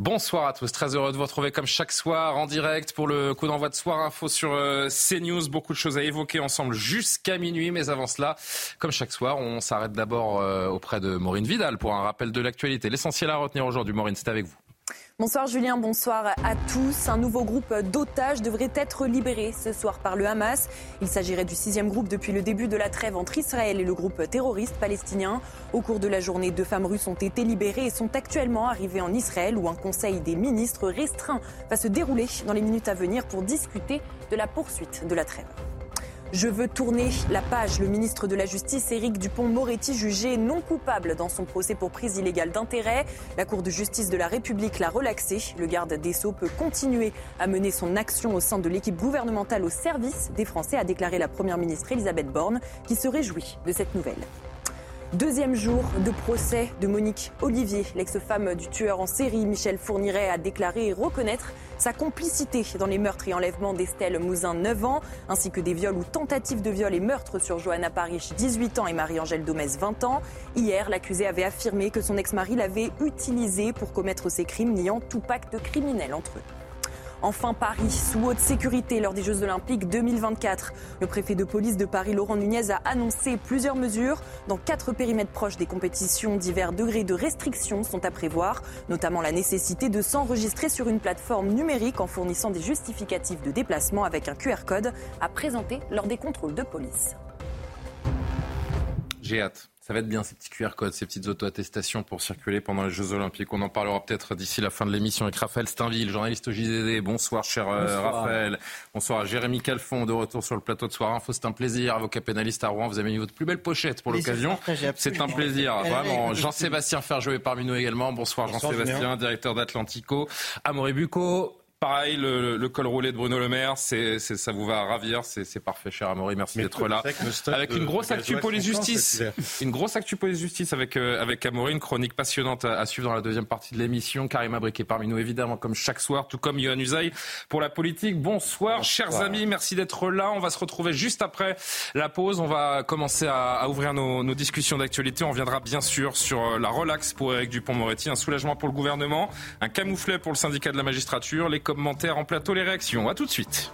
Bonsoir à tous, très heureux de vous retrouver comme chaque soir en direct pour le coup d'envoi de Soir Info sur euh, CNews. Beaucoup de choses à évoquer ensemble jusqu'à minuit, mais avant cela, comme chaque soir, on s'arrête d'abord euh, auprès de Maureen Vidal pour un rappel de l'actualité. L'essentiel à retenir aujourd'hui, Maureen, c'est avec vous. Bonsoir Julien, bonsoir à tous. Un nouveau groupe d'otages devrait être libéré ce soir par le Hamas. Il s'agirait du sixième groupe depuis le début de la trêve entre Israël et le groupe terroriste palestinien. Au cours de la journée, deux femmes russes ont été libérées et sont actuellement arrivées en Israël où un conseil des ministres restreint va se dérouler dans les minutes à venir pour discuter de la poursuite de la trêve. Je veux tourner la page. Le ministre de la Justice, Éric Dupont-Moretti, jugé non coupable dans son procès pour prise illégale d'intérêt. La Cour de justice de la République l'a relaxé. Le garde des Sceaux peut continuer à mener son action au sein de l'équipe gouvernementale au service des Français, a déclaré la Première ministre Elisabeth Borne, qui se réjouit de cette nouvelle. Deuxième jour de procès de Monique Olivier, l'ex-femme du tueur en série Michel Fourniret a déclaré reconnaître sa complicité dans les meurtres et enlèvements d'Estelle Mouzin, 9 ans, ainsi que des viols ou tentatives de viol et meurtres sur Johanna Parich, 18 ans, et Marie-Angèle Domès, 20 ans. Hier, l'accusé avait affirmé que son ex-mari l'avait utilisé pour commettre ses crimes, niant tout pacte criminel entre eux. Enfin, Paris, sous haute sécurité lors des Jeux Olympiques 2024. Le préfet de police de Paris, Laurent Nunez, a annoncé plusieurs mesures. Dans quatre périmètres proches des compétitions, divers degrés de restrictions sont à prévoir, notamment la nécessité de s'enregistrer sur une plateforme numérique en fournissant des justificatifs de déplacement avec un QR code à présenter lors des contrôles de police. J'ai hâte. Ça va être bien ces petits QR codes, ces petites auto-attestations pour circuler pendant les Jeux Olympiques. On en parlera peut-être d'ici la fin de l'émission avec Raphaël Steinville, journaliste au JDD. Bonsoir, cher euh, Raphaël. Bonsoir à Jérémy Calfon, de retour sur le plateau de Soir Info. C'est un plaisir. Avocat pénaliste à Rouen, vous avez mis votre plus belle pochette pour l'occasion. C'est un plaisir, vraiment. Jean-Sébastien Ferjou parmi nous également. Bonsoir, Jean-Sébastien, directeur d'Atlantico. Amaury Bucco, Pareil, le, col roulé de Bruno Le Maire, c'est, ça vous va ravir, c'est, parfait, cher Amaury, merci d'être là. Avec une grosse actu police-justice, une grosse actu police-justice avec, euh, avec Amaury, une chronique passionnante à, suivre dans la deuxième partie de l'émission. Karim Abriquet parmi nous, évidemment, comme chaque soir, tout comme Yohann Usaï pour la politique. Bonsoir, chers amis, merci d'être là. On va se retrouver juste après la pause. On va commencer à, ouvrir nos, nos, discussions d'actualité. On viendra bien sûr sur euh, la relax pour Eric Dupont-Moretti, un soulagement pour le gouvernement, un camouflet pour le syndicat de la magistrature, les commentaires en plateau, les réactions. A tout de suite.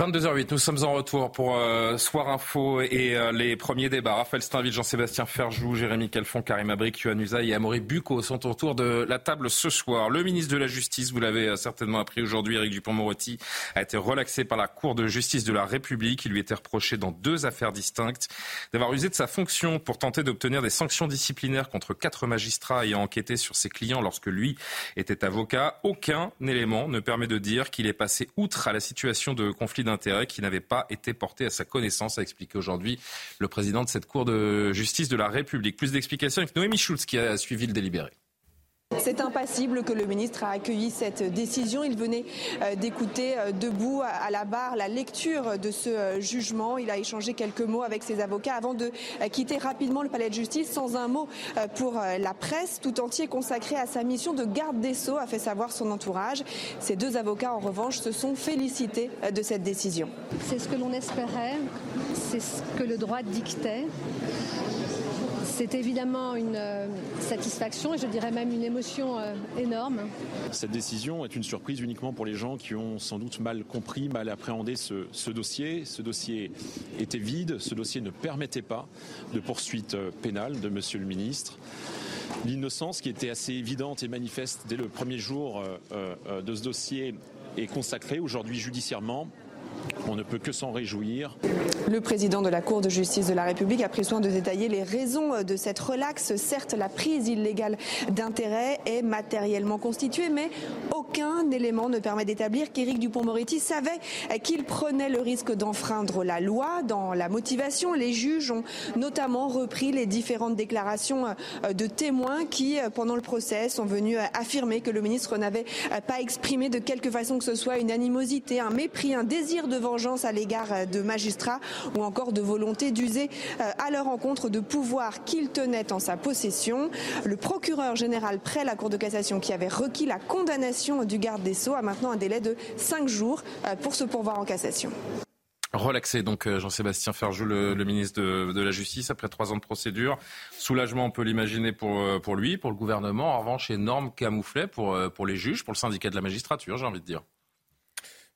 22h08, nous sommes en retour pour euh, Soir Info et euh, les premiers débats. Raphaël Steinville, Jean-Sébastien Ferjou, Jérémy Calfon, Karim Abric, Yohann et Amaury Bucco sont autour de la table ce soir. Le ministre de la Justice, vous l'avez euh, certainement appris aujourd'hui, Éric Dupont-Moretti, a été relaxé par la Cour de justice de la République. Il lui était reproché dans deux affaires distinctes d'avoir usé de sa fonction pour tenter d'obtenir des sanctions disciplinaires contre quatre magistrats ayant enquêté sur ses clients lorsque lui était avocat. Aucun élément ne permet de dire qu'il est passé outre à la situation de conflit d'intérêt qui n'avait pas été porté à sa connaissance, a expliqué aujourd'hui le président de cette Cour de justice de la République. Plus d'explications avec Noémie Schulz qui a suivi le délibéré. C'est impassible que le ministre a accueilli cette décision. Il venait euh, d'écouter euh, debout à la barre la lecture de ce euh, jugement. Il a échangé quelques mots avec ses avocats avant de quitter rapidement le palais de justice sans un mot pour la presse tout entier consacré à sa mission de garde des sceaux, a fait savoir son entourage. Ces deux avocats, en revanche, se sont félicités de cette décision. C'est ce que l'on espérait, c'est ce que le droit dictait. C'est évidemment une euh, satisfaction et je dirais même une émotion euh, énorme. Cette décision est une surprise uniquement pour les gens qui ont sans doute mal compris, mal appréhendé ce, dossier. Ce dossier était vide, ce dossier ne permettait pas de poursuite euh, pénale de Monsieur le ministre. L'innocence qui était assez évidente et manifeste dès le premier jour de ce dossier est consacrée aujourd'hui judiciairement On ne peut que s'en réjouir. Le président de la Cour de justice de la République a pris soin de détailler les raisons de cette relaxe. Certes, la prise illégale d'intérêt est matériellement constituée, mais aucun élément ne permet d'établir qu'Éric Dupont-Moretti savait qu'il prenait le risque d'enfreindre la loi. Dans la motivation, les juges ont notamment repris les différentes déclarations de témoins qui, pendant le procès, sont venus affirmer que le ministre n'avait pas exprimé de quelque façon que ce soit une animosité, un mépris, un désir de vengeance à l'égard de magistrats ou encore de volonté d'user à leur encontre de pouvoir qu'il tenait en sa possession. Le procureur général près la Cour de cassation qui avait requis la condamnation du garde des Sceaux a maintenant un délai de cinq jours pour se pourvoir en cassation. Relaxé donc euh, Jean-Sébastien Ferjou, le, ministre de, la Justice, après trois ans de procédure. Soulagement, on peut l'imaginer pour, euh, lui, pour le gouvernement. En revanche, énorme camouflet euh, pour les juges, pour le syndicat de la magistrature, j'ai envie de dire.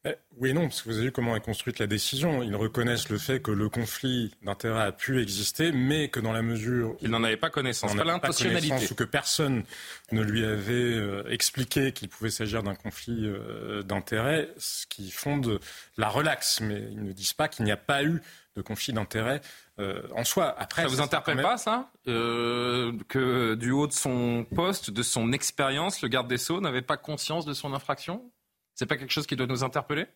Eh, oui et non, parce que vous avez vu comment est construite la décision. Ils reconnaissent le fait que le conflit d'intérêt a pu exister, mais que dans la mesure... Il n'en avait pas connaissance, pas l'intentionnalité. Ou que personne ne lui avait euh, expliqué qu'il pouvait s'agir d'un conflit euh, d'intérêt, ce qui fonde la relaxe. Mais ils ne disent pas qu'il n'y a pas eu de conflit d'intérêt euh, en soi. Après, ça vous interpelle pas ça Que du haut de son poste, de son expérience, le garde des Sceaux n'avait pas conscience de son infraction? C'est pas quelque chose qui doit nous interpeller?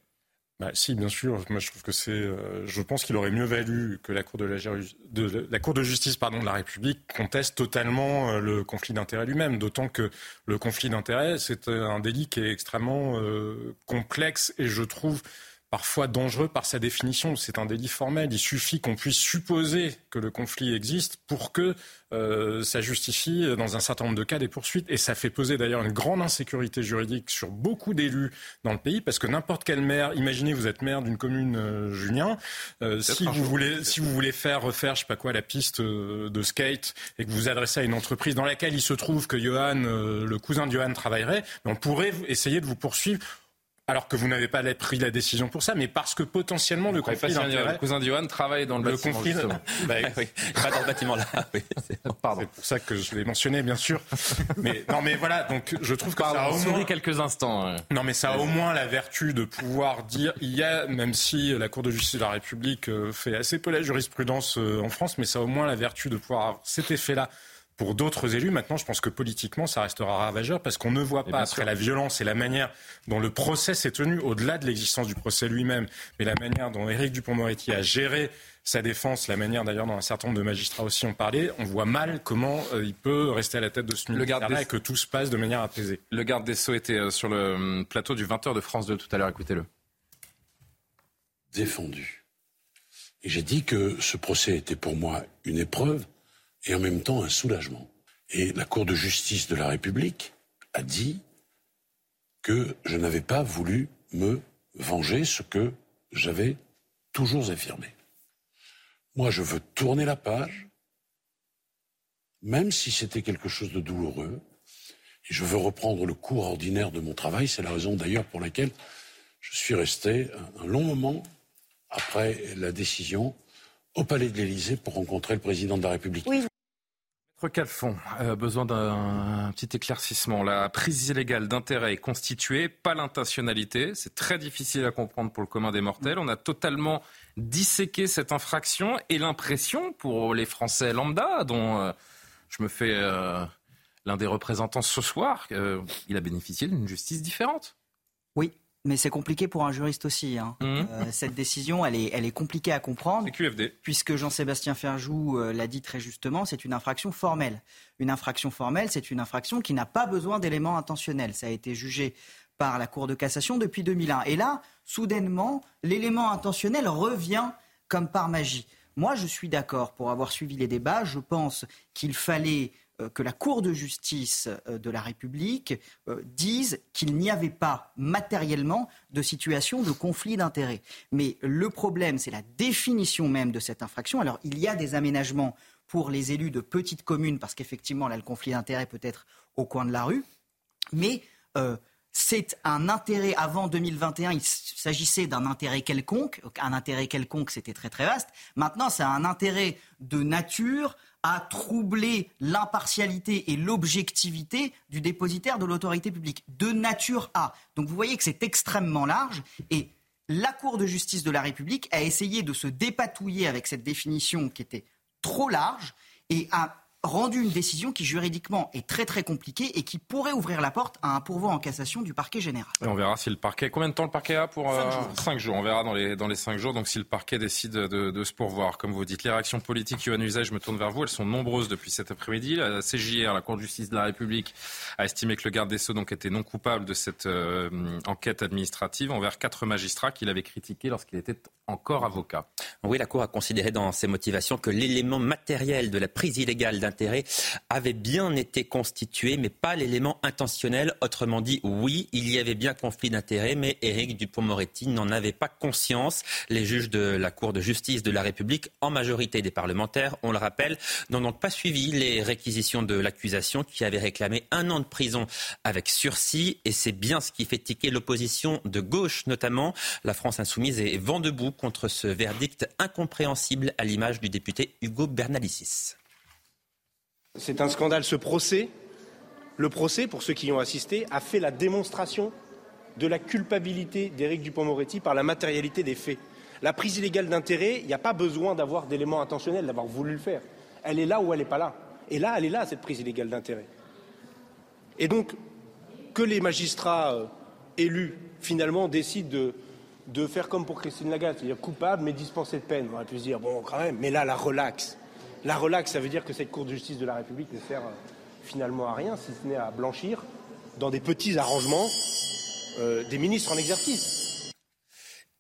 Bah, si, bien sûr. Moi, je trouve que c'est. Euh, je pense qu'il aurait mieux valu que la Cour de, la, Cour de justice pardon, de la République conteste totalement euh, le conflit d'intérêt lui-même. D'autant que le conflit d'intérêt, c'est un délit qui est extrêmement euh, complexe et je trouve parfois dangereux par sa définition. C'est un délit formel. Il suffit qu'on puisse supposer que le conflit existe pour que euh, ça justifie, dans un certain nombre de cas, des poursuites. Et ça fait peser d'ailleurs une grande insécurité juridique sur beaucoup d'élus dans le pays, parce que n'importe quel maire, imaginez vous êtes maire d'une commune, euh, Julien, euh, si vous voulez, si vous voulez faire refaire, je sais pas quoi, la piste de skate et que vous vous adressez à une entreprise dans laquelle il se trouve que Johan, le cousin de Johan travaillerait, on pourrait essayer de vous poursuivre alors que vous n'avez pas pris la décision pour ça, mais parce que potentiellement le conflit d'intérêts... Le cousin d'Yohan travaille dans le, le conflit. bah, oui, pas dans le bâtiment là. Pardon. C'est pour ça que je l'ai mentionné, bien sûr. Mais non, mais voilà. Donc, je trouve que ça a au moins quelques instants. Non, mais ça a au moins la vertu de pouvoir dire. Il y a, même si la Cour de justice de la République euh, fait assez peu la jurisprudence euh, en France, mais ça a au moins la vertu de pouvoir avoir cet effet-là pour d'autres élus, maintenant, je pense que politiquement, ça restera ravageur parce qu'on ne voit pas, après la violence et la manière dont le procès s'est tenu, au-delà de l'existence du procès lui-même, mais la manière dont Éric Dupont-Moretti a géré sa défense, la manière d'ailleurs dont un certain nombre de magistrats aussi ont parlé, on voit mal comment euh, il peut rester à la tête de ce ministère et que tout se passe de manière apaisée. Le garde des Sceaux était euh, sur le hum, plateau du 20h de France 2 tout à l'heure, écoutez-le. Défendu. Et j'ai dit que ce procès était pour moi une épreuve et en même temps un soulagement. Et la Cour de justice de la République a dit que je n'avais pas voulu me venger, ce que j'avais toujours affirmé. Moi, je veux tourner la page, même si c'était quelque chose de douloureux, et je veux reprendre le cours ordinaire de mon travail. C'est la raison d'ailleurs pour laquelle je suis resté un long moment après la décision au Palais de l'Élysée pour rencontrer le président de la République. Maître Calfon, euh, besoin d'un petit éclaircissement. La prise illégale d'intérêt est constituée, pas l'intentionnalité. C'est très difficile à comprendre pour le commun des mortels. On a totalement disséqué cette infraction et l'impression pour les Français lambda, dont euh, je me fais euh, l'un des représentants ce soir, qu'il a bénéficié d'une justice différente. Oui, mais c'est compliqué pour un juriste aussi. Hein. Mmh. Euh, cette décision, elle est, elle est compliquée à comprendre. QFD. Puisque Jean-Sébastien Ferjou euh, l'a dit très justement, c'est une infraction formelle. Une infraction formelle, c'est une infraction qui n'a pas besoin d'éléments intentionnels. Ça a été jugé par la Cour de cassation depuis 2001. Et là, soudainement, l'élément intentionnel revient comme par magie. Moi, je suis d'accord pour avoir suivi les débats. Je pense qu'il fallait que la Cour de justice euh, de la République euh, dise qu'il n'y avait pas matériellement de situation de conflit d'intérêts. Mais le problème, c'est la définition même de cette infraction. Alors, il y a des aménagements pour les élus de petites communes, parce qu'effectivement, là, le conflit d'intérêts peut être au coin de la rue. Mais c'est un intérêt, avant 2021, il s'agissait d'un intérêt quelconque. Un intérêt quelconque, c'était très très vaste. Maintenant, c'est un intérêt de nature à troubler l'impartialité et l'objectivité du dépositaire de l'autorité publique, de nature à. Donc vous voyez que c'est extrêmement large et la Cour de justice de la République a essayé de se dépatouiller avec cette définition qui était trop large et a rendu une décision qui juridiquement est très très compliquée et qui pourrait ouvrir la porte à un pourvoi en cassation du parquet général. on verra si le parquet. Combien de temps le parquet a pour 5 euh, jours. jours. On verra dans les dans les cinq jours. Donc si le parquet décide de, se pourvoir, comme vous dites, les réactions politiques, Yohann Usain, je me tourne vers vous. Elles sont nombreuses depuis cet après-midi. La CJR, la Cour de justice de la République, a estimé que le garde des sceaux donc était non coupable de cette euh, enquête administrative envers quatre magistrats qu'il avait critiqués lorsqu'il était encore avocat. Oui, la Cour a considéré dans ses motivations que l'élément matériel de la prise illégale d'intérêt avait bien été constitué, mais pas l'élément intentionnel. Autrement dit, oui, il y avait bien conflit d'intérêt, mais Éric Dupont-Moretti n'en avait pas conscience. Les juges de la Cour de justice de la République, en majorité des parlementaires, on le rappelle, n'ont donc pas suivi les réquisitions de l'accusation qui avait réclamé un an de prison avec sursis. Et c'est bien ce qui fait tiquer l'opposition de gauche, notamment. La France insoumise est vent debout contre ce verdict incompréhensible à l'image du député Hugo Bernalicis. C'est un scandale. Ce procès, le procès, pour ceux qui y ont assisté, a fait la démonstration de la culpabilité d'Éric Dupont-Moretti par la matérialité des faits. La prise illégale d'intérêt, il n'y a pas besoin d'avoir d'éléments intentionnels, d'avoir voulu le faire. Elle est là ou elle n'est pas là. Et là, elle est là, cette prise illégale d'intérêt. Et donc, que les magistrats euh, élus, finalement, décident de, faire comme pour Christine Lagarde, c'est-à-dire coupable mais dispensé de peine. On aurait pu se dire, bon, quand même, mais là, la relaxe. La relaxe, ça veut dire que cette Cour de justice de la République ne sert euh, finalement à rien, si ce n'est à blanchir, dans des petits arrangements, euh, des ministres en exercice.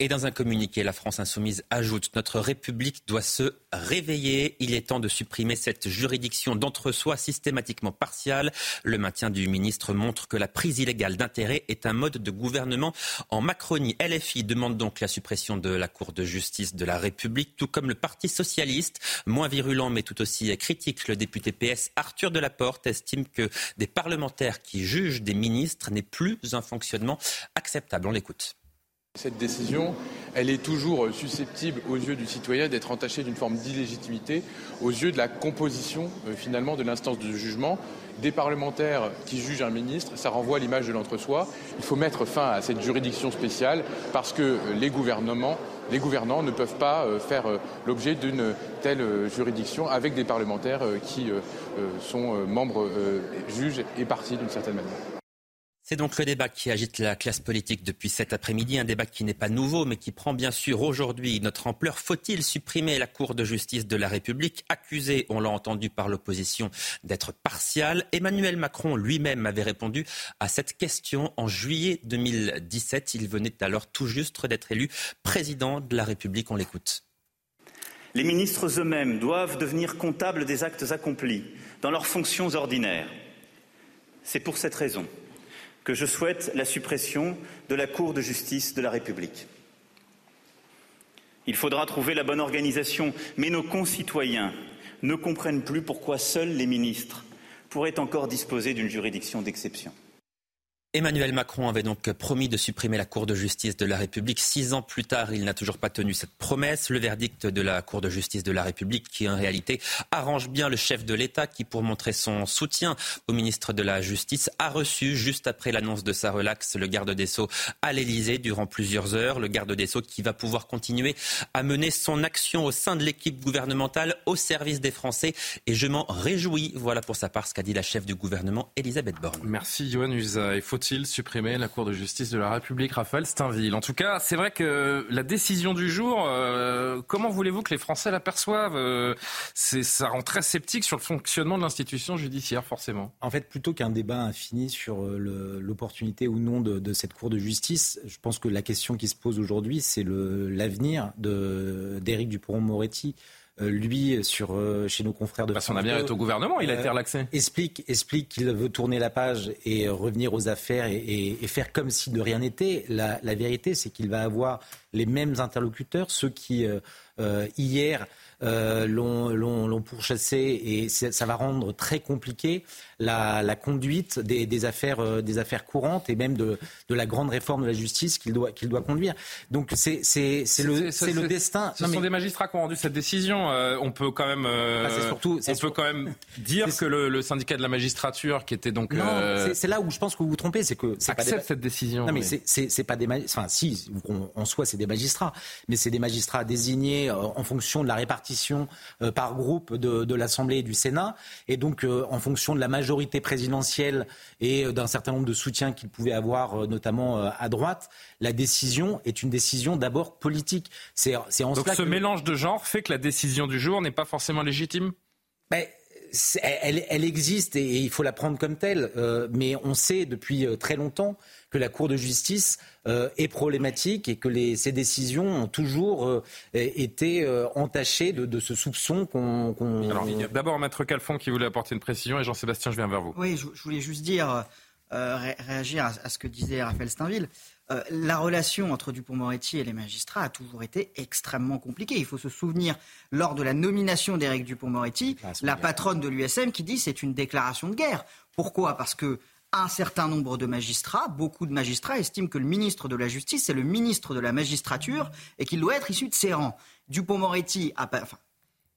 Et dans un communiqué, la France insoumise ajoute Notre République doit se réveiller. Il est temps de supprimer cette juridiction d'entre-soi systématiquement partiale. Le maintien du ministre montre que la prise illégale d'intérêt est un mode de gouvernement en Macronie. LFI demande donc la suppression de la Cour de justice de la République, tout comme le Parti socialiste. Moins virulent mais tout aussi critique, le député PS Arthur Delaporte estime que des parlementaires qui jugent des ministres n'est plus un fonctionnement acceptable. On l'écoute. Cette décision, elle est toujours susceptible aux yeux du citoyen d'être entachée d'une forme d'illégitimité aux yeux de la composition euh, finalement de l'instance de jugement. Des parlementaires qui jugent un ministre, ça renvoie à l'image de l'entre-soi. Il faut mettre fin à cette juridiction spéciale parce que euh, les gouvernements les gouvernants ne peuvent pas euh, faire l'objet d'une telle juridiction avec des parlementaires qui sont membres, juges et partis d'une certaine manière. C'est donc le débat qui agite la classe politique depuis cet après-midi, un débat qui n'est pas nouveau, mais qui prend bien sûr aujourd'hui notre ampleur. Faut-il supprimer la Cour de justice de la République, accusée, on l'a entendu par l'opposition, d'être partiale Emmanuel Macron lui-même avait répondu à cette question en juillet 2017. Il venait alors tout juste d'être élu président de la République. On l'écoute. Les ministres eux-mêmes doivent devenir comptables des actes accomplis dans leurs fonctions ordinaires. C'est pour cette raison que je souhaite la suppression de la Cour de justice de la République. Il faudra trouver la bonne organisation, mais nos concitoyens ne comprennent plus pourquoi seuls les ministres pourraient encore disposer d'une juridiction d'exception. Emmanuel Macron avait donc promis de supprimer la Cour de justice de la République. Six ans plus tard, il n'a toujours pas tenu cette promesse. Le verdict de la Cour de justice de la République, qui en réalité arrange bien le chef de l'État, qui pour montrer son soutien au ministre de la Justice, a reçu, juste après l'annonce de sa relaxe, le garde des Sceaux à l'Élysée durant plusieurs heures. Le garde des Sceaux qui va pouvoir continuer à mener son action au sein de l'équipe gouvernementale au service des Français. Et je m'en réjouis. Voilà pour sa part ce qu'a dit la chef du gouvernement, Elisabeth Borne. Merci, Johan il supprimer la Cour de justice de la République, Raphaël Steinville? En tout cas, c'est vrai que la décision du jour, euh, comment voulez-vous que les Français l'aperçoivent euh, Ça rend très sceptique sur le fonctionnement de l'institution judiciaire, forcément. En fait, plutôt qu'un débat infini sur euh, l'opportunité ou non de, de, cette Cour de justice, je pense que la question qui se pose aujourd'hui, c'est l'avenir d'Éric Dupont-Moretti. Euh, lui, sur, euh, chez nos confrères de Parce qu'on a bien été au gouvernement, il a été relaxé. Euh, explique, explique qu'il veut tourner la page et revenir aux affaires et, faire comme si de rien n'était. La, la, vérité, c'est qu'il va avoir les mêmes interlocuteurs, ceux qui, hier, euh, l'ont pourchassé et ça va rendre très compliqué la, la conduite des, des affaires, euh, des affaires courantes et même de, de la grande réforme de la justice qu'il doit, qu'il doit conduire. Donc c'est le, le destin. Ce sont des magistrats qui ont rendu cette décision. Euh, on peut quand même, bah, surtout, on peut quand même dire que le, le, syndicat de la magistrature, qui était donc, non, c'est là où je pense que vous vous trompez, c'est que accepte cette décision. Non mais, c'est pas des, enfin si, en soi c'est c'est des magistrats, mais c'est des magistrats désignés en fonction de la répartition par groupe de, de l'Assemblée et du Sénat, et donc en fonction de la majorité présidentielle et d'un certain nombre de soutiens qu'ils pouvaient avoir, notamment à droite, la décision est une décision d'abord politique. C'est en donc ce mélange de genres fait que la décision du jour n'est pas forcément légitime? Ben, elle, elle, existe et, il faut la prendre comme telle. Euh, mais on sait depuis euh, très longtemps que la Cour de justice euh, est problématique et que les, ces décisions ont toujours été entachées de, de, ce soupçon qu'on. D'abord, Maître Calfon qui voulait apporter une précision et Jean-Sébastien, je viens vers vous. Oui, je, voulais juste dire, réagir à, à, ce que disait Raphaël Steinville. Euh, la relation entre Dupont-Moretti et les magistrats a toujours été extrêmement compliquée. Il faut se souvenir, lors de la nomination d'Éric Dupont-Moretti, la patronne de l'USM qui dit c'est une déclaration de guerre. Pourquoi? Parce que un certain nombre de magistrats, beaucoup de magistrats, estiment que le ministre de la Justice est le ministre de la magistrature et qu'il doit être issu de ses rangs. Dupont-Moretti a, enfin,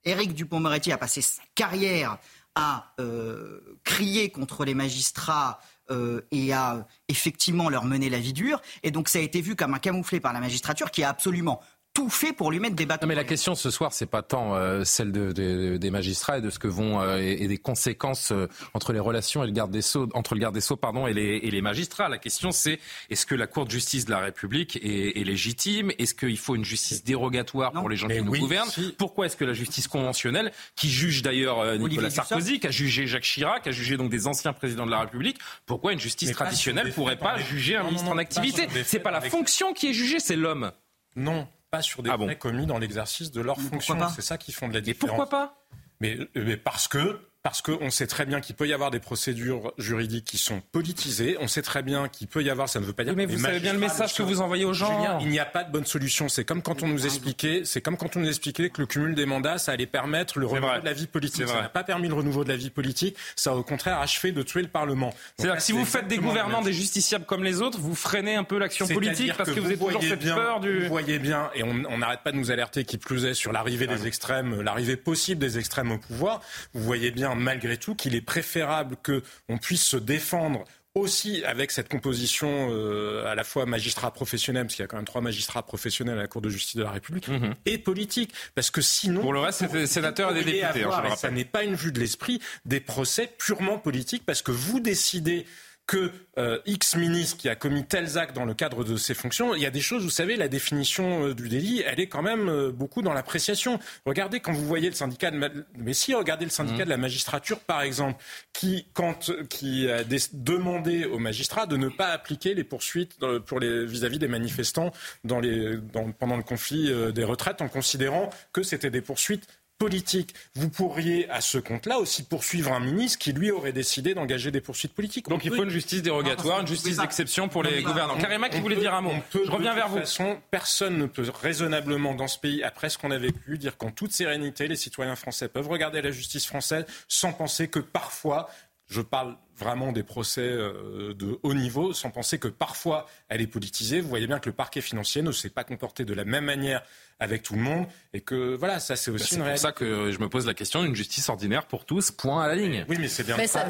Éric Dupont-Moretti a passé sa carrière à euh, crier contre les magistrats euh, et à effectivement leur mener la vie dure. Et donc ça a été vu comme un camouflet par la magistrature qui a absolument tout fait pour lui mettre des bâtons. mais la question ce soir, c'est pas tant euh, celle de, des magistrats et de ce que vont euh, et, des conséquences euh, entre les relations et le garde des sceaux, entre le garde des sceaux pardon et les, et les magistrats. La question c'est est-ce que la Cour de justice de la République est, est légitime? Est-ce qu'il faut une justice dérogatoire pour les gens qui nous gouvernent? Pourquoi est-ce que la justice conventionnelle, qui juge d'ailleurs Nicolas Sarkozy, qui a jugé Jacques Chirac, qui a jugé donc des anciens présidents de la République, pourquoi une justice traditionnelle pourrait pas juger un ministre en activité? C'est pas la fonction qui est jugée, c'est l'homme. Non, pas sur des ah faits commis dans l'exercice de leur fonction. C'est ça qui font de la différence. Et pourquoi pas? Mais, mais, parce que parce qu'on sait très bien qu'il peut y avoir des procédures juridiques qui sont politisées. On sait très bien qu'il peut y avoir, ça ne veut pas dire. mais vous savez bien le message que vous envoyez aux gens. il n'y a pas de bonne solution. C'est comme quand on nous expliquait, c'est comme quand on nous expliquait que le cumul des mandats, ça allait permettre le renouveau de la vie politique. Ça n'a pas permis le renouveau de la vie politique. Ça a au contraire achevé de tuer le Parlement. C'est-à-dire que si vous faites des gouvernants des justiciables comme les autres, vous freinez un peu l'action politique parce que, vous, êtes toujours cette peur du. Vous voyez bien, et on n'arrête pas de nous alerter qui plus est sur l'arrivée des extrêmes, l'arrivée possible des extrêmes au pouvoir. Vous voyez bien malgré tout qu'il il est préférable qu'on puisse se défendre aussi avec cette composition euh, à la fois magistrat professionnel, parce qu'il y a quand même trois magistrats professionnels à la Cour de justice de la République, mhm. et politique. Parce que sinon... Pour le reste, c'est des sénateurs et des députés. Hein, ça n'est pas une vue de l'esprit des procès purement politiques, parce que vous décidez que euh, X ministre qui a commis tels actes dans le cadre de ses fonctions, il y a des choses, vous savez, la définition euh, du délit, elle est quand même euh, beaucoup dans l'appréciation. Regardez quand vous voyez le syndicat de mais si regardez le syndicat mmh. de la magistrature par exemple, qui quand qui a demandé aux magistrats de ne pas appliquer les poursuites pour les vis-à-vis des manifestants dans les dans, pendant le conflit des retraites en considérant que c'était des poursuites politique. Vous pourriez, à ce compte-là, aussi poursuivre un ministre qui, lui, aurait décidé d'engager des poursuites politiques. Donc il faut une justice dérogatoire, une justice d'exception pour les gouvernants. Karima qui voulait dire un mot. Je reviens vers vous. De toute façon, personne ne peut raisonnablement, dans ce pays, après ce qu'on a vécu, dire qu'en toute sérénité, les citoyens français peuvent regarder la justice française sans penser que parfois, je parle vraiment des procès euh, de haut niveau, sans penser que parfois elle est politisée. Vous voyez bien que le parquet financier ne s'est pas comporté de la même manière avec tout le monde et que voilà, ça c'est aussi bah, une C'est pour ça que je me pose la question d'une justice ordinaire pour tous, point à la ligne. Oui, mais c'est bien. ça,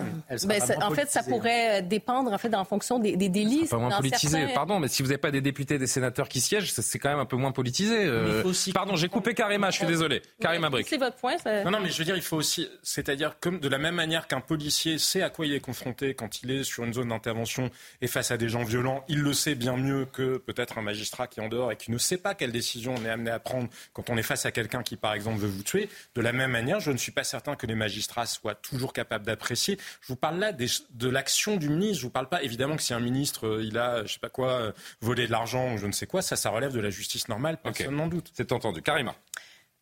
en fait, ça pourrait dépendre en fait en fonction des, des délits. Pas moins politisé. Pardon, mais si vous n'avez pas des députés, des sénateurs qui siègent, c'est quand même un peu moins politisé. Euh. Pardon, j'ai coupé Karima, je suis désolé. Karima Brick. C'est votre point. Ça... Non, non, mais je veux dire, il faut aussi, c'est-à-dire comme de la même manière qu'un policier sait à quoi il est confronté quand il est sur une zone d'intervention et face à des gens violents, il le sait bien mieux que peut-être un magistrat qui est en dehors et qui ne sait pas quelle décision on est amené à prendre quand on est face à quelqu'un qui, par exemple, veut vous tuer. De la même manière, je ne suis pas certain que les magistrats soient toujours capables d'apprécier. Je vous parle là de l'action du ministre. Je vous parle pas évidemment que si un ministre euh, il a, je sais pas quoi, euh, volé de l'argent ou je ne sais quoi, ça, ça relève de la justice normale. Personne n'en doute. C'est entendu. Karima.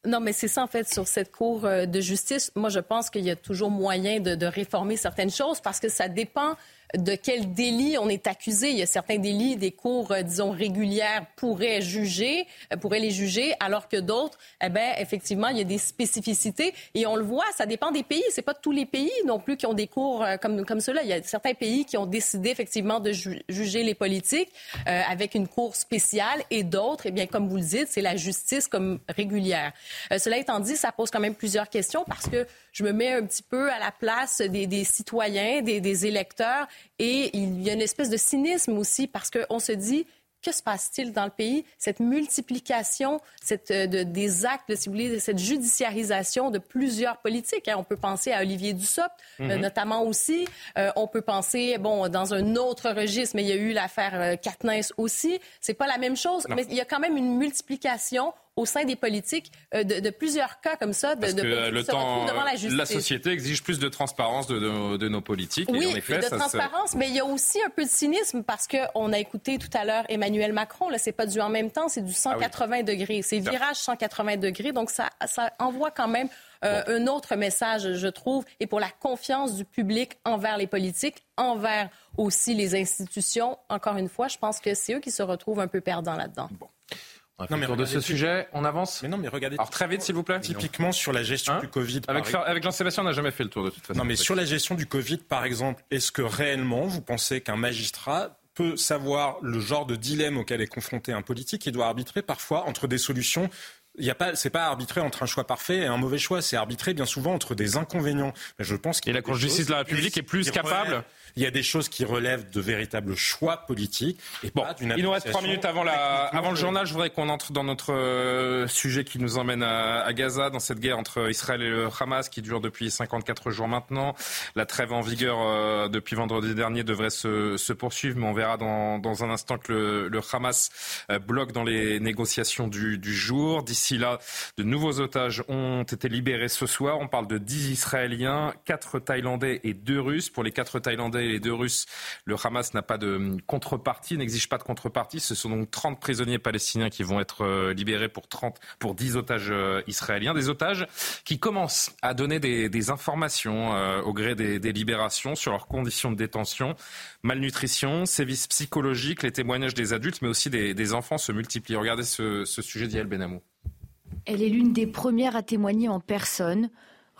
Non, mais c'est ça, en fait, sur cette Cour euh, de justice. Moi, je pense qu'il y a toujours moyen de, de, réformer certaines choses parce que ça dépend de quel délit on est accusé. Il y a certains délits, des cours, euh, disons, régulières pourraient juger, euh, pourraient les juger, alors que d'autres, eh ben, effectivement, il y a des spécificités. Et on le voit, ça dépend des pays. C'est pas tous les pays non plus qui ont des cours euh, comme, comme cela. Il y a certains pays qui ont décidé, effectivement, de juger les politiques avec une cour spéciale et d'autres, eh bien, comme vous le dites, c'est la justice comme régulière. cela étant dit, ça pose quand même plusieurs questions parce que je me mets un petit peu à la place des, citoyens, des, électeurs, et il y a une espèce de cynisme aussi parce qu'on se dit que se passe-t-il dans le pays? Cette multiplication cette, euh, de, des actes, si vous voulez, cette judiciarisation de plusieurs politiques. Hein. On peut penser à Olivier Dussopt, euh, mhm. notamment aussi. Euh, on peut penser, bon, dans un autre registre, mais il y a eu l'affaire Katniss aussi. C'est pas la même chose, mais il y a quand même une multiplication au sein des politiques euh, de, plusieurs cas comme ça, de, Parce de que le temps, devant la justice. La société exige plus de transparence de, de nos politiques. Oui, et de transparence, mais il y a aussi un peu de cynisme parce qu'on a écouté tout à l'heure Emmanuel Macron. Là, c'est pas du en même temps, c'est du 180 ah degrés. C'est virage 180 degrés. Donc, ça, ça envoie quand même euh, un autre message, je trouve, et pour la confiance du public envers les politiques, envers aussi les institutions. Encore une fois, je pense que c'est eux qui se retrouvent un peu perdants là-dedans. Bon. Non, mais de ce sujet, on avance. Mais non, mais regardez. Alors très vite, s'il vous plaît. Typiquement sur la gestion hein du Covid. Avec, avec Jean-Sébastien, on n'a jamais fait le tour de toute façon. Non, mais sur la gestion du Covid, par exemple, est-ce que réellement vous pensez qu'un magistrat peut savoir le genre de dilemme auquel est confronté un politique et doit arbitrer parfois entre des solutions? Il y a pas, c'est pas arbitrer entre un choix parfait et un mauvais choix, c'est arbitrer bien souvent entre des inconvénients. Mais je pense qu'il et la Cour de justice de la République est plus capable. Il y a des choses qui relèvent de véritables choix politiques et bon, Il nous reste trois minutes avant, la, avant le journal. Je voudrais qu'on entre dans notre euh, sujet qui nous emmène à, à, Gaza, dans cette guerre entre Israël et le Hamas qui dure depuis 54 jours maintenant. La trêve en vigueur euh, depuis vendredi dernier devrait se, se, poursuivre, mais on verra dans, dans un instant que le, le Hamas euh, bloque dans les négociations du, du jour. D'ici là, de nouveaux otages ont été libérés ce soir. On parle de 10 Israéliens, 4 Thaïlandais et 2 Russes. Pour les 4 Thaïlandais les 2 Russes, le Hamas n'a pas de contrepartie, n'exige pas de contrepartie. Ce sont donc 30 prisonniers palestiniens qui vont être euh, libérés pour 30, pour 10 otages euh, israéliens. Des otages qui commencent à donner des, informations euh, au gré des, libérations sur leurs conditions de détention. Malnutrition, sévices psychologiques, les témoignages des adultes, mais aussi des, des enfants se multiplient. Regardez ce, ce sujet d'Yael Benamou. Elle est l'une des premières à témoigner en personne.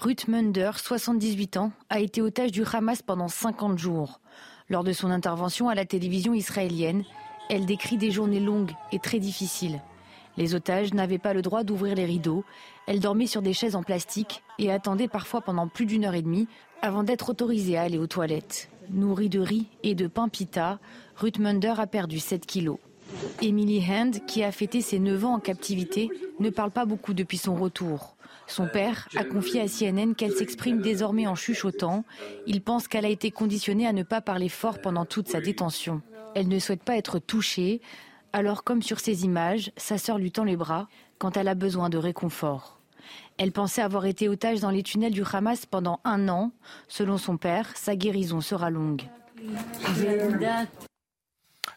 Ruth Munder, 78 ans, a été otage du Hamas pendant 50 jours. Lors de son intervention à la télévision israélienne, elle décrit des journées longues et très difficiles. Les otages n'avaient pas le droit d'ouvrir les rideaux. Elle dormait sur des chaises en plastique et attendait parfois pendant plus d'une heure et demie avant d'être autorisée à aller aux toilettes. Nourrie de riz et de pain pita, Ruth Munder a perdu 7 kilos. Emily Hand, qui a fêté ses 9 ans en captivité, ne parle pas beaucoup depuis son retour. Son père a confié à CNN qu'elle s'exprime désormais en chuchotant. Il pense qu'elle a été conditionnée à ne pas parler fort pendant toute sa détention. Elle ne souhaite pas être touchée, alors comme sur ces images, sa sœur lui tend les bras quand elle a besoin de réconfort. Elle pensait avoir été otage dans les tunnels du Hamas pendant un an. Selon son père, sa guérison sera longue.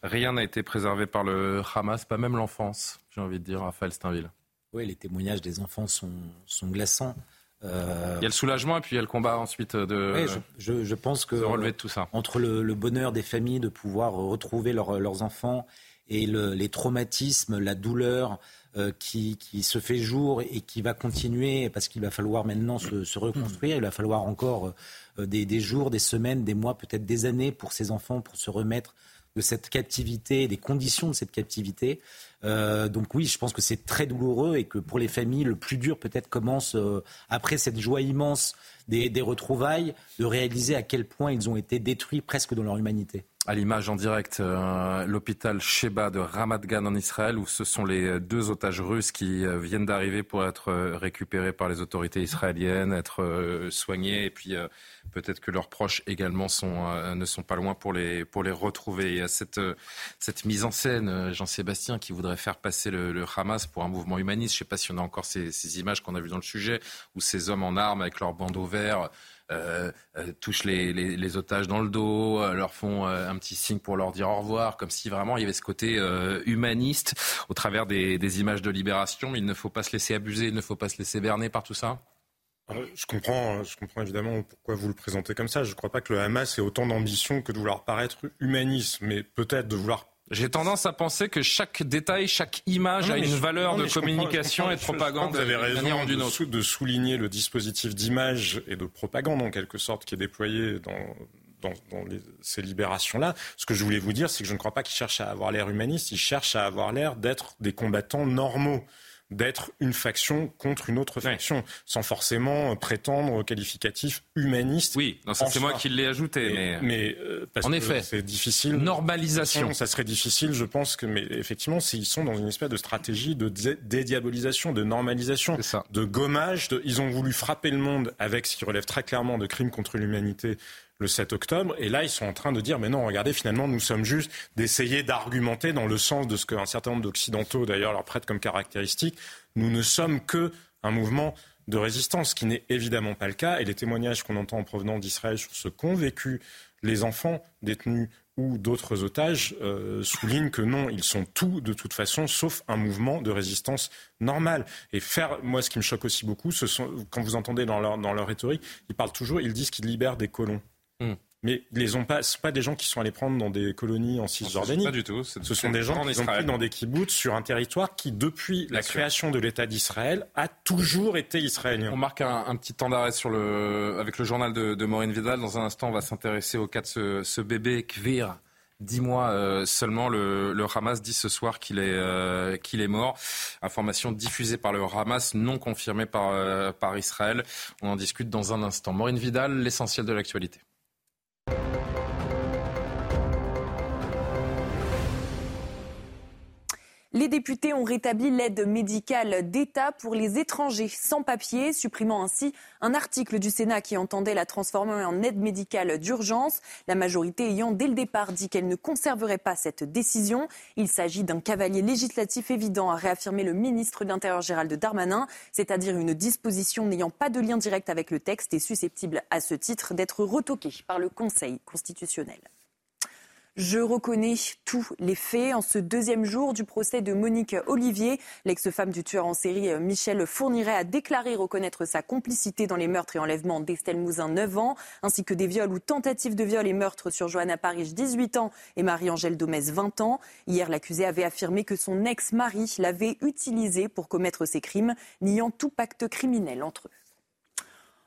Rien n'a été préservé par le Hamas, pas même l'enfance, j'ai envie de dire, Raphaël Steinville. Oui, les témoignages des enfants sont, sont glaçants. Euh, il y a le soulagement et puis il y a le combat ensuite de, oui, je, je, pense que relever de tout ça. Entre le, bonheur des familles de pouvoir retrouver leurs enfants et le, les traumatismes, la douleur euh, qui, qui, se fait jour et qui va continuer parce qu'il va falloir maintenant se, se, reconstruire, il va falloir encore euh, des, des jours, des semaines, des mois, peut-être des années pour ces enfants pour se remettre de cette captivité, des conditions de cette captivité. Euh, donc oui, je pense que c'est très douloureux et que pour les familles, le plus dur peut-être commence euh, après cette joie immense des, retrouvailles, de réaliser à quel point ils ont été détruits presque dans leur humanité. À l'image en direct, euh, l'hôpital Sheba de Ramat Gan en Israël, où ce sont les deux otages russes qui viennent d'arriver pour être récupérés par les autorités israéliennes, être soignés et puis Peut-être que leurs proches également euh, ne sont pas loin pour les, pour les retrouver. Il cette, euh, cette mise en scène, euh, Jean-Sébastien, qui voudrait faire passer le, Hamas pour un mouvement humaniste. Je ne sais pas si on a encore ces, ces images qu'on a vues dans le sujet, où ces hommes en armes avec leurs bandeaux verts euh, touchent les, otages dans le dos, leur font un petit signe pour leur dire au revoir, comme si vraiment il y avait ce côté humaniste au travers des, images de libération. Il ne faut pas se laisser abuser, il ne faut pas se laisser berner par tout ça. Je comprends, je comprends évidemment pourquoi vous le présentez comme ça. Je ne crois pas que le Hamas ait autant d'ambition que de vouloir paraître humaniste, mais peut-être de vouloir j'ai tendance à penser que chaque détail, chaque image a une valeur de communication et de propagande. Vous avez raison de, de, souligner le dispositif d'image et de propagande en quelque sorte qui est déployé dans, dans, dans les, ces libérations-là. Ce que je voulais vous dire, c'est que je ne crois pas qu'ils cherchent à avoir l'air humaniste, ils cherchent à avoir l'air d'être des combattants normaux. D'être une faction contre une autre faction, sans forcément prétendre au qualificatif humaniste. Oui, c'est moi qui l'ai ajouté. Mais, mais euh, parce en effet, c'est difficile. Normalisation. Ça serait difficile, je pense que, mais effectivement, s'ils sont dans une espèce de stratégie de dédiabolisation, de normalisation, de gommage, ils ont voulu frapper le monde avec ce qui relève très clairement de crimes contre l'humanité le 7 octobre. Et là, ils sont en train de dire, mais non, regardez, finalement, nous sommes juste d'essayer d'argumenter dans le sens de ce qu'un certain nombre d'Occidentaux, d'ailleurs, leur prêtent comme caractéristique. Nous ne sommes que un mouvement de résistance, ce qui n'est évidemment pas le cas. Et les témoignages qu'on entend en provenance d'Israël sur ce qu'ont vécu les enfants détenus ou d'autres otages euh, soulignent que non, ils sont tous de toute façon, sauf un mouvement de résistance normal. Et faire, moi, ce qui me choque aussi beaucoup, ce sont, quand vous entendez dans leur, dans leur rhétorique, ils parlent toujours, ils disent qu'ils libèrent des colons. Hmm. Mais ils les ont pas, ce pas des gens qui sont allés prendre dans des colonies en Cisjordanie. Pas du tout. Ce sont des gens qui ont pris dans des kibbutz sur un territoire qui, depuis la création de l'État d'Israël, a toujours été israélien. On marque un, petit temps d'arrêt sur le, avec le journal de, de, Maureen Vidal. Dans un instant, on va s'intéresser au cas de ce, ce bébé Kvir. Dix mois euh, seulement, le, le, Hamas dit ce soir qu'il est, euh, qu'il est mort. Information diffusée par le Hamas, non confirmée par, euh, par Israël. On en discute dans un instant. Maureen Vidal, l'essentiel de l'actualité. Les députés ont rétabli l'aide médicale d'État pour les étrangers sans papier, supprimant ainsi un article du Sénat qui entendait la transformer en aide médicale d'urgence, la majorité ayant dès le départ dit qu'elle ne conserverait pas cette décision. Il s'agit d'un cavalier législatif évident, a réaffirmé le ministre de l'Intérieur Gérald Darmanin, c'est-à-dire une disposition n'ayant pas de lien direct avec le texte et susceptible à ce titre d'être retoquée par le Conseil constitutionnel. Je reconnais tous les faits. En ce deuxième jour du procès de Monique Olivier, l'ex-femme du tueur en série euh, Michel Fourniret a déclaré reconnaître sa complicité dans les meurtres et enlèvements d'Estelle Mouzin, 9 ans, ainsi que des viols ou tentatives de viol et meurtres sur Johanna Paris, 18 ans, et Marie-Angèle Domès, 20 ans. Hier, l'accusé avait affirmé que son ex-mari l'avait utilisé pour commettre ces crimes, niant tout pacte criminel entre eux.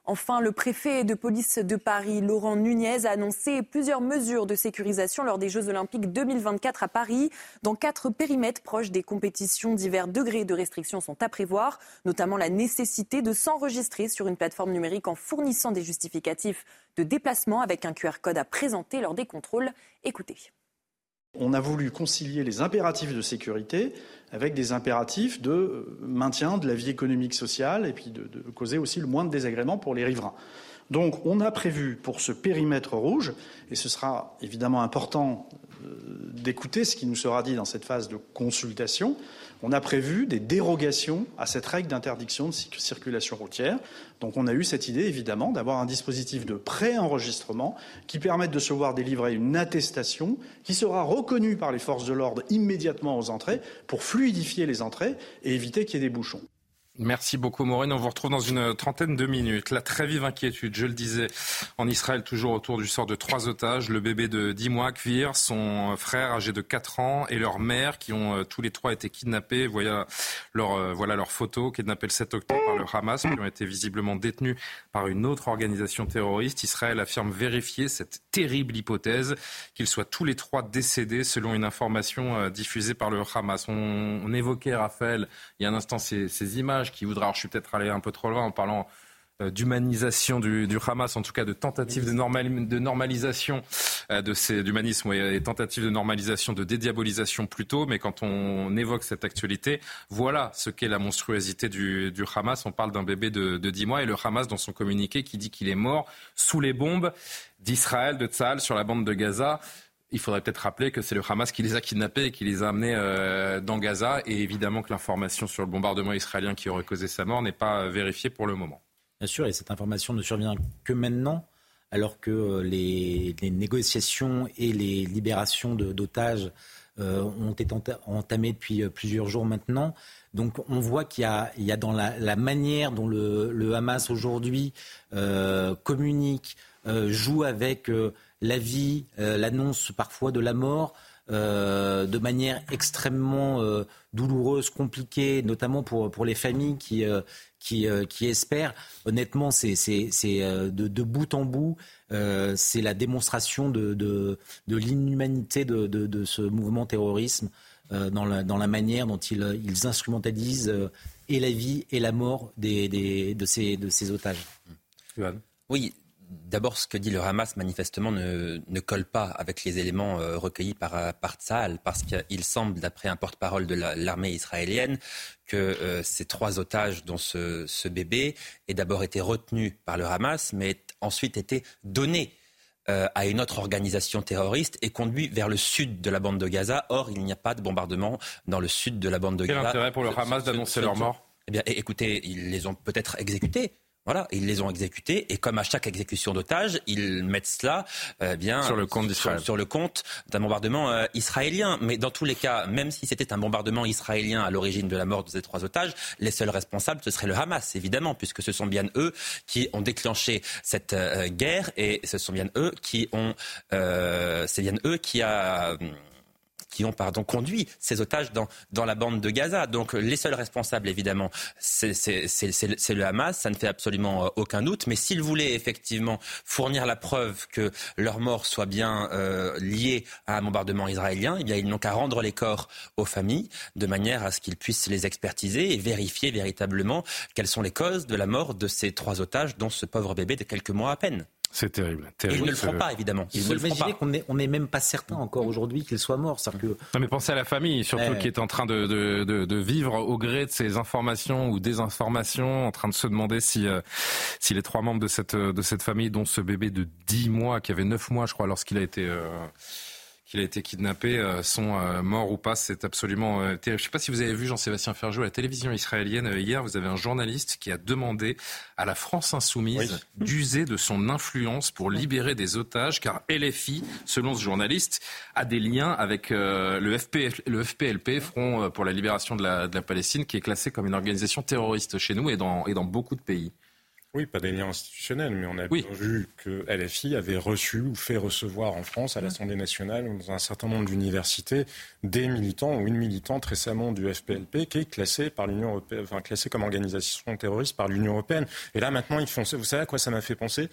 Enfin, le préfet de police de Paris, Laurent Nunez, a annoncé plusieurs mesures de sécurisation lors des Jeux Olympiques 2024 à Paris. Dans quatre périmètres proches des compétitions, divers degrés de restrictions sont à prévoir, notamment la nécessité de s'enregistrer sur une plateforme numérique en fournissant des justificatifs de déplacement avec un QR code à présenter lors des contrôles. Écoutez. On a voulu concilier les impératifs de sécurité avec des impératifs de euh, maintien de la vie économique sociale et puis de, causer aussi le moins de désagréments pour les riverains. Donc on a prévu pour ce périmètre rouge, et ce sera évidemment important euh, d'écouter ce qui nous sera dit dans cette phase de consultation, on a prévu des dérogations à cette règle d'interdiction de circulation routière. Donc on a eu cette idée, évidemment, d'avoir un dispositif de pré-enregistrement qui permette de se voir délivrer une attestation qui sera reconnue par les forces de l'ordre immédiatement aux entrées pour fluidifier les entrées et éviter qu'il y ait des bouchons. Merci beaucoup Maureen. On vous retrouve dans une trentaine de minutes. La très vive inquiétude, je le disais, en Israël, toujours autour du sort de trois otages. Le bébé de 10 mois, Kvir, son frère âgé de 4 ans et leur mère qui ont euh, tous les trois été kidnappés. Voilà leur, euh, voilà leur photo, kidnappés le 7 octobre par le Hamas, qui ont été visiblement détenus par une autre organisation terroriste. Israël affirme vérifier cette terrible hypothèse qu'ils soient tous les trois décédés selon une information euh, diffusée par le Hamas. On, évoquait, Raphaël, il y a un instant ces, ces images qui voudra, alors je suis peut-être allé un peu trop loin en parlant euh, d'humanisation du, Hamas, en tout cas de tentative de, de normalisation euh, de ces d'humanisme et tentative de normalisation, de dédiabolisation plutôt. Mais quand on évoque cette actualité, voilà ce qu'est la monstruosité du, Hamas. On parle d'un bébé de, de 10 mois et le Hamas dans son communiqué qui dit qu'il est mort sous les bombes d'Israël, de Tzahal sur la bande de Gaza. Il faudrait peut-être rappeler que c'est le Hamas qui les a kidnappés et qui les a amenés euh, dans Gaza. Et évidemment que l'information sur le bombardement israélien qui aurait causé sa mort n'est pas euh, vérifiée pour le moment. Bien sûr, et cette information ne survient que maintenant, alors que euh, les, négociations et les libérations d'otages ont été entamées depuis plusieurs jours maintenant. Donc on voit qu'il y, a dans la, manière dont le, Hamas aujourd'hui communique, joue avec la vie, euh, l'annonce parfois de la mort, euh, de manière extrêmement euh, douloureuse, compliquée, notamment pour, pour les familles qui, qui, qui, espèrent. Honnêtement, c'est de, de, bout en bout, c'est la démonstration de, de, de l'inhumanité de, de, ce mouvement terrorisme dans, la, dans, la, manière dont ils, ils instrumentalisent et la vie et la mort des, des, de, ces, de ces otages. Oui, D'abord, ce que dit le Hamas, manifestement, ne, ne colle pas avec les éléments euh, recueillis par, euh, par Tsahal, parce qu'il semble, d'après un porte-parole de l'armée israélienne, que euh, ces trois otages, dont ce, ce bébé, aient d'abord été retenus par le Hamas, mais ensuite été donnés à une autre organisation terroriste et conduits vers le sud de la bande de Gaza. Or, il n'y a pas de bombardement dans le sud de la bande de Gaza. Quel intérêt pour le Hamas d'annoncer leur mort? Eh bien, écoutez, ils les ont peut-être exécutés. Voilà, ils les ont exécutés et comme à chaque exécution d'otages, ils mettent cela euh, bien sur le compte sur, sur, le compte d'un bombardement euh, israélien. Mais dans tous les cas, même si c'était un bombardement israélien à l'origine de la mort de ces trois otages, les seuls responsables ce serait le Hamas évidemment, puisque ce sont bien eux qui ont déclenché cette euh, guerre et ce sont bien eux qui ont, c'est bien eux qui a qui ont pardon, conduit ces otages dans, dans la bande de Gaza. Donc les seuls responsables, évidemment, c'est le Hamas, ça ne fait absolument euh, aucun doute. Mais s'ils voulaient effectivement fournir la preuve que leur mort soit bien euh, liée à un bombardement israélien, eh bien ils n'ont qu'à rendre les corps aux familles de manière à ce qu'ils puissent les expertiser et vérifier véritablement quelles sont les causes de la mort de ces trois otages, dont ce pauvre bébé de quelques mois à peine. C'est terrible, ils ne le feront pas, évidemment. Ils ne le qu'on n'est on même pas certain encore aujourd'hui qu'il soit mort. Que... Non, mais pensez à la famille, surtout qui est en train de, de, de, vivre au gré de ces informations ou désinformations, en train de se demander si, euh, si les trois membres de cette, de cette famille, dont ce bébé de 10 mois, qui avait 9 mois, je crois, lorsqu'il a été... Euh, qu'il a été kidnappé euh, sont euh, morts ou pas. C'est absolument euh, terrible. Je ne sais pas si vous avez vu Jean-Sébastien Ferjou à la télévision israélienne hier. Vous avez un journaliste qui a demandé à la France insoumise d'user de son influence pour libérer des otages, car LFI, selon ce journaliste, a des liens avec le, le FPLP, Front pour la libération de la, de la Palestine, qui est classé comme une organisation terroriste chez nous et dans, et dans beaucoup de pays. Oui, pas des liens institutionnels, mais on a vu que LFI avait reçu ou fait recevoir en France, à l'Assemblée nationale ou dans un certain nombre d'universités, des militants ou une militante récemment du FPLP qui est classé par l'Union européenne, enfin classé comme organisation terroriste par l'Union européenne. Et là maintenant, ils font. Vous savez à quoi ça m'a fait penser?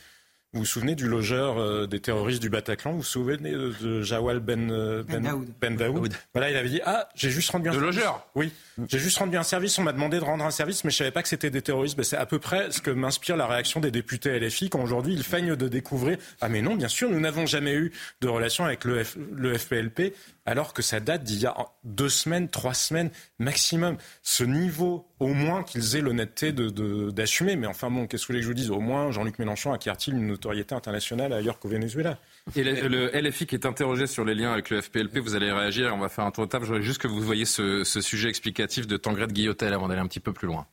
Vous vous souvenez du logeur euh, des terroristes du Bataclan? Vous vous souvenez de, Jawal Ben, euh, ben, ben, Daoud. Voilà, il avait dit Ah, j'ai juste rendu un de logeur? Oui, j'ai juste rendu un service. On m'a demandé de rendre un service, mais je savais pas que c'était des terroristes. Ben, c'est à peu près ce que m'inspire la réaction des députés LFI quand aujourd'hui ils feignent de découvrir Ah, mais non, bien sûr, nous n'avons jamais eu de relation avec le, le FPLP alors que ça date d'il y a deux semaines, trois semaines maximum. Ce niveau, au moins qu'ils aient l'honnêteté d'assumer. Mais enfin bon, qu'est-ce que vous voulez que je vous dise? Au moins, Jean-Luc Mélenchon acquiert-il une notoriété internationale ailleurs qu'au Venezuela Et le, LFI qui est interrogé sur les liens avec le FPLP, vous allez réagir, on va faire un tour de table. Je voudrais juste que vous voyez ce, sujet explicatif de Tangrette Guillotel avant d'aller un petit peu plus loin.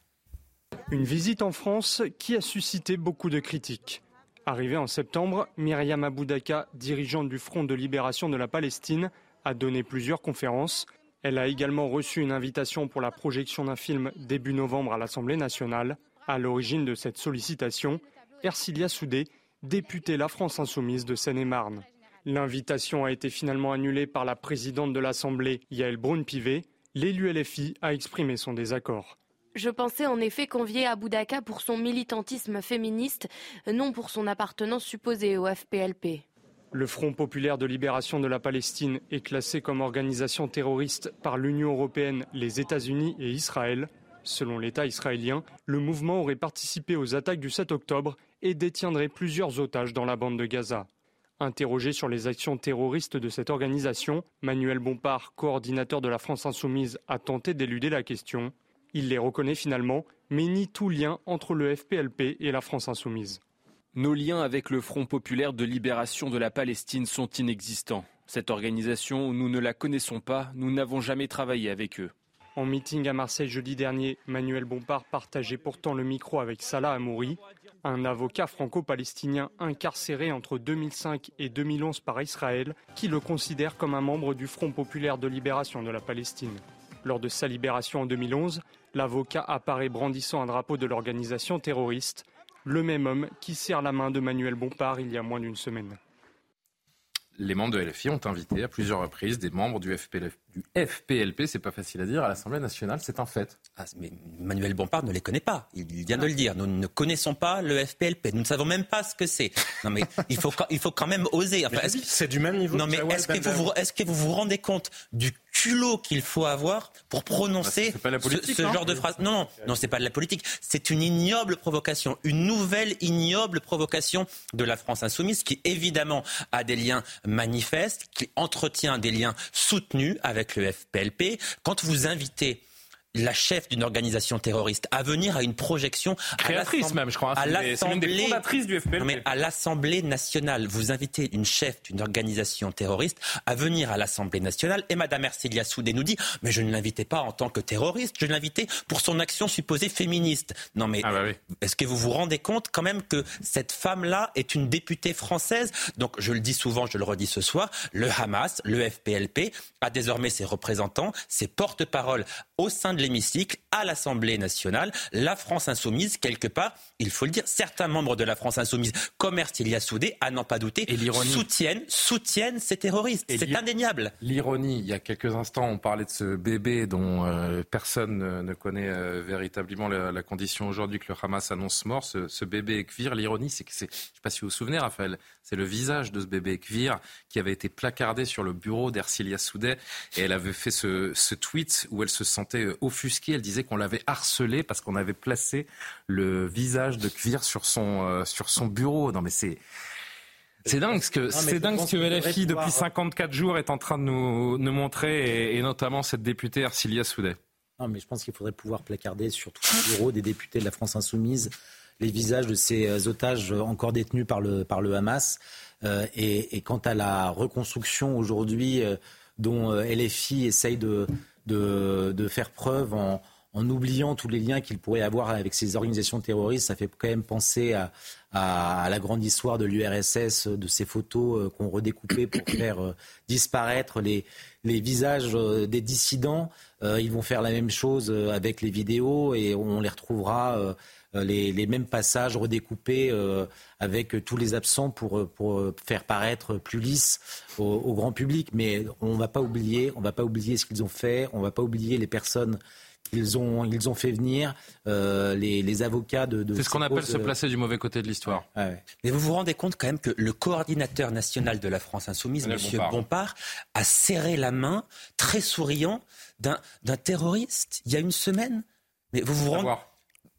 Une visite en France qui a suscité beaucoup de critiques. Arrivée en septembre, Myriam Aboudaka, dirigeante du Front de libération de la Palestine, a donné plusieurs conférences. Elle a également reçu une invitation pour la projection d'un film début novembre à l'Assemblée nationale. À l'origine de cette sollicitation, Ercilia Soudé, députée La France Insoumise de Seine-et-Marne. L'invitation a été finalement annulée par la présidente de l'Assemblée, Yael Braun-Pivet. L'élu LFI a exprimé son désaccord. Je pensais en effet convier Aboudaka pour son militantisme féministe, non pour son appartenance supposée au FPLP. Le Front populaire de libération de la Palestine est classé comme organisation terroriste par l'Union européenne, les États-Unis et Israël. Selon l'État israélien, le mouvement aurait participé aux attaques du 7 octobre et détiendrait plusieurs otages dans la bande de Gaza. Interrogé sur les actions terroristes de cette organisation, Manuel Bompard, coordinateur de la France insoumise, a tenté d'éluder la question. Il les reconnaît finalement, mais nie tout lien entre le FPLP et la France insoumise. Nos liens avec le Front populaire de libération de la Palestine sont inexistants. Cette organisation, nous ne la connaissons pas, nous n'avons jamais travaillé avec eux. En meeting à Marseille jeudi dernier, Manuel Bompard partageait pourtant le micro avec Salah Amouri, un avocat franco-palestinien incarcéré entre 2005 et 2011 par Israël, qui le considère comme un membre du Front populaire de libération de la Palestine. Lors de sa libération en 2011, l'avocat apparaît brandissant un drapeau de l'organisation terroriste le même homme qui serre la main de Manuel Bompard il y a moins d'une semaine. Les membres de LFI ont invité à plusieurs reprises des membres du, FPLP, du FPLP c'est pas facile à dire, à l'Assemblée nationale, c'est un fait. Ah, mais Manuel Bompard ne les connaît pas, il vient de le dire. Nous ne connaissons pas le FPLP, nous ne savons même pas ce que c'est. Non mais il faut, il faut quand même oser. c'est du même niveau. Non mais est-ce que, vous, est-ce que vous vous rendez compte du culot qu'il faut avoir pour prononcer pas ce, genre de phrase. Non, non, non, c'est pas de la politique. C'est une ignoble provocation, une nouvelle ignoble provocation de la France insoumise qui évidemment a des liens manifestes, qui entretient des liens soutenus avec le FPLP. Quand vous invitez la chef d'une organisation terroriste à venir à une projection à Créatrice l'Assemblée- même, je crois, hein. à des- fondatrices du FPLP. Non, mais à l'Assemblée nationale, vous invitez une chef d'une organisation terroriste à venir à l'Assemblée nationale et Madame Ercilia Soudé nous dit mais je ne l'invitais pas en tant que terroriste, je l'invitais pour son action supposée féministe. Non mais Ah bah est-ce que vous vous rendez compte quand même que cette femme-là est une députée française? Donc je le dis souvent, je le redis ce soir, le Hamas, le FPLP a désormais ses représentants, ses porte-paroles au sein de l'hémicycle, à l'Assemblée nationale. La France insoumise, quelque part, il faut le dire, certains membres de la France insoumise, comme Ercilia Soudé, à n'en pas douter, l'ironie. soutiennent, soutiennent ces terroristes. Et C'est indéniable. L'ironie, il y a quelques instants, on parlait de ce bébé dont euh, personne ne, connaît euh, véritablement la, la condition aujourd'hui que le Hamas annonce mort. Ce, ce bébé Ekvir, l'ironie, c'est que c'est, je ne sais pas si vous vous souvenez, Raphaël, c'est le visage de ce bébé Ekvir qui avait été placardé sur le bureau d'Ercilia Soudet et elle avait fait ce, ce tweet où elle se sentait offusquée. Elle disait qu'on l'avait harcelé parce qu'on avait placé le visage de Kvir sur son, euh, sur son bureau. Non mais c'est... C'est dingue ce que, c'est dingue ce que LFI pouvoir- depuis 54 jours est en train de nous, nous montrer et, et notamment cette députée Ercilia Soudet. Non, mais je pense qu'il faudrait pouvoir placarder sur tous les bureaux des députés de la France insoumise les visages de ces euh, otages encore détenus par le, par le Hamas. Euh, et, et quant à la reconstruction aujourd'hui euh, dont LFI essaye de, de, faire preuve en, oubliant tous les liens qu'il pourrait avoir avec ces organisations terroristes, ça fait quand même penser à, la grande histoire de l'URSS, de ces photos euh, qu'on redécoupait pour faire euh, disparaître les, les visages euh, des dissidents. Ils vont faire la même chose avec les vidéos et on les retrouvera. Euh, les, les mêmes passages redécoupés euh, avec tous les absents pour, euh, pour faire paraître plus lisse au, au grand public. Mais on ne va pas oublier, on va pas oublier ce qu'ils ont fait, on ne va pas oublier les personnes qu'ils ont, ils ont fait venir, euh, les, les avocats de. de C'est ce qu'on appelle se placer du mauvais côté de l'histoire. Mais vous vous rendez compte quand même que le coordinateur national de la France insoumise, M. Bompard. Bompard, a serré la main, très souriant, d'un d'un terroriste il y a une semaine. Mais vous vous rendez.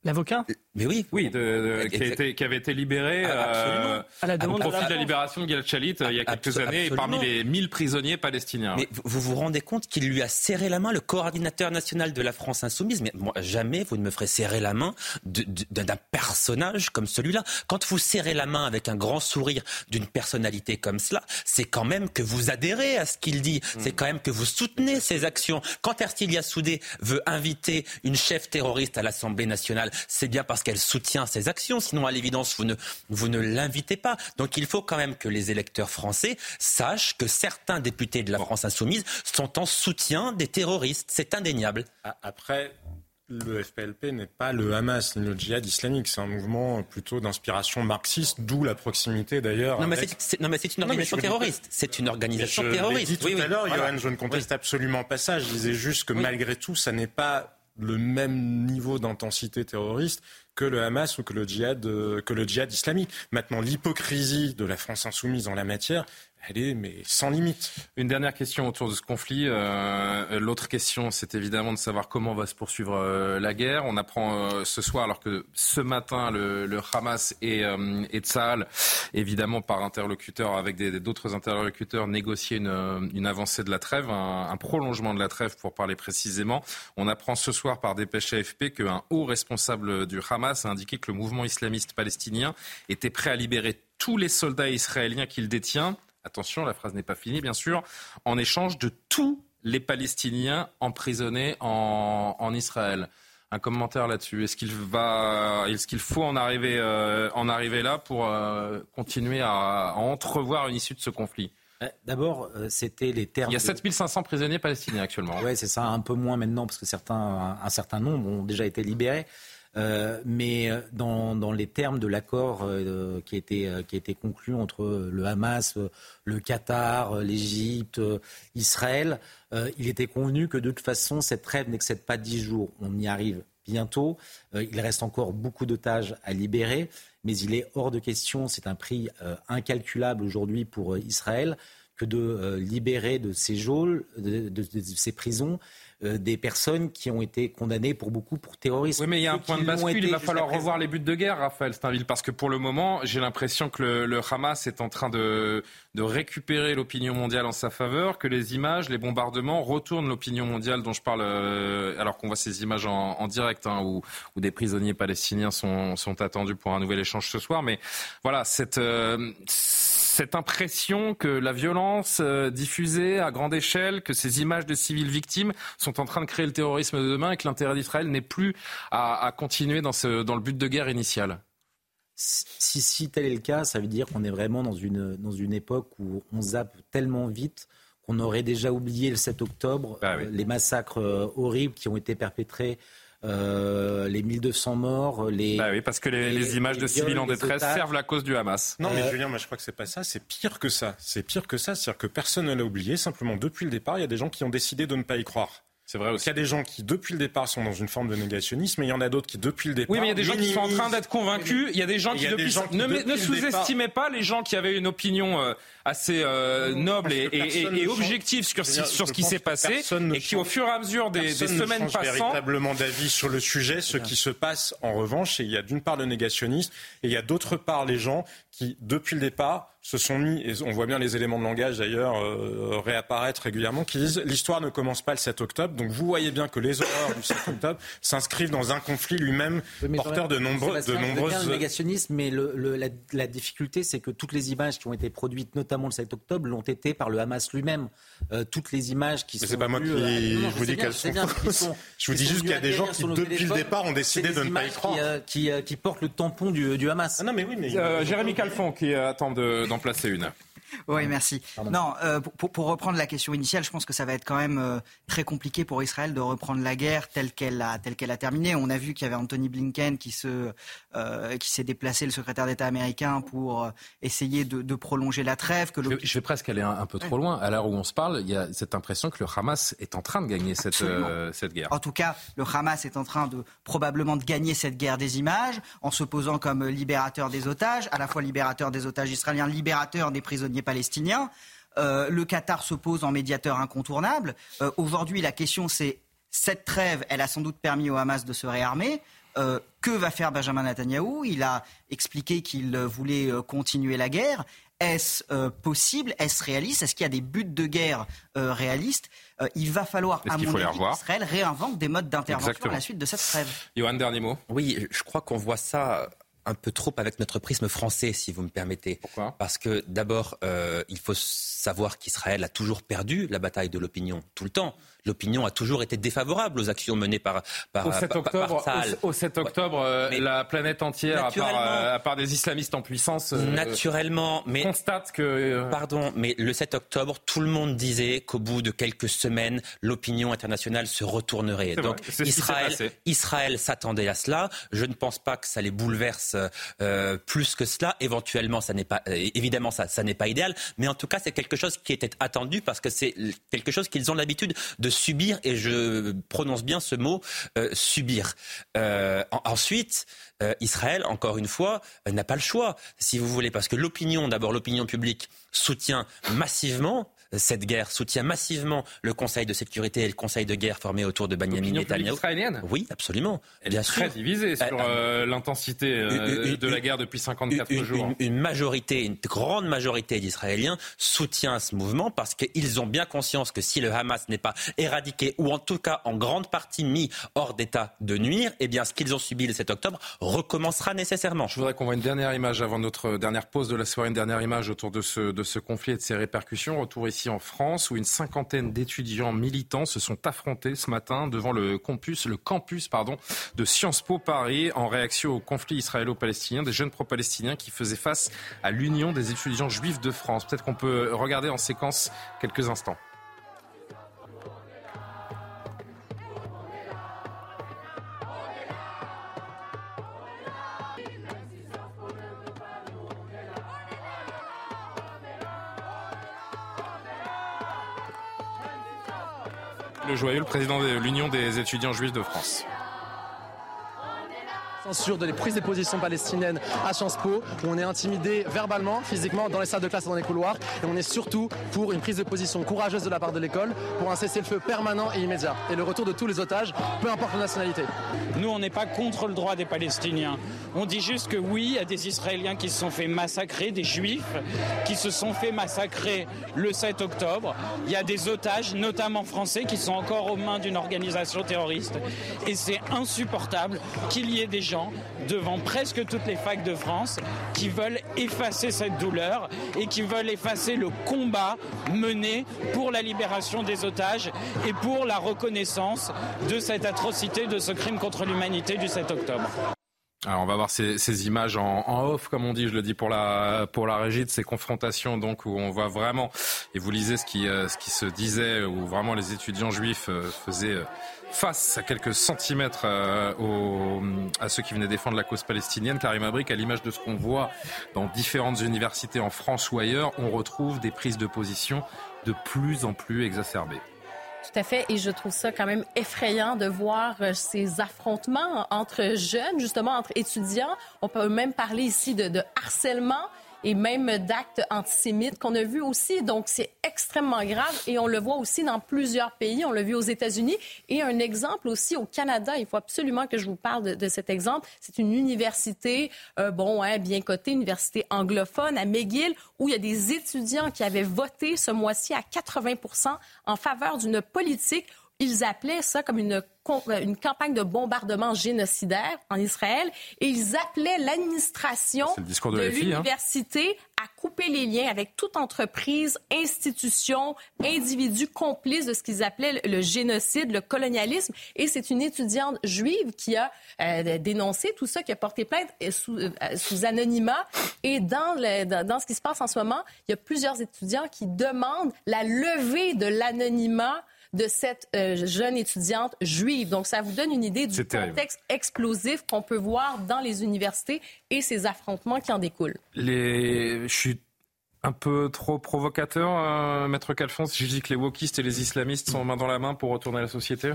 L'avocat? Mais oui. Oui, de- de- qui, a été, qui avait été libéré Ah, absolument. euh, À la demande au de profit la de la libération de Gilad Shalit euh, il y a quelques Abso- années, et parmi absolument. les 1000 prisonniers palestiniens. Mais vous- vous rendez compte qu'il lui a serré la main, le coordinateur national de la France insoumise Mais moi, jamais vous ne me ferez serrer la main d'un personnage comme celui-là. Quand vous serrez la main avec un grand sourire d'une personnalité comme cela, c'est quand même que vous adhérez à ce qu'il dit. Mm. C'est quand même que vous soutenez ses actions. Quand Erstilia Soudé veut inviter une chef terroriste à l'Assemblée nationale, c'est bien parce qu'elle soutient ses actions. Sinon, à l'évidence, vous ne, vous ne l'invitez pas. Donc il faut quand même que les électeurs français sachent que certains députés de la France insoumise sont en soutien des terroristes. C'est indéniable. Après, le FPLP n'est pas le Hamas ni le djihad islamique. C'est un mouvement plutôt d'inspiration marxiste, d'où la proximité d'ailleurs. Non, mais avec- non, mais c'est une organisation terroriste. C'est une organisation je terroriste. dit tout Oui, oui. à l'heure, Voilà. Je ne conteste absolument pas ça. Je disais juste que malgré tout, ça n'est pas le même niveau d'intensité terroriste que le Hamas ou que le djihad, euh, que le djihad islamique. Maintenant, l'hypocrisie de la France insoumise en la matière, elle est mais sans limite. Une dernière question autour de ce conflit. Euh, L'autre question, c'est évidemment de savoir comment va se poursuivre euh, la guerre. On apprend euh, ce soir, alors que ce matin, le, Hamas et, et évidemment par interlocuteur, avec d'autres interlocuteurs, négociaient une, une avancée de la trêve, un, un prolongement de la trêve pour parler précisément. On apprend ce soir par dépêche AFP qu'un haut responsable du Hamas a indiqué que le mouvement islamiste palestinien était prêt à libérer tous les soldats israéliens qu'il détient attention, la phrase n'est pas finie bien sûr, en échange de tous les Palestiniens emprisonnés en, en Israël. Un commentaire là-dessus. Est-ce qu'il va, est-ce qu'il faut en arriver, euh, en arriver là pour euh, continuer à, à entrevoir une issue de ce conflit? Euh, D'abord, c'était les termes. Il y a de- 7500 prisonniers palestiniens actuellement. Oui, c'est ça, un peu moins maintenant, parce que certains, un, un certain nombre ont déjà été libérés. Euh, mais euh, dans, les termes de l'accord euh, qui, a été, conclu entre le Hamas, le Qatar, l'Égypte, Israël, il était convenu que de toute façon, cette trêve n'excède pas dix jours. On y arrive bientôt. Il reste encore beaucoup d'otages à libérer, mais il est hors de question, c'est un prix incalculable aujourd'hui pour Israël, que de libérer de ces geôles, de ces prisons, euh, des personnes qui ont été condamnées pour beaucoup pour terrorisme. Oui, mais il y a un point de bascule. Il va falloir revoir les buts de guerre, Raphaël Steinville, parce que pour le moment, j'ai l'impression que le, Hamas est en train de, de récupérer l'opinion mondiale en sa faveur, que les images, les bombardements retournent l'opinion mondiale dont je parle, euh, alors qu'on voit ces images en, direct, hein, où, où, des prisonniers palestiniens sont, sont, attendus pour un nouvel échange ce soir. Mais voilà, cette. Euh, cette impression que la violence euh, diffusée à grande échelle, que ces images de civils victimes sont en train de créer le terrorisme de demain et que l'intérêt d'Israël n'est plus à, continuer dans, ce, dans le but de guerre initial? Si, si tel est le cas, ça veut dire qu'on est vraiment dans une, dans une époque où on zappe tellement vite qu'on aurait déjà oublié le 7 octobre, bah euh, les massacres euh, horribles qui ont été perpétrés euh, les 1200 morts, les. Bah oui, parce que les, images de civils en détresse servent la cause du Hamas. Non, mais euh, Julien, moi je crois que c'est pas ça. C'est pire que ça. C'est pire que ça. C'est-à-dire que personne ne l'a oublié. Simplement, depuis le départ, il y a des gens qui ont décidé de ne pas y croire. C'est vrai aussi. Il y a des gens qui, depuis le départ, sont dans une forme de négationnisme, et il y en a d'autres qui, depuis le départ. Oui, mais il y a des gens qui sont en train d'être convaincus. Il y a des gens qui, depuis. ne, sous-estimez pas les gens qui avaient une opinion euh, assez euh, noble et, et, objective sur, sur ce qui s'est passé, et qui, au fur et à mesure des, des semaines passant. véritablement d'avis sur le sujet. Ce qui se passe, en revanche, et il y a d'une part le négationnisme, et il y a d'autre part les gens qui, depuis le départ, se sont mis, et on voit bien les éléments de langage d'ailleurs euh, réapparaître régulièrement, qui disent l'histoire ne commence pas le 7 octobre. Donc vous voyez bien que les horreurs du 7 octobre s'inscrivent dans un conflit lui-même porteur de, nombreux, de nombreuses... le négationnisme, mais le, la, difficulté, c'est que toutes les images qui ont été produites, notamment le 7 octobre, l'ont été par le Hamas lui-même. Euh, toutes les images qui mais sont... c'est pas moi qui euh, je vous dis qu'elles sont, Je vous dis juste qu'il y a des gens qui, depuis le départ, ont décidé de ne pas y croire. Qui, qui, portent le tampon du, du Hamas. Ah non, mais oui, mais... Jérémy Calfon qui attend d'en placer une. Oui, merci. Non, euh, pour, reprendre la question initiale, je pense que ça va être quand même euh, très compliqué pour Israël de reprendre la guerre telle qu'elle a, telle qu'elle a terminé. On a vu qu'il y avait Anthony Blinken qui se, euh, qui s'est déplacé, le secrétaire d'État américain, pour essayer de, prolonger la trêve. Que je, vais presque aller un, peu trop loin. À l'heure où on se parle, il y a cette impression que le Hamas est en train de gagner cette, cette guerre. En tout cas, le Hamas est en train de probablement de gagner cette guerre des images en se posant comme libérateur des otages, à la fois libérateur des otages israéliens, libérateur des prisonniers palestiniens. Euh, le Qatar se pose en médiateur incontournable. Euh, aujourd'hui, la question c'est cette trêve, elle a sans doute permis au Hamas de se réarmer. Euh, que va faire Benjamin Netanyahou Il a expliqué qu'il voulait continuer la guerre. Est-ce possible? Est-ce réaliste? Est-ce qu'il y a des buts de guerre réalistes? Il va falloir, à mon avis, qu'Israël réinvente des modes d'intervention à la suite de cette trêve. Johan, dernier mot. Oui, je crois qu'on voit ça un peu trop avec notre prisme français, si vous me permettez. Pourquoi? Parce que d'abord, euh, il faut savoir qu'Israël a toujours perdu la bataille de l'opinion, tout le temps l'opinion a toujours été défavorable aux actions menées par, par au 7 octobre. au, 7 octobre, euh, la planète entière, à part, euh, à part, des islamistes en puissance, euh, naturellement, mais constate que. Pardon, mais le 7 octobre, tout le monde disait qu'au bout de quelques semaines, l'opinion internationale se retournerait. Donc Israël, Israël s'attendait à cela. Je ne pense pas que ça les bouleverse plus que cela. Éventuellement, ça n'est pas, évidemment, ça, ça n'est pas idéal, mais en tout cas, c'est quelque chose qui était attendu parce que c'est quelque chose qu'ils ont l'habitude de subir, et je prononce bien ce mot, euh, subir. Euh, ensuite, euh, Israël, encore une fois, n'a pas le choix, si vous voulez, parce que l'opinion, d'abord l'opinion publique, soutient massivement cette guerre, soutient massivement le Conseil de sécurité et le Conseil de guerre formé autour de Benjamin Netanyahu. israélienne Oui, absolument. Elle est très divisée sur euh, euh, l'intensité euh, de la guerre depuis 54 jours. Une, majorité, une grande majorité d'Israéliens soutient ce mouvement parce qu'ils ont bien conscience que si le Hamas n'est pas éradiqué ou en tout cas en grande partie mis hors d'état de nuire, eh bien ce qu'ils ont subi le 7 octobre recommencera nécessairement. Je voudrais qu'on voit une dernière image avant notre dernière pause de la soirée, une dernière image autour de ce, de ce conflit et de ses répercussions. Retour ici en France où une cinquantaine d'étudiants militants se sont affrontés ce matin devant le campus, le campus de Sciences Po Paris en réaction au conflit israélo-palestinien, des jeunes pro-palestiniens qui faisaient face à l'Union des étudiants juifs de France. Peut-être qu'on peut regarder en séquence quelques instants. Le Joyeux, le président de l'Union des étudiants juifs de France. Sur des prises de position palestiniennes à Sciences Po, où on est intimidé verbalement, physiquement, dans les salles de classe et dans les couloirs. Et on est surtout pour une prise de position courageuse de la part de l'école, pour un cessez-le-feu permanent et immédiat. Et le retour de tous les otages, peu importe la nationalité. Nous, on n'est pas contre le droit des Palestiniens. On dit juste que oui, il y a des Israéliens qui se sont fait massacrer, des Juifs qui se sont fait massacrer le 7 octobre. Il y a des otages, notamment français, qui sont encore aux mains d'une organisation terroriste. Et c'est insupportable qu'il y ait des gens devant presque toutes les facs de France qui veulent effacer cette douleur et qui veulent effacer le combat mené pour la libération des otages et pour la reconnaissance de cette atrocité, de ce crime contre l'humanité du 7 octobre. Alors on va voir ces, images en, en, off, comme on dit, je le dis pour la pour la régie de ces confrontations, donc où on voit vraiment, et vous lisez ce qui euh, ce qui se disait, où vraiment les étudiants juifs euh, faisaient euh, face à quelques centimètres au, à ceux qui venaient défendre la cause palestinienne. Karim Abrik, à l'image de ce qu'on voit dans différentes universités en France ou ailleurs, on retrouve des prises de position de plus en plus exacerbées. Tout à fait. Et je trouve ça quand même effrayant de voir euh, ces affrontements entre jeunes, justement entre étudiants. On peut même parler ici de harcèlement et même d'actes antisémites qu'on a vus aussi. Donc, c'est extrêmement grave et on le voit aussi dans plusieurs pays. On l'a vu aux États-Unis et un exemple aussi au Canada. Il faut absolument que je vous parle de, de cet exemple. C'est une université, euh, bon, hein, bien cotée, université anglophone à McGill, où il y a des étudiants qui avaient voté ce mois-ci à 80% en faveur d'une politique ils appelaient ça comme une, une, campagne de bombardement génocidaire en Israël et ils appelaient l'administration de, de hein. l'université à couper les liens avec toute entreprise, institution, individu complice de ce qu'ils appelaient le génocide, le colonialisme. Et c'est une étudiante juive qui a euh, dénoncé tout ça, qui a porté plainte sous, euh, sous anonymat. Et dans, le, dans, dans ce qui se passe en ce moment, il y a plusieurs étudiants qui demandent la levée de l'anonymat de cette euh, jeune étudiante juive. Donc, ça vous donne une idée du contexte explosif qu'on peut voir dans les universités et ces affrontements qui en découlent. Les... Je suis un peu trop provocateur, euh, Maître Calfon, si je dis que les wokistes et les islamistes sont main dans la main pour retourner la société?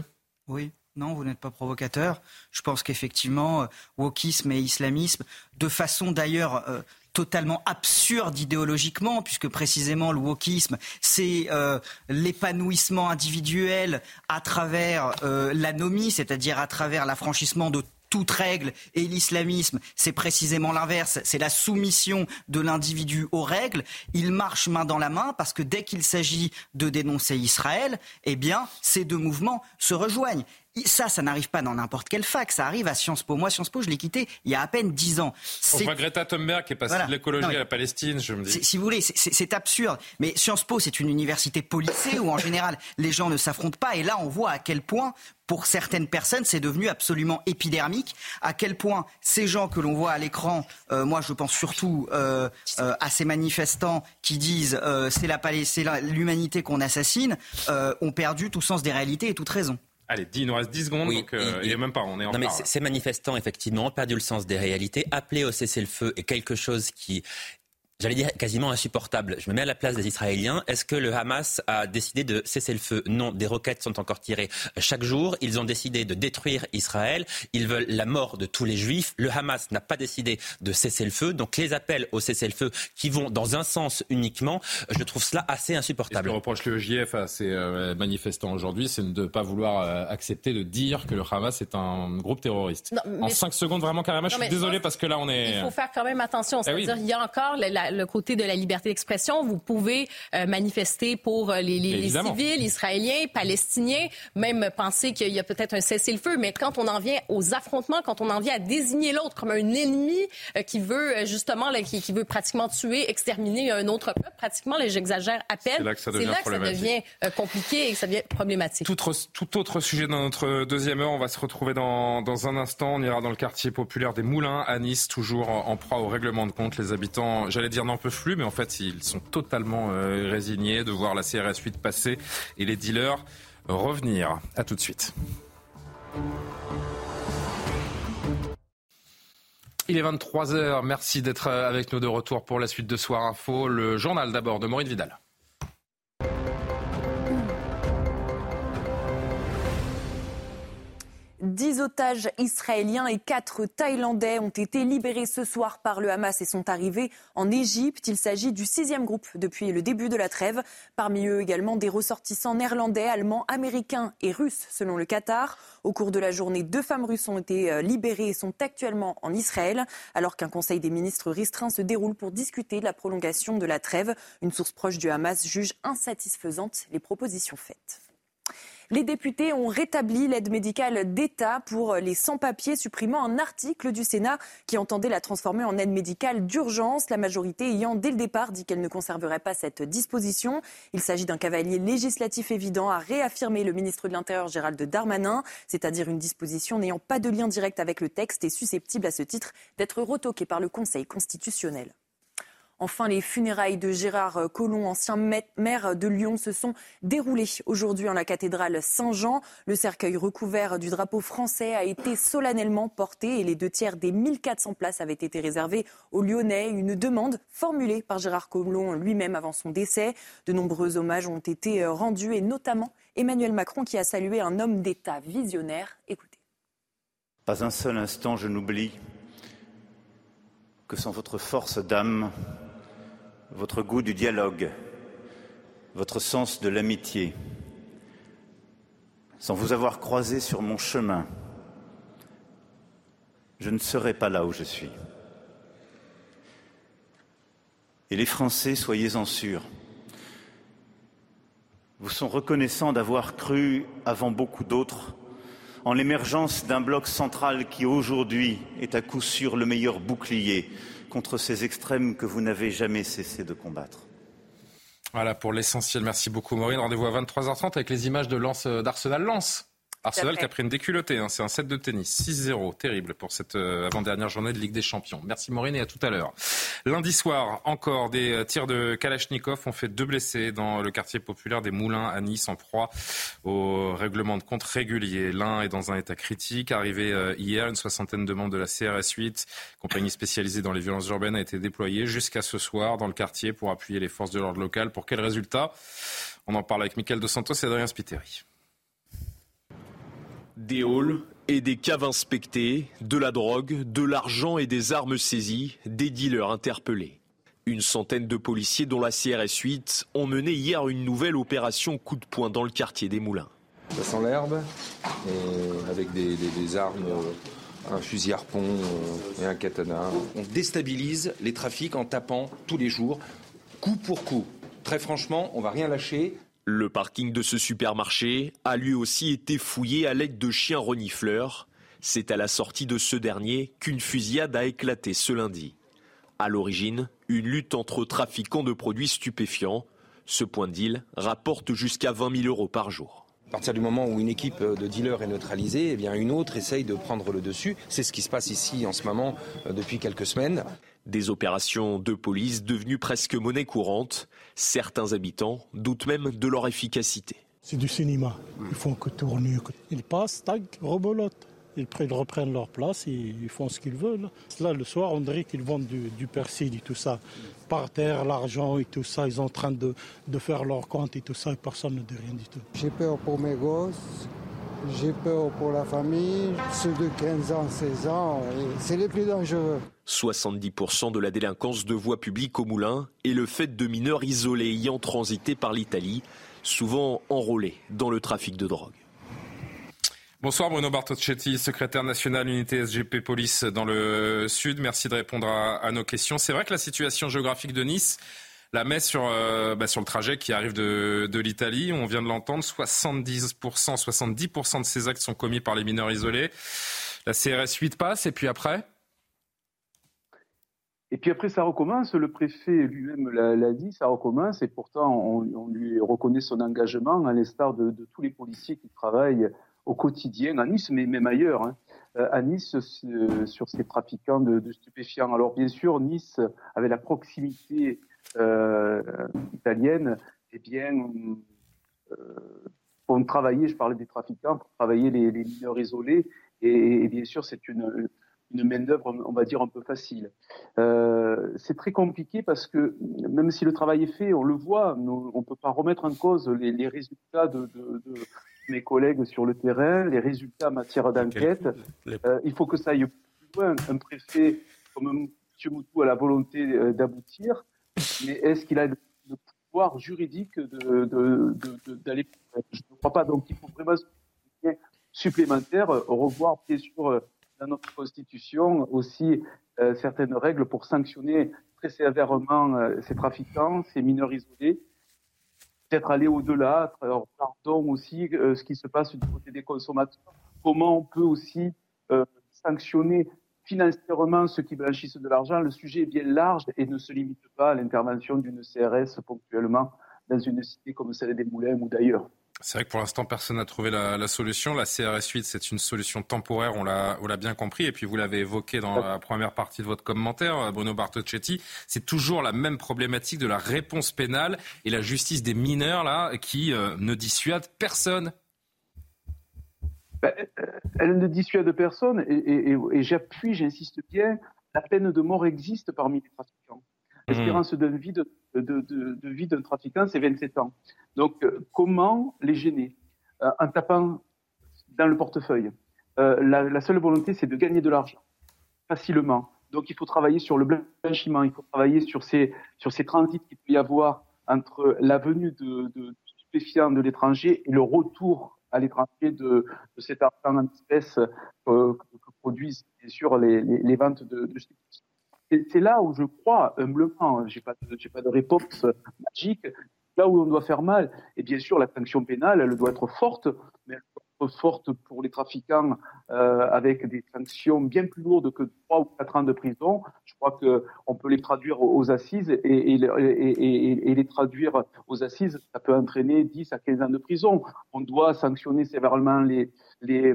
Oui. Non, vous n'êtes pas provocateur. Je pense qu'effectivement, euh, wokisme et islamisme, de façon d'ailleurs euh, totalement absurde idéologiquement, puisque précisément le wokisme, c'est euh, l'épanouissement individuel à travers euh, l'anomie, c'est-à-dire à travers l'affranchissement de toute règle et l'islamisme, c'est précisément l'inverse, c'est la soumission de l'individu aux règles. Ils marchent main dans la main parce que dès qu'il s'agit de dénoncer Israël, eh bien, ces deux mouvements se rejoignent. Ça, ça n'arrive pas dans n'importe quelle fac, ça arrive à Sciences Po. Moi, Sciences Po, je l'ai quitté il y a à peine dix ans. On voit Greta Thunberg qui est passée voilà. de l'écologie à la Palestine, je me dis. Si vous voulez, c'est absurde. Mais Sciences Po, c'est une université policée où, en général, les gens ne s'affrontent pas. Et là, on voit à quel point, pour certaines personnes, c'est devenu absolument épidermique. À quel point ces gens que l'on voit à l'écran, euh, moi, je pense surtout euh, euh, à ces manifestants qui disent euh, c'est l'humanité qu'on assassine, euh, ont perdu tout sens des réalités et toute raison. Allez, il nous reste 10 secondes, oui, donc euh, il n'y a même pas, on est en Non, mais ces manifestants, effectivement, ont perdu le sens des réalités. Appeler au cessez-le-feu est quelque chose qui j'allais dire quasiment insupportable. Je me mets à la place des Israéliens. Est-ce que le Hamas a décidé de cesser le feu? Non, des roquettes sont encore tirées chaque jour. Ils ont décidé de détruire Israël. Ils veulent la mort de tous les Juifs. Le Hamas n'a pas décidé de cesser le feu. Donc les appels au cessez-le-feu qui vont dans un sens uniquement, je trouve cela assez insupportable. Ce que reproche le JF à ces euh, manifestants aujourd'hui, c'est de ne pas vouloir euh, accepter de dire que le Hamas est un groupe terroriste. Non, en 5 secondes, vraiment, carrément, je suis désolé parce que là, on est... Il faut faire quand même attention. C'est-à-dire, eh oui. il y a encore la, la le côté de la liberté d'expression. Vous pouvez euh, manifester pour les, les, les, civils israéliens, palestiniens, même penser qu'il y a peut-être un cessez-le-feu. Mais quand on en vient aux affrontements, quand on en vient à désigner l'autre comme un ennemi euh, qui veut euh, justement, là, qui, qui, veut pratiquement tuer, exterminer un autre peuple, pratiquement, j'exagère à peine. C'est là que ça devient, que ça devient compliqué et que ça devient problématique. Tout, tout, autre sujet dans notre deuxième heure. On va se retrouver dans, dans un instant. On ira dans le quartier populaire des Moulins à Nice, toujours en proie au règlement de compte. Les habitants, j'allais dire, n'en peuvent plus, mais en fait, ils sont totalement euh, résignés de voir la CRS 8 passer et les dealers revenir. À tout de suite. Il est 23h. Merci d'être avec nous de retour pour la suite de Soir Info. Le journal d'abord de Maureen Vidal. Dix otages israéliens et quatre Thaïlandais ont été libérés ce soir par le Hamas et sont arrivés en Égypte. Il s'agit du sixième groupe depuis le début de la trêve. Parmi eux également des ressortissants néerlandais, allemands, américains et russes, selon le Qatar. Au cours de la journée, deux femmes russes ont été euh, libérées et sont actuellement en Israël, alors qu'un conseil des ministres restreint se déroule pour discuter de la prolongation de la trêve. Une source proche du Hamas juge insatisfaisantes les propositions faites. Les députés ont rétabli l'aide médicale d'État pour les sans-papiers, supprimant un article du Sénat qui entendait la transformer en aide médicale d'urgence, la majorité ayant dès le départ dit qu'elle ne conserverait pas cette disposition. Il s'agit d'un cavalier législatif évident, a réaffirmé le ministre de l'Intérieur Gérald Darmanin, c'est-à-dire une disposition n'ayant pas de lien direct avec le texte et susceptible à ce titre d'être retoquée par le Conseil constitutionnel. Enfin, les funérailles de Gérard Collomb, ancien maire de Lyon, se sont déroulées aujourd'hui en la cathédrale Saint-Jean. Le cercueil recouvert du drapeau français a été solennellement porté et les deux tiers des 1400 places avaient été réservées aux Lyonnais. Une demande formulée par Gérard Collomb lui-même avant son décès. De nombreux hommages ont été rendus et notamment Emmanuel Macron qui a salué un homme d'État visionnaire. Écoutez. Pas un seul instant je n'oublie que sans votre force d'âme, votre goût du dialogue, votre sens de l'amitié, sans vous avoir croisé sur mon chemin, je ne serais pas là où je suis. Et les Français, soyez-en sûrs, vous sont reconnaissants d'avoir cru, avant beaucoup d'autres, en l'émergence d'un bloc central qui aujourd'hui est à coup sûr le meilleur bouclier contre ces extrêmes que vous n'avez jamais cessé de combattre. Voilà pour l'essentiel. Merci beaucoup Maureen. Rendez-vous à 23h30 avec les images de Lance d'Arsenal Lens. Arsenal qui a pris une déculottée, hein. c'est un set de tennis. 6-0, terrible pour cette euh, avant-dernière journée de Ligue des Champions. Merci Maureen et à tout à l'heure. Lundi soir, encore des euh, tirs de Kalachnikov ont fait deux blessés dans le quartier populaire des Moulins à Nice en proie au règlement de compte régulier. L'un est dans un état critique. Arrivé euh, hier, une soixantaine de membres de la CRS 8, compagnie spécialisée dans les violences urbaines, a été déployée jusqu'à ce soir dans le quartier pour appuyer les forces de l'ordre local. Pour quel résultat? On en parle avec Michael Dos Santos et Adrien Spiteri. Des halls et des caves inspectées, de la drogue, de l'argent et des armes saisies, des dealers interpellés. Une centaine de policiers, dont la CRS 8, ont mené hier une nouvelle opération coup de poing dans le quartier des Moulins. Ça sent l'herbe, avec des, des, des, armes, un fusil harpon et un katana. On déstabilise les trafics en tapant tous les jours, coup pour coup. Très franchement, on va rien lâcher. Le parking de ce supermarché a lui aussi été fouillé à l'aide de chiens renifleurs. C'est à la sortie de ce dernier qu'une fusillade a éclaté ce lundi. À l'origine, une lutte entre trafiquants de produits stupéfiants. Ce point de deal rapporte jusqu'à 20 000 euros par jour. À partir du moment où une équipe de dealers est neutralisée, eh bien une autre essaye de prendre le dessus. C'est ce qui se passe ici en ce moment depuis quelques semaines. Des opérations de police devenues presque monnaie courante. Certains habitants doutent même de leur efficacité. C'est du cinéma. Ils font que tourner. Ils passent, tac, rebolote. Ils reprennent leur place, ils font ce qu'ils veulent. Là, le soir, on dirait qu'ils vendent du, du, persil et tout ça. Par terre, l'argent et tout ça, ils sont en train de, de faire leur compte et tout ça, et personne ne dit rien du tout. J'ai peur pour mes gosses, j'ai peur pour la famille. Ceux de 15 ans, 16 ans, c'est les plus dangereux. 70% de la délinquance de voies publiques au Moulin est le fait de mineurs isolés ayant transité par l'Italie, souvent enrôlés dans le trafic de drogue. Bonsoir Bruno Bartocchetti, secrétaire national unité SGP Police dans le Sud. Merci de répondre à, à nos questions. C'est vrai que la situation géographique de Nice la met sur, euh, bah, sur le trajet qui arrive de, l'Italie. On vient de l'entendre, 70%, 70% de ces actes sont commis par les mineurs isolés. La CRS 8 passe et puis après? Et puis après, ça recommence. Le préfet lui-même l'a dit, ça recommence. Et pourtant, on, lui reconnaît son engagement, à l'instar de, tous les policiers qui travaillent au quotidien, à Nice, mais même ailleurs, hein, à Nice, sur ces trafiquants de, stupéfiants. Alors, bien sûr, Nice, avec la proximité euh, italienne, eh bien, euh, pour travailler, je parlais des trafiquants, pour travailler les, les mineurs isolés. Et, et bien sûr, c'est une une main-d'œuvre, on va dire, un peu facile. Euh, c'est très compliqué parce que même si le travail est fait, on le voit, nous, on ne peut pas remettre en cause les, les résultats de, de, de, mes collègues sur le terrain, les résultats en matière d'enquête. Euh, il faut que ça aille plus loin. Un préfet comme M. Moutou a la volonté euh, d'aboutir, mais est-ce qu'il a le pouvoir juridique d'aller de, de, Je ne crois pas. Donc il faut vraiment supplémentaire, revoir bien sûr dans notre constitution aussi certaines règles pour sanctionner très sévèrement ces trafiquants, ces mineurs isolés. Peut-être aller au-delà, pardon aussi euh, ce qui se passe du côté des consommateurs, comment on peut aussi euh, sanctionner financièrement ceux qui blanchissent de l'argent. Le sujet est bien large et ne se limite pas à l'intervention d'une CRS ponctuellement dans une cité comme celle des Moulins ou d'ailleurs. C'est vrai que pour l'instant, personne n'a trouvé la, solution. La CRS 8, c'est une solution temporaire, on l'a, bien compris. Et puis, vous l'avez évoqué dans la première partie de votre commentaire, Bruno Bartocchetti. C'est toujours la même problématique de la réponse pénale et la justice des mineurs, là, qui euh, ne dissuade personne. Ben, elle ne dissuade personne et, et j'appuie, j'insiste bien, la peine de mort existe parmi les trafiquants. Mmh. L'espérance de vie de, de, vie d'un trafiquant, c'est 27 ans. Donc, euh, comment les gêner? Euh, En tapant dans le portefeuille. Euh, la, seule volonté, c'est de gagner de l'argent facilement. Donc, il faut travailler sur le blanchiment, il faut travailler sur ces, sur ces transits qu'il peut y avoir entre la venue de, de stupéfiants de l'étranger et le retour à l'étranger de, de, cet argent en espèces que, produisent bien sûr les, ventes de, de c'est là où je crois humblement, hein, j'ai pas j'ai pas de réponse magique, là où on doit faire mal. Et bien sûr, la sanction pénale, elle doit être forte, mais elle doit forte pour les trafiquants euh, avec des sanctions bien plus lourdes que 3 ou 4 ans de prison. Je crois qu'on peut les traduire aux assises et, les traduire aux assises, ça peut entraîner 10 à 15 ans de prison. On doit sanctionner sévèrement les, les,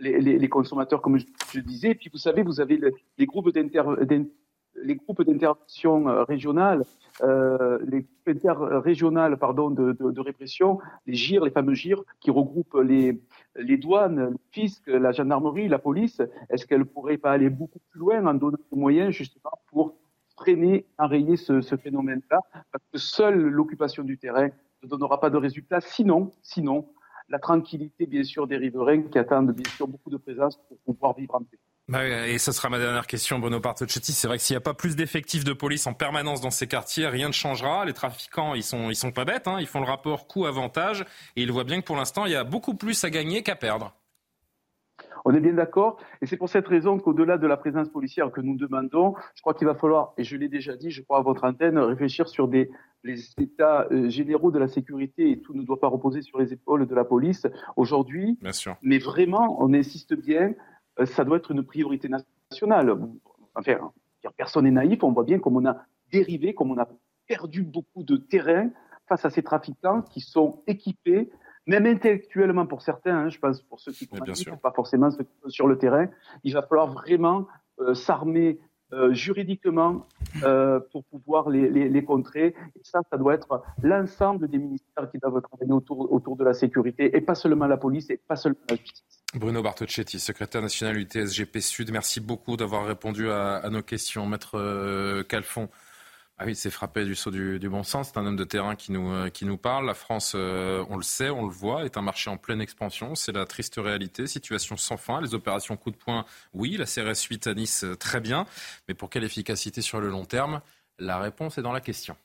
les, consommateurs, comme je, je, disais. Et puis, vous savez, vous avez les groupes d'inter les groupes d'intervention euh, régionales, euh, les groupes interrégionales pardon, de, de, de, répression, les GIR, les fameux GIR, qui regroupent les, les douanes, le fisc, la gendarmerie, la police, est-ce qu'elles ne pourraient pas aller beaucoup plus loin en donnant des moyens justement pour freiner, enrayer ce, ce phénomène-là? Parce que seule l'occupation du terrain ne donnera pas de résultats. Sinon, sinon, la tranquillité, bien sûr, des riverains qui attendent, bien sûr, beaucoup de présence pour pouvoir vivre en paix. Bah et ce sera ma dernière question, Bruno Bartocchetti. C'est vrai que s'il n'y a pas plus d'effectifs de police en permanence dans ces quartiers, rien ne changera. Les trafiquants, ils sont, ils sont pas bêtes. Hein. Ils font le rapport coût-avantage et ils voient bien que pour l'instant, il y a beaucoup plus à gagner qu'à perdre. On est bien d'accord. Et c'est pour cette raison qu'au-delà de la présence policière que nous demandons, je crois qu'il va falloir, et je l'ai déjà dit, je crois à votre antenne, réfléchir sur des, les états euh, généraux de la sécurité et tout ne doit pas reposer sur les épaules de la police aujourd'hui. Bien sûr. Mais vraiment, on insiste bien ça doit être une priorité nationale. Enfin, personne n'est naïf, on voit bien comme on a dérivé, comme on a perdu beaucoup de terrain face à ces trafiquants qui sont équipés, même intellectuellement pour certains, hein, je pense pour ceux qui sont pas forcément ceux qui sont sur le terrain, il va falloir vraiment euh, s'armer euh, juridiquement euh, pour pouvoir les, contrer. Ça, ça doit être l'ensemble des ministères qui doivent travailler autour, autour de la sécurité, et pas seulement la police, et pas seulement la justice. Bruno Bartocchetti, secrétaire national UTSGP Sud, merci beaucoup d'avoir répondu à, nos questions. Maître euh, Calfon, ah oui, c'est frappé du saut du, bon sens. C'est un homme de terrain qui nous, euh, qui nous parle. La France, euh, on le sait, on le voit, est un marché en pleine expansion. C'est la triste réalité. Situation sans fin. Les opérations coup de poing, oui. La CRS 8 à Nice, très bien. Mais pour quelle efficacité sur le long terme? La réponse est dans la question.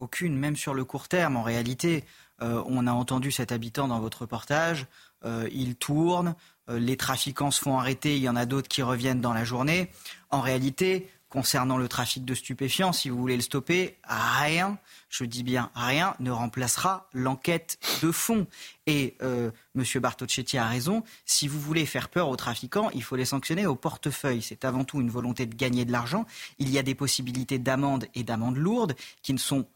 Aucune, même sur le court terme. En réalité, on a entendu cet habitant dans votre reportage. Euh, il tourne, euh, les trafiquants se font arrêter, il y en a d'autres qui reviennent dans la journée. En réalité, concernant le trafic de stupéfiants, si vous voulez le stopper, rien, je dis bien rien, ne remplacera l'enquête de fond. Et euh, M. Bartocchetti a raison, si vous voulez faire peur aux trafiquants, il faut les sanctionner au portefeuille. C'est avant tout une volonté de gagner de l'argent. Il y a des possibilités d'amende et d'amende lourde qui ne sont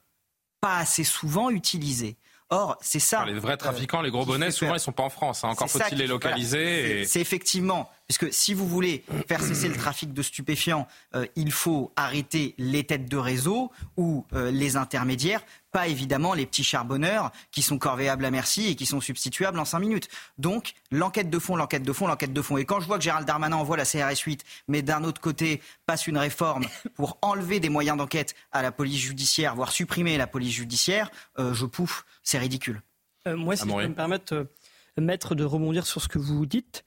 pas assez souvent utilisées. Or, c'est ça. les vrais trafiquants, les gros bonnets, souvent, ils sont pas en France. Hein. Encore faut-il les localiser. C'est effectivement, puisque si vous voulez faire cesser le trafic de stupéfiants, euh, il faut arrêter les têtes de réseau ou euh, les intermédiaires, pas évidemment les petits charbonneurs qui sont corvéables à merci et qui sont substituables en cinq minutes. Donc, l'enquête de fond, l'enquête de fond, l'enquête de fond. Et quand je vois que Gérald Darmanin envoie la CRS 8, mais d'un autre côté passe une réforme pour enlever des moyens d'enquête à la police judiciaire, voire supprimer la police judiciaire, euh, je pouffe, c'est ridicule. moi, si je peux me permettre, maître de rebondir sur ce que vous dites.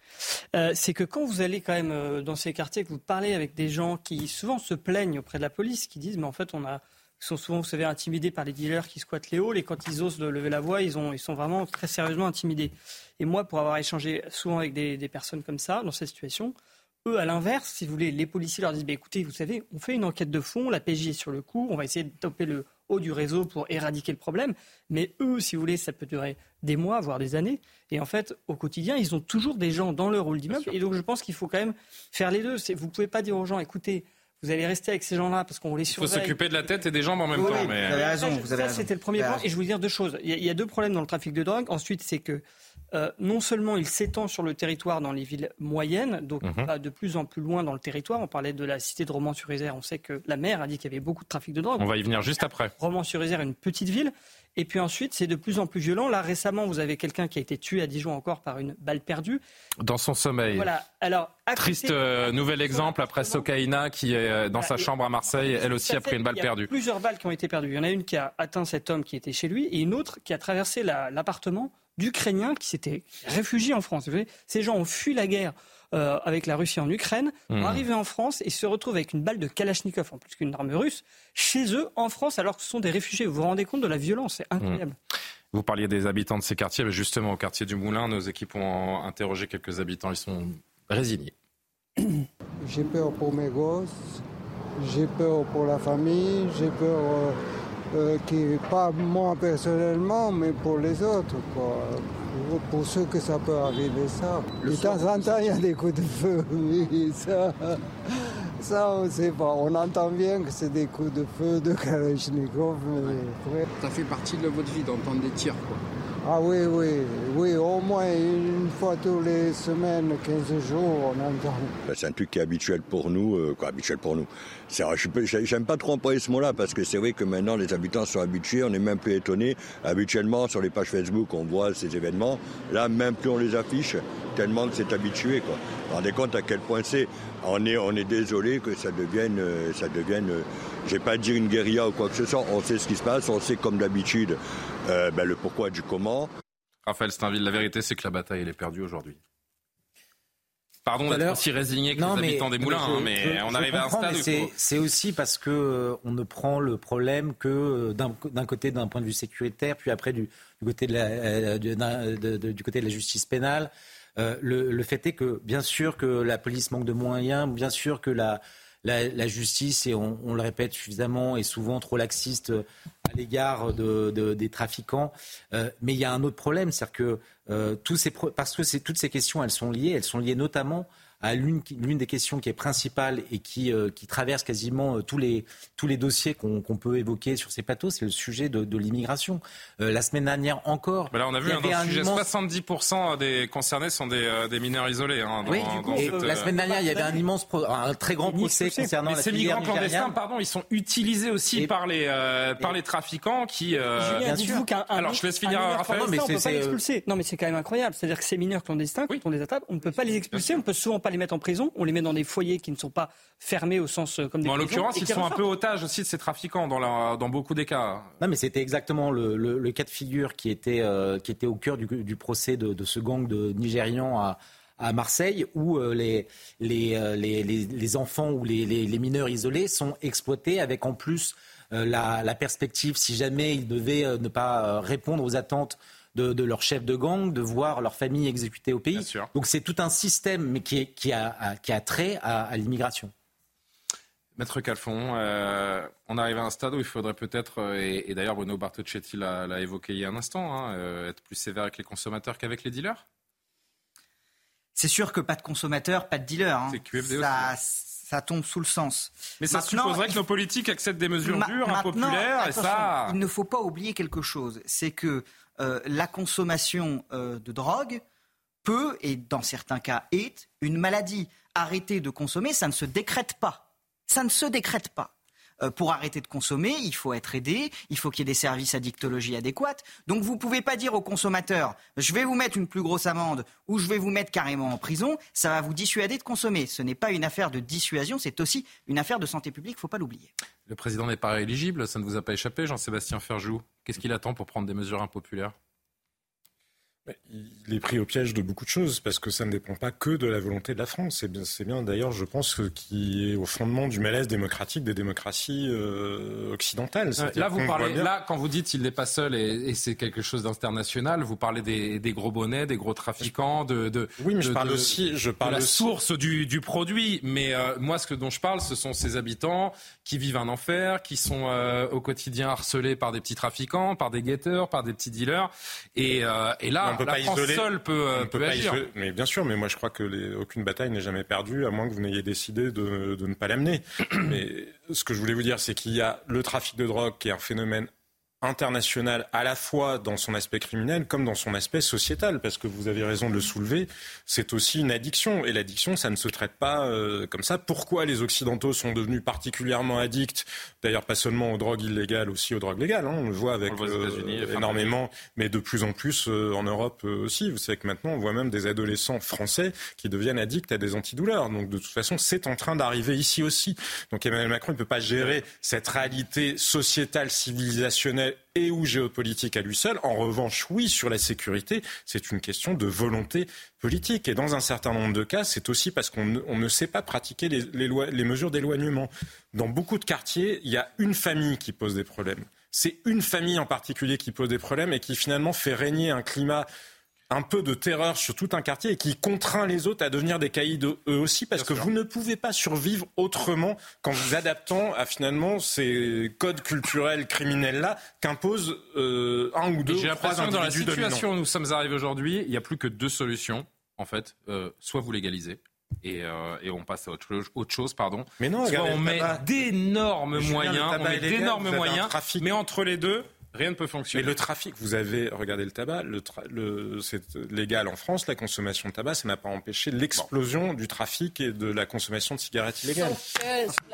Euh, c'est que quand vous allez quand même euh, dans ces quartiers, que vous parlez avec des gens qui souvent se plaignent auprès de la police, qui disent mais en fait on a ils sont souvent, vous savez, intimidés par les dealers qui squattent les halls et quand ils osent lever la voix, ils, ont, ils sont vraiment très sérieusement intimidés. Et moi, pour avoir échangé souvent avec des, personnes comme ça, dans cette situation, eux, à l'inverse, si vous voulez, les policiers leur disent bah, écoutez, vous savez, on fait une enquête de fond, la PJ est sur le coup, on va essayer de toper le haut du réseau pour éradiquer le problème. Mais eux, si vous voulez, ça peut durer des mois, voire des années. Et en fait, au quotidien, ils ont toujours des gens dans leur hall d'immeuble. Et donc, je pense qu'il faut quand même faire les deux. Vous ne pouvez pas dire aux gens écoutez, vous allez rester avec ces gens-là parce qu'on les surveille. Il faut s'occuper de la tête et des jambes en même Oui, temps. Mais... Vous avez raison. Vous avez ça, c'était le premier point. Et je voulais dire deux choses. Il y, a, il y a deux problèmes dans le trafic de drogue. Ensuite, c'est que euh, non seulement il s'étend sur le territoire dans les villes moyennes, donc Mhm. il va de plus en plus loin dans le territoire. On parlait de la cité de Romans-sur-Isère. On sait que la maire a dit qu'il y avait beaucoup de trafic de drogue. On va y venir juste après. Romans-sur-Isère, une petite ville. Et puis ensuite, c'est de plus en plus violent. Là, récemment, vous avez quelqu'un qui a été tué à Dijon encore par une balle perdue. Dans son sommeil. Voilà. Alors, Triste euh, nouvel exemple après Sokaina qui est euh, dans sa chambre à Marseille, elle aussi a pris une balle Il y a perdue. plusieurs balles qui ont été perdues. Il y en a une qui a atteint cet homme qui était chez lui et une autre qui a traversé la- l'appartement d'Ukrainiens qui s'étaient réfugiés en France. Vous voyez, ces gens ont fui la guerre euh, avec la Russie en Ukraine, Mhm. sont arrivés en France et se retrouvent avec une balle de Kalachnikov, en plus qu'une arme russe, chez eux en France alors que ce sont des réfugiés. Vous vous rendez compte de la violence C'est incroyable. Vous parliez des habitants de ces quartiers, mais justement au quartier du Moulin, nos équipes ont interrogé quelques habitants, ils sont résignés. J'ai peur pour mes gosses, j'ai peur pour la famille, j'ai peur, euh, qui, pas moi personnellement, mais pour les autres, quoi. Pour, pour ceux que ça peut arriver, ça. de temps en temps, il y a des coups de feu, oui, ça, ça on sait pas. On entend bien que c'est des coups de feu de Kalachnikov, mais... ouais. Ça fait partie de votre vie d'entendre des tirs, quoi. Ah oui, oui, oui, au moins une fois tous les semaines, 15 jours, on entend. Ben, C'est un truc qui est habituel pour nous, euh, quoi, habituel pour nous. J'aime pas trop employer ce mot-là parce que c'est vrai que maintenant les habitants sont habitués, on est même plus étonnés. Habituellement, sur les pages Facebook, on voit ces événements. Là, même plus on les affiche, tellement que c'est habitué. Quoi. Vous vous rendez compte à quel point c'est. On est, on est désolé que ça devienne, euh, ça devienne, euh, je vais pas dire une guérilla ou quoi que ce soit. On sait ce qui se passe, on sait comme d'habitude euh, ben, le pourquoi du comment. Raphaël Steinville, la vérité c'est que la bataille elle est perdue aujourd'hui. Pardon d'être aussi résigné que Non, les mais- habitants des moulins, je- hein, mais je- on je arrive à un stade où c'est- aussi parce que euh, on ne prend le problème que euh, d'un côté d'un point de vue sécuritaire, puis après du, du côté de la, euh, du, d'un- de- de- du côté de la justice pénale. Euh, le, le fait est que bien sûr que la police manque de moyens, bien sûr que la la, justice, et on, le répète suffisamment, est souvent trop laxiste euh, à l'égard de, de- des trafiquants. Euh, mais il y a un autre problème, c'est-à-dire que euh, ces parce que toutes ces questions, elles sont liées, elles sont liées notamment à l'une des questions qui est principale et qui, euh, qui traverse quasiment euh, tous les, tous les dossiers qu'on qu'on peut évoquer sur ces plateaux, c'est le sujet de, de l'immigration. Euh, la semaine dernière encore, Mais là, on a vu hein, dans un sujet, immense- 70% des concernés sont des, euh, des mineurs isolés. hein, dans- Oui, dans et cette, la euh, semaine dernière, il y avait un immense, pro- un très grand procès concernant Mais la ces migrants clandestins, nigériane. pardon, ils sont utilisés aussi par les euh, par les trafiquants qui. euh, Julien, dites-vous qu'un un Alors, je laisse finir un Raphaël. clandestin, on ne peut pas l'expulser. Non, mais c'est quand même incroyable. C'est-à-dire que ces mineurs clandestins, quand on les attrape, on ne peut pas les expulser. On ne peut souvent pas les mettre en prison. On les met dans des foyers qui ne sont pas fermés au sens euh, comme des En l'occurrence, ils sont un peu otages aussi de ces trafiquants dans, la- dans beaucoup des cas. Non, mais c'était exactement le, le- le cas de figure qui était, euh, qui était au cœur du, du procès de, de ce gang de Nigérians à, à Marseille, où euh, les, les, les, les- les enfants ou les, les- les mineurs isolés sont exploités avec en plus euh, la, la perspective, si jamais ils devaient euh, ne pas euh, répondre aux attentes de, de leur chef de gang, de voir leur famille exécutée au pays. Donc c'est tout un système mais qui, est- qui, a, a- qui a trait à, à l'immigration. Maître Calfon, euh, on arrive à un stade où il faudrait peut-être, euh, et, et d'ailleurs Bruno Bartocchetti l'a évoqué il y a un instant, hein, euh, être plus sévère avec les consommateurs qu'avec les dealers? C'est sûr que pas de consommateurs, pas de dealers. hein. C'est QFD ça, ça tombe sous le sens. Mais ça Maintenant, supposerait que nos politiques acceptent des mesures dures, impopulaires, et ça... Il ne faut pas oublier quelque chose, c'est que euh, la consommation euh, de drogue peut, et dans certains cas est, une maladie. Arrêter de consommer, ça ne se décrète pas. Ça ne se décrète pas. Euh, pour arrêter de consommer, il faut être aidé, il faut qu'il y ait des services addictologie adéquats. Donc vous ne pouvez pas dire aux consommateurs, je vais vous mettre une plus grosse amende ou je vais vous mettre carrément en prison, ça va vous dissuader de consommer. Ce n'est pas une affaire de dissuasion, c'est aussi une affaire de santé publique, il ne faut pas l'oublier. Le président n'est pas éligible, ça ne vous a pas échappé, Jean-Sébastien Ferjou. Qu'est-ce qu'il attend pour prendre des mesures impopulaires? Il est pris au piège de beaucoup de choses parce que ça ne dépend pas que de la volonté de la France. C'est bien, d'ailleurs, je pense, qui est au fondement du malaise démocratique des démocraties euh, occidentales. Là, vous parlez, là, quand vous dites il n'est pas seul et, et c'est quelque chose d'international, vous parlez des, des, gros bonnets, des gros trafiquants, de, de oui, mais de, je parle de, aussi, je parle la aussi... source du, du produit. Mais euh, moi, ce que dont je parle, ce sont ces habitants qui vivent un enfer, qui sont euh, au quotidien harcelés par des petits trafiquants, par des guetteurs, par des petits dealers. Et, euh, et là, on peut la pas France isoler. seule peut, On peut, peut pas agir. isoler. Mais bien sûr, mais moi je crois que les, aucune bataille n'est jamais perdue, à moins que vous n'ayez décidé de, de ne pas l'amener. mais ce que je voulais vous dire, c'est qu'il y a le trafic de drogue qui est un phénomène international à la fois dans son aspect criminel comme dans son aspect sociétal, parce que vous avez raison de le soulever, c'est aussi une addiction. Et l'addiction, ça ne se traite pas euh, comme ça. Pourquoi les Occidentaux sont devenus particulièrement addicts? D'ailleurs, pas seulement aux drogues illégales, aussi aux drogues légales. Hein. On le voit avec le voit euh, énormément, mais de plus en plus euh, en Europe aussi. Vous savez que maintenant, on voit même des adolescents français qui deviennent addicts à des antidouleurs. Donc, de toute façon, c'est en train d'arriver ici aussi. Donc, Emmanuel Macron ne peut pas gérer cette réalité sociétale, civilisationnelle et ou géopolitique à lui seul. En revanche, oui, sur la sécurité, c'est une question de volonté politique. Et dans un certain nombre de cas, c'est aussi parce qu'on ne, sait pas pratiquer les mesures d'éloignement. Dans beaucoup de quartiers, il y a une famille qui pose des problèmes. C'est une famille en particulier qui pose des problèmes et qui finalement fait régner un climat un peu de terreur sur tout un quartier et qui contraint les autres à devenir des caïds eux aussi parce Bien que sûr. vous ne pouvez pas survivre autrement qu'en vous adaptant à finalement ces codes culturels criminels là qu'imposent euh, un ou deux J'ai ou trois l'impression que dans la situation où nous sommes arrivés aujourd'hui, il n'y a plus que deux solutions, en fait. Euh, soit vous légalisez. Et, euh, et on passe à autre chose, autre chose pardon. Mais non, soit regardez on met d'énormes moyens, on met d'énormes moyens, mais entre les deux, rien ne peut Mais fonctionner. le trafic, vous avez regardé le tabac, le tra- le- c'est légal en France, la consommation de tabac, ça n'a pas empêché l'explosion du trafic et de la consommation de cigarettes illégales. Sauf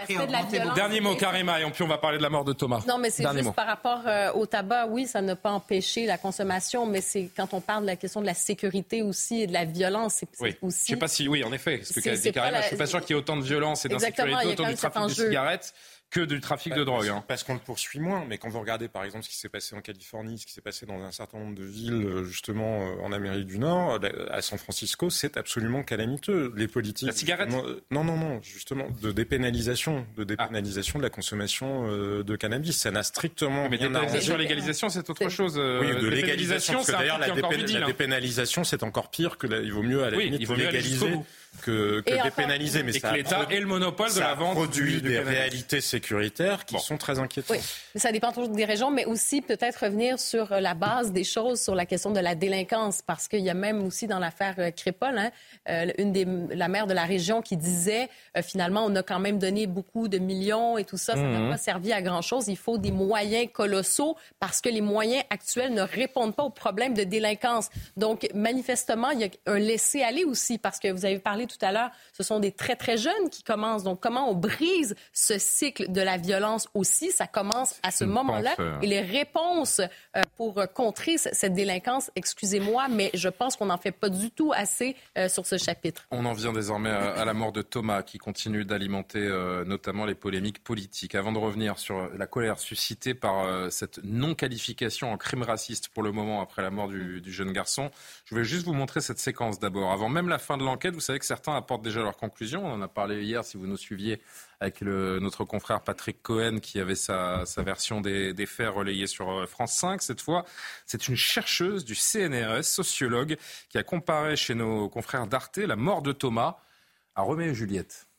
que sur l'aspect de. Dernier mot, Karima, et puis on va parler de la mort de Thomas. Non, mais c'est juste mot. par rapport euh, au tabac, oui, ça n'a pas empêché la consommation, mais c'est quand on parle de la question de la sécurité aussi et de la violence, c'est Oui. aussi. Je sais pas si, oui, en effet, ce que dit Karima, la- je suis pas sûr qu'il y ait autant de violence et Exactement, il y a d'insécurité autour du trafic de cigarettes que du trafic de drogue. hein. Parce qu'on le poursuit moins, mais quand vous regardez par exemple ce qui s'est passé en Californie, ce qui s'est passé dans un certain nombre de villes euh, justement euh, en Amérique du Nord, euh, à San Francisco, c'est absolument calamiteux. Les politiques. La cigarette Non, non, non, justement, de dépénalisation, de dépénalisation de la consommation euh, de cannabis. Ça n'a strictement Mais rien à légalisation, c'est autre chose. Oui, de légalisation, c'est d'ailleurs la, la hein. dépénalisation c'est encore pire que la- il vaut mieux à la Oui, limite il vaut mieux aller légaliser. Que, que dépénaliser, mais Et ça que l'État produit- ait le monopole de la vente produit du- du des réalités sécuritaires qui sont très inquiétantes. Oui, ça dépend toujours des régions, mais aussi peut-être revenir sur la base des choses, sur la question de la délinquance, parce qu'il y a même aussi dans l'affaire euh, Crépol, hein, euh, une des, la maire de la région qui disait euh, finalement on a quand même donné beaucoup de millions et tout ça, ça n'a Mhm. pas servi à grand chose. Il faut des moyens colossaux parce que les moyens actuels ne répondent pas aux problèmes de délinquance. Donc manifestement, il y a un laisser aller aussi parce que vous avez parlé tout à l'heure, ce sont des très très jeunes qui commencent. Donc comment on brise ce cycle de la violence aussi? Ça commence à ce moment-là euh, et les réponses euh, pour euh, contrer cette délinquance, excusez-moi, mais je pense qu'on n'en fait pas du tout assez euh, sur ce chapitre. On en vient désormais à, à la mort de Thomas, qui continue d'alimenter euh, notamment les polémiques politiques. Avant de revenir sur la colère suscitée par cette non-qualification en crime raciste pour le moment après la mort du, du jeune garçon, je vais juste vous montrer cette séquence d'abord. Avant même la fin de l'enquête, vous savez que certains apportent déjà leurs conclusions. On en a parlé hier, si vous nous suiviez, avec notre confrère Patrick Cohen, qui avait sa, version des, des faits relayée sur euh, France 5. Cette fois, c'est une chercheuse du CNRS, sociologue, qui a comparé chez nos confrères d'Arte la mort de Thomas à Roméo et Juliette.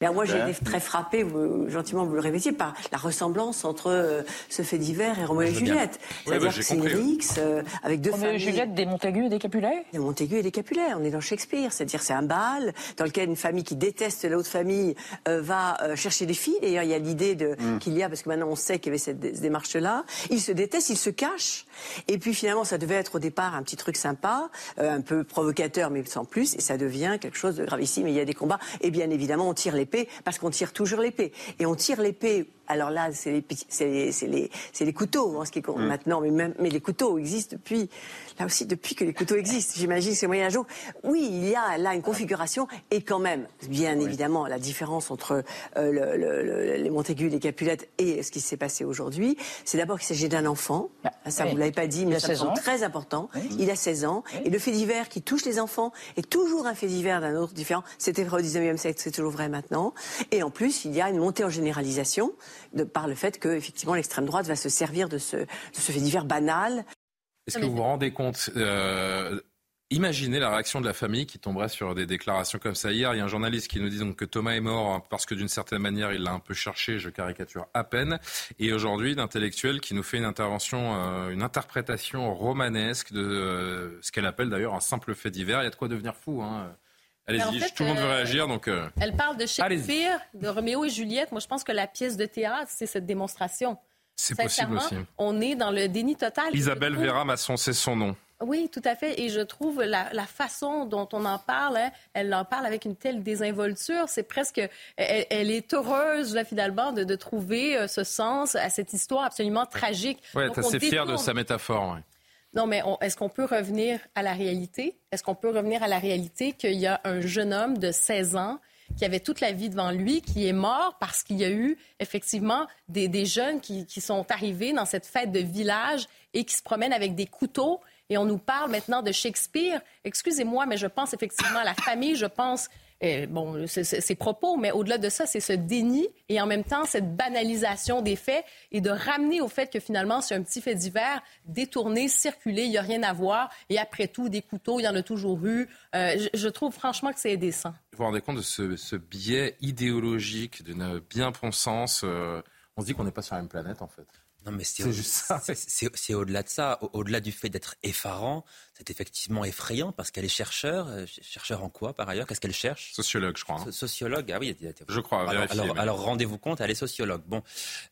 Ben, moi, j'ai Ben. été très frappée, vous- gentiment vous le répétiez, par la ressemblance entre euh, ce fait divers et Roméo et. Juliette. C'est-à-dire bah, j'ai que c'est une rixe euh, avec deux Roméo et. Juliette, des Montaigu et des Capulet Des Montaigu et des Capulet. On est dans Shakespeare. C'est-à-dire c'est un bal dans lequel une famille qui déteste l'autre famille euh, va chercher des filles. D'ailleurs, il y a l'idée de qu'il y a, parce que maintenant on sait qu'il y avait cette dé- cette démarche-là. Ils se détestent, ils se cachent. Et puis finalement, ça devait être au départ un petit truc sympa, un peu provocateur, mais sans plus. Et ça devient quelque chose de gravissime. Et il y a des combats. Et bien évidemment, on tire les l'épée parce qu'on tire toujours l'épée. Et on tire l'épée alors là, c'est les, c'est les, les, couteaux, en ce qui compte mm. maintenant, mais, même, mais les couteaux existent depuis, là aussi, depuis que les couteaux existent. J'imagine que c'est moyen jour. Oui, il y a là une configuration, et quand même, bien évidemment, la différence entre euh, le, les Montaigu, les Capulettes et ce qui s'est passé aujourd'hui, c'est d'abord qu'il s'agit d'un enfant. Bah, ça, vous l'avez pas dit, mais c'est très important. Il a 16 ans. Et le fait divers qui touche les enfants est toujours un fait divers d'un autre différent. C'était vrai au 19e siècle, c'est toujours vrai maintenant. Et en plus, il y a une montée en généralisation de, par le fait que effectivement l'extrême droite va se servir de ce, de ce fait divers banal. Est-ce que vous vous rendez compte euh, Imaginez la réaction de la famille qui tomberait sur des déclarations comme ça. Hier, il y a un journaliste qui nous dit donc que Thomas est mort hein, parce que d'une certaine manière, il l'a un peu cherché, je caricature à peine. Et aujourd'hui, d'intellectuel qui nous fait une intervention, euh, une interprétation romanesque de euh, ce qu'elle appelle d'ailleurs un simple fait divers. Il y a de quoi devenir fou. Hein. Allez-y, tout le monde veut réagir. Donc, euh, Elle parle de Shakespeare, de Roméo et Juliette. Moi, je pense que la pièce de théâtre, c'est cette démonstration. C'est possible aussi. On est dans le déni total. Isabelle Vera Masson, c'est son nom. Oui, tout à fait. Et je trouve la, façon dont on en parle, hein, elle en parle avec une telle désinvolture. C'est presque, elle, est heureuse là finalement de, trouver euh, ce sens à cette histoire absolument tragique. Oui, elle est assez fière de sa métaphore. Non, mais est-ce qu'on peut revenir à la réalité? Est-ce qu'on peut revenir à la réalité qu'il y a un jeune homme de 16 ans qui avait toute la vie devant lui, qui est mort parce qu'il y a eu effectivement des, jeunes qui, qui, sont arrivés dans cette fête de village et qui se promènent avec des couteaux. Et on nous parle maintenant de Shakespeare. Excusez-moi, mais je pense effectivement à la famille, je pense bon, ces propos, mais au-delà de ça, c'est ce déni et en même temps cette banalisation des faits et de ramener au fait que finalement, c'est un petit fait divers, détourné, circulé, il n'y a rien à voir. Et après tout, des couteaux, il y en a toujours eu. Euh, je, trouve franchement que c'est indécent. Vous vous rendez compte de ce, biais idéologique, d'une bien-pensance euh, On se dit qu'on n'est pas sur la même planète, en fait. Non, mais c'est juste ça. C'est au-delà de ça. Au-delà du fait d'être effarant, c'est effectivement effrayant parce qu'elle est chercheur. Euh, chercheur en quoi, par ailleurs? Qu'est-ce qu'elle cherche? Sociologue, je crois. Hein. Sociologue, ah oui. Je crois. Alors, alors, rendez-vous compte, elle est sociologue. Bon,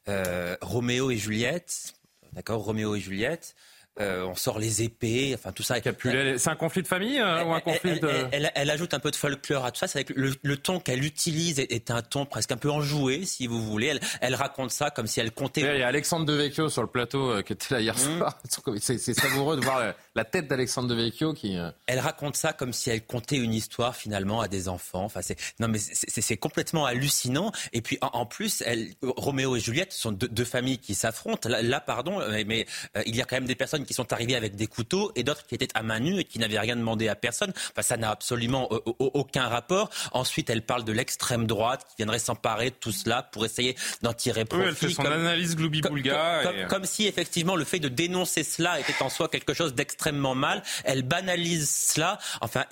euh, Roméo et Juliette, d'accord Roméo et Juliette. Euh, on sort les épées, enfin tout ça. C'est un conflit de famille euh, ou un conflit de... Elle, ajoute un peu de folklore à tout ça. C'est le, le, ton qu'elle utilise est, un ton presque un peu enjoué, si vous voulez. Elle, raconte ça comme si elle comptait. Il y a Alexandre Devecchio sur le plateau euh, qui était là hier mmh. soir. C'est savoureux de voir la tête d'Alexandre Devecchio qui. Elle raconte ça comme si elle comptait une histoire finalement à des enfants. Enfin, c'est non mais c'est complètement hallucinant. Et puis en, plus, elle, Roméo et Juliette sont deux, familles qui s'affrontent. Là, pardon, mais, il y a quand même des personnes qui sont arrivés avec des couteaux et d'autres qui étaient à main nue et qui n'avaient rien demandé à personne. Enfin, ça n'a absolument euh, aucun rapport. Ensuite, elle parle de l'extrême droite qui viendrait s'emparer de tout cela pour essayer d'en tirer profit. Oui, elle fait son analyse gloubi comme, comme, si effectivement le fait de dénoncer cela était en soi quelque chose d'extrêmement mal. Elle banalise cela. Enfin,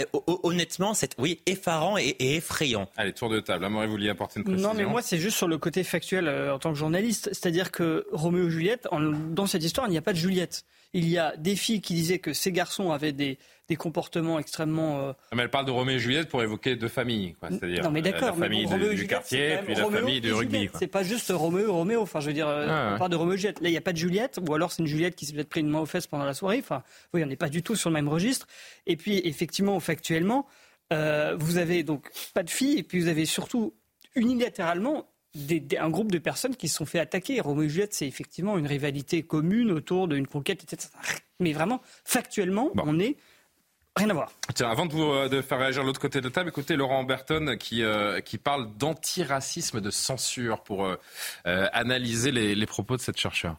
honnêtement, c'est oui effarant et, effrayant. Allez, tour de table. Amaury, vous vouliez apporter une précision Non, mais moi, c'est juste sur le côté factuel euh, en tant que journaliste. C'est-à-dire que Roméo et Juliette, dans cette histoire, il n'y a pas de Juliette il y a des filles qui disaient que ces garçons avaient des, comportements extrêmement. Euh, mais elle parle de Roméo et Juliette pour évoquer deux familles, c'est-à-dire la famille du quartier puis la famille de rugby. C'est pas juste Roméo Roméo. Enfin, je veux dire, euh, on parle de Roméo et Juliette. Là, il n'y a pas de Juliette, ou alors c'est une Juliette qui s'est peut-être pris une main aux fesses pendant la soirée. Enfin, oui, on n'est pas du tout sur le même registre. Et puis, effectivement, factuellement, euh, vous avez donc pas de filles, et puis vous avez surtout unilatéralement un groupe de personnes qui se sont fait attaquer. Roméo et Juliette, c'est effectivement une rivalité commune autour d'une conquête, etc. Mais vraiment, factuellement, on est Rien à voir. Tiens, avant de, vous, euh, de faire réagir l'autre côté de la table, écoutez Laurent Berton qui, euh, qui parle d'antiracisme, de censure pour euh, analyser les, les propos de cette chercheure.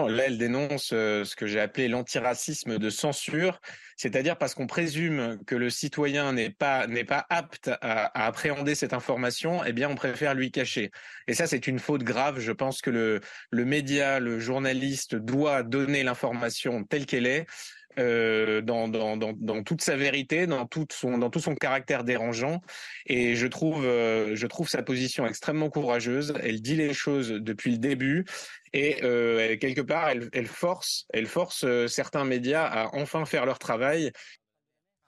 Là, elle dénonce ce que j'ai appelé l'antiracisme de censure, c'est-à-dire parce qu'on présume que le citoyen n'est pas n'est pas apte à, appréhender cette information, eh bien on préfère lui cacher. Et ça c'est une faute grave. Je pense que le le média, le journaliste doit donner l'information telle qu'elle est. Euh, dans, dans, dans, dans, toute sa vérité, dans tout son, dans tout son caractère dérangeant. Et je trouve, euh, je trouve sa position extrêmement courageuse. Elle dit les choses depuis le début et euh, quelque part, elle, elle, force, elle force euh, certains médias à enfin faire leur travail.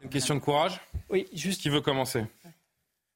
Une question de courage? Oui, juste. Qui veut commencer?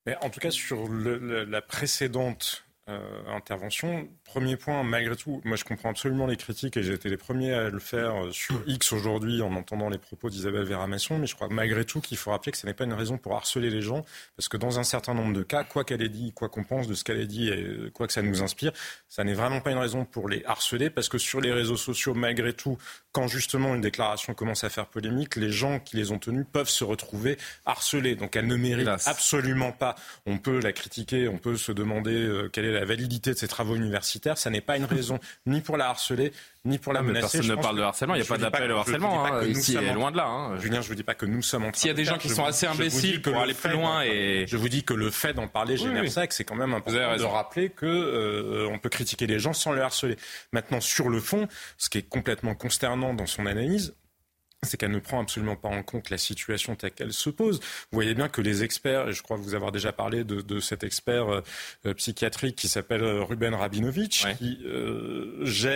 Mais En tout cas, sur le, la précédente euh, intervention, Premier point, malgré tout, moi je comprends absolument les critiques et j'ai été les premiers à le faire euh, sur X aujourd'hui en entendant les propos d'Isabelle Véramasson, mais je crois malgré tout qu'il faut rappeler que ce n'est pas une raison pour harceler les gens, parce que dans un certain nombre de cas, quoi qu'elle ait dit, quoi qu'on pense de ce qu'elle ait dit et quoi que ça nous inspire, ça n'est vraiment pas une raison pour les harceler, parce que sur les réseaux sociaux, malgré tout, quand justement une déclaration commence à faire polémique, les gens qui les ont tenues peuvent se retrouver harcelés. Donc elle ne mérite absolument pas. On peut la critiquer, on peut se demander euh, quelle est la validité de ses travaux universitaires. Ça n'est pas une raison ni pour la harceler, ni pour la menacer. Personne ne parle de harcèlement, il n'y a pas d'appel au harcèlement. Hein, ici, est loin de là. Hein. Julien, je vous dis pas que nous sommes en train S'il y a des gens qui sont assez imbéciles pour aller plus loin et... Je vous dis que le fait d'en parler génère ça, que c'est quand même important de rappeler que euh, on peut critiquer les gens sans les harceler. Maintenant, sur le fond, ce qui est complètement consternant dans son analyse, c'est qu'elle ne prend absolument pas en compte la situation telle qu'elle se pose. Vous voyez bien que les experts, et je crois vous avoir déjà parlé de, de cet expert euh, euh, psychiatrique qui s'appelle euh, Ruben Rabinovitch, qui,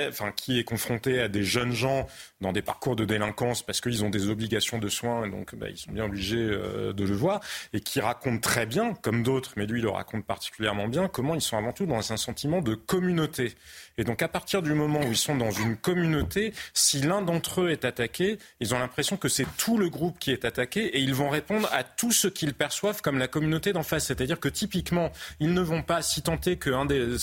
enfin, qui est confronté à des jeunes gens dans des parcours de délinquance parce qu'ils ont des obligations de soins, et donc bah, ils sont bien obligés de le voir, et qui raconte très bien, comme d'autres, mais lui il le raconte particulièrement bien, comment ils sont avant tout dans un sentiment de communauté. Et donc à partir du moment où ils sont dans une communauté, si l'un d'entre eux est attaqué, ils ont l'impression que c'est tout le groupe qui est attaqué et ils vont répondre à tout ce qu'ils perçoivent comme la communauté d'en face. C'est-à-dire que typiquement, ils ne vont pas, si tenter que,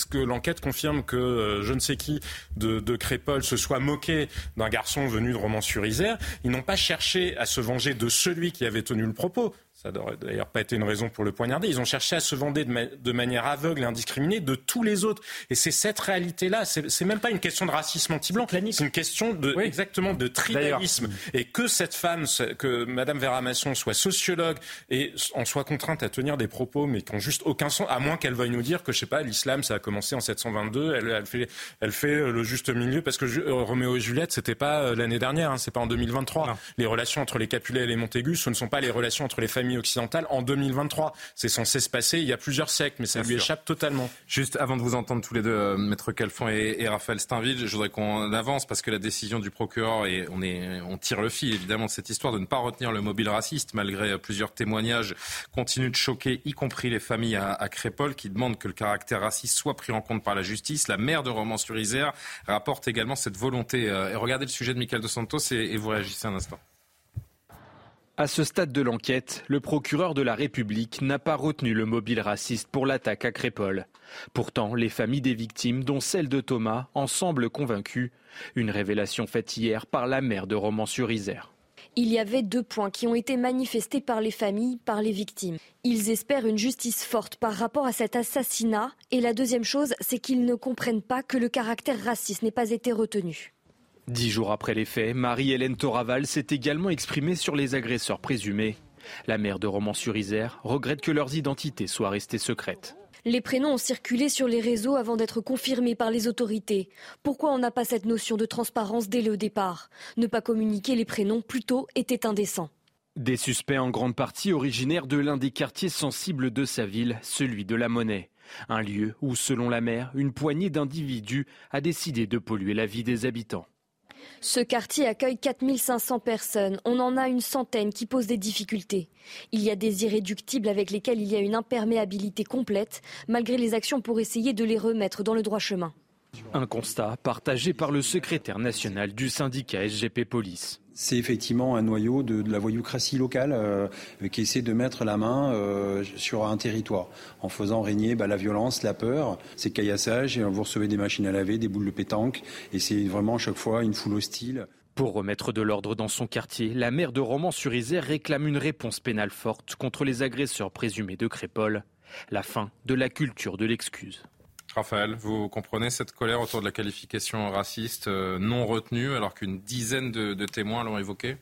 que l'enquête confirme que euh, je ne sais qui de, de se soit moqué d'un garçon venu de Romans-sur-Isère, ils n'ont pas cherché à se venger de celui qui avait tenu le propos. Ça n'aurait d'ailleurs pas été une raison pour le poignarder. Ils ont cherché à se vender de, manière aveugle et indiscriminée de tous les autres. Et c'est cette réalité-là. C'est même pas une question de racisme anti-blanc. C'est une question de, exactement de tribalisme. Et que cette femme, que Madame Vera Masson soit sociologue et en soit contrainte à tenir des propos, mais qui n'ont juste aucun sens, à moins qu'elle veuille nous dire que, je sais pas, l'islam, ça a commencé en 722. Elle, elle, fait, elle fait le juste milieu parce que euh, Roméo et Juliette, c'était pas euh, l'année dernière, hein, c'est pas en 2023. Les relations entre les Capulets et les Montaigu, ce ne sont pas les relations entre les familles occidentale en 2023. C'est censé se passer il y a plusieurs siècles, mais ça lui échappe totalement. Juste avant de vous entendre tous les deux, euh, Maître Calfon et, Raphaël Steinville, je voudrais qu'on avance parce que la décision du procureur, et on, est, on tire le fil évidemment de cette histoire de ne pas retenir le mobile raciste, malgré plusieurs témoignages, continue de choquer, y compris les familles à, Crépol, qui demandent que le caractère raciste soit pris en compte par la justice. La maire de Romans-sur-Isère rapporte également cette volonté. Euh, et regardez le sujet de Michael Dos Santos et vous réagissez un instant. À ce stade de l'enquête, le procureur de la République n'a pas retenu le mobile raciste pour l'attaque à Crépole. Pourtant, les familles des victimes, dont celle de Thomas, en semblent convaincues. Une révélation faite hier par la mère de Romans-sur-Isère. Il y avait deux points qui ont été manifestés par les familles, par les victimes. Ils espèrent une justice forte par rapport à cet assassinat. Et la deuxième chose, c'est qu'ils ne comprennent pas que le caractère raciste n'ait pas été retenu. Dix jours après les faits, Marie-Hélène Toraval s'est également exprimée sur les agresseurs présumés. La mère de Romans-sur-Isère regrette que leurs identités soient restées secrètes. Les prénoms ont circulé sur les réseaux avant d'être confirmés par les autorités. Pourquoi on n'a pas cette notion de transparence dès le départ? Ne pas communiquer les prénoms plus tôt était indécent. Des suspects en grande partie originaires de l'un des quartiers sensibles de sa ville, celui de la Monnaie. Un lieu où, selon la mère, une poignée d'individus a décidé de polluer la vie des habitants. Ce quartier accueille 4500 personnes. On en a une centaine qui posent des difficultés. Il y a des irréductibles avec lesquels il y a une imperméabilité complète, malgré les actions pour essayer de les remettre dans le droit chemin. Un constat partagé par le secrétaire national du syndicat SGP Police. C'est effectivement un noyau de, la voyoucratie locale euh, qui essaie de mettre la main euh, sur un territoire en faisant régner bah, la violence, la peur. C'est caillassage et vous recevez des machines à laver, des boules de pétanque et c'est vraiment à chaque fois une foule hostile. Pour remettre de l'ordre dans son quartier, la maire de Romans-sur-Isère réclame une réponse pénale forte contre les agresseurs présumés de Crépole. La fin de la culture de l'excuse. Raphaël, vous comprenez cette colère autour de la qualification raciste euh, non retenue alors qu'une dizaine de, témoins l'ont évoquée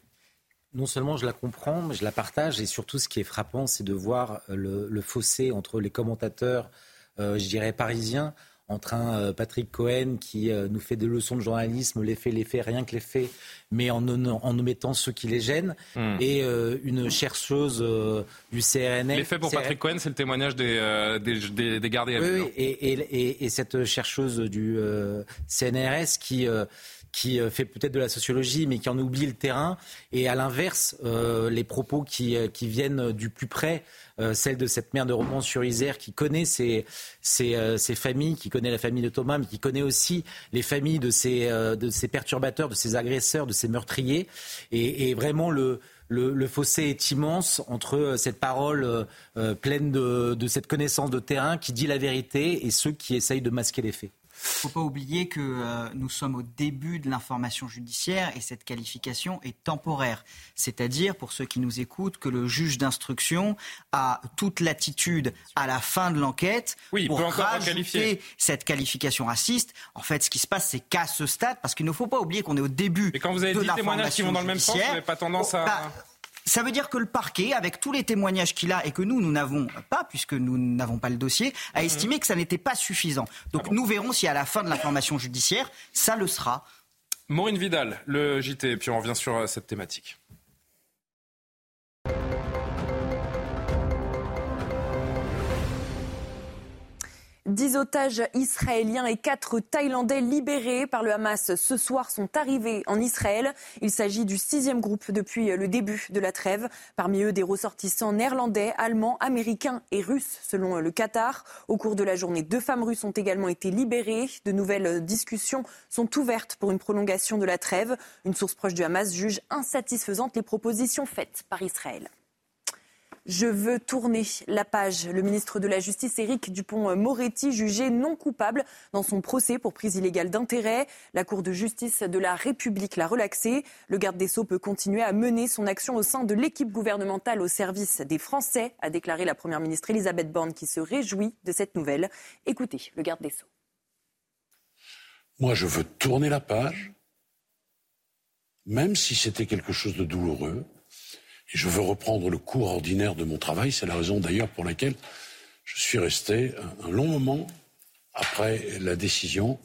non seulement je la comprends, mais je la partage. Et surtout, ce qui est frappant, c'est de voir le, fossé entre les commentateurs, euh, je dirais, parisiens, entre un euh, Patrick Cohen qui euh, nous fait des leçons de journalisme, les faits, les faits, rien que les faits, mais en, en omettant ceux qui les gênent, hmm. et euh, une chercheuse du CRNL. Les faits pour Patrick Cohen, c'est le témoignage des, des, des, gardés à Oui, oui et, et, et, cette chercheuse du CNRS qui qui fait peut-être de la sociologie, mais qui en oublie le terrain. Et à l'inverse, les propos qui, qui viennent du plus près euh, celle de cette mère de romans sur Isère qui connaît ses, euh, familles, qui connaît la famille de Thomas, mais qui connaît aussi les familles de euh, de ces perturbateurs, de ces agresseurs, de ces meurtriers. Et, vraiment, le, le, fossé est immense entre cette parole pleine de, de, cette connaissance de terrain qui dit la vérité et ceux qui essayent de masquer les faits. Il ne faut pas oublier que euh, nous sommes au début de l'information judiciaire et cette qualification est temporaire. C'est-à-dire, pour ceux qui nous écoutent, que le juge d'instruction a toute l'attitude à la fin de l'enquête pour rajouter cette qualification raciste. En fait, ce qui se passe, c'est qu'à ce stade, parce qu'il ne faut pas oublier qu'on est au début. Mais quand vous avez de dit témoignages qui vont dans le même sens, vous n'avez pas tendance à. Bah, ça veut dire que le parquet, avec tous les témoignages qu'il a et que nous, nous n'avons pas, puisque nous n'avons pas le dossier, a mhm. estimé que ça n'était pas suffisant. Donc ah nous verrons si à la fin de l'information judiciaire, ça le sera. Maureen Vidal, le JT, et puis on revient sur euh, cette thématique. Dix otages israéliens et quatre Thaïlandais libérés par le Hamas ce soir sont arrivés en Israël. Il s'agit du sixième groupe depuis le début de la trêve. Parmi eux, des ressortissants néerlandais, allemands, américains et russes, selon le Qatar. Au cours de la journée, deux femmes russes ont également été libérées. De nouvelles discussions sont ouvertes pour une prolongation de la trêve. Une source proche du Hamas juge insatisfaisantes les propositions faites par Israël. Je veux tourner la page. Le ministre de la Justice, Éric Dupont-Moretti, jugé non coupable dans son procès pour prise illégale d'intérêt. La Cour de justice de la République l'a relaxé. Le garde des Sceaux peut continuer à mener son action au sein de l'équipe gouvernementale au service des Français, a déclaré la Première ministre Elisabeth Borne, qui se réjouit de cette nouvelle. Écoutez le garde des Sceaux. Moi, je veux tourner la page, même si c'était quelque chose de douloureux je veux reprendre le cours ordinaire de mon travail. C'est la raison d'ailleurs pour laquelle je suis resté un, long moment après la décision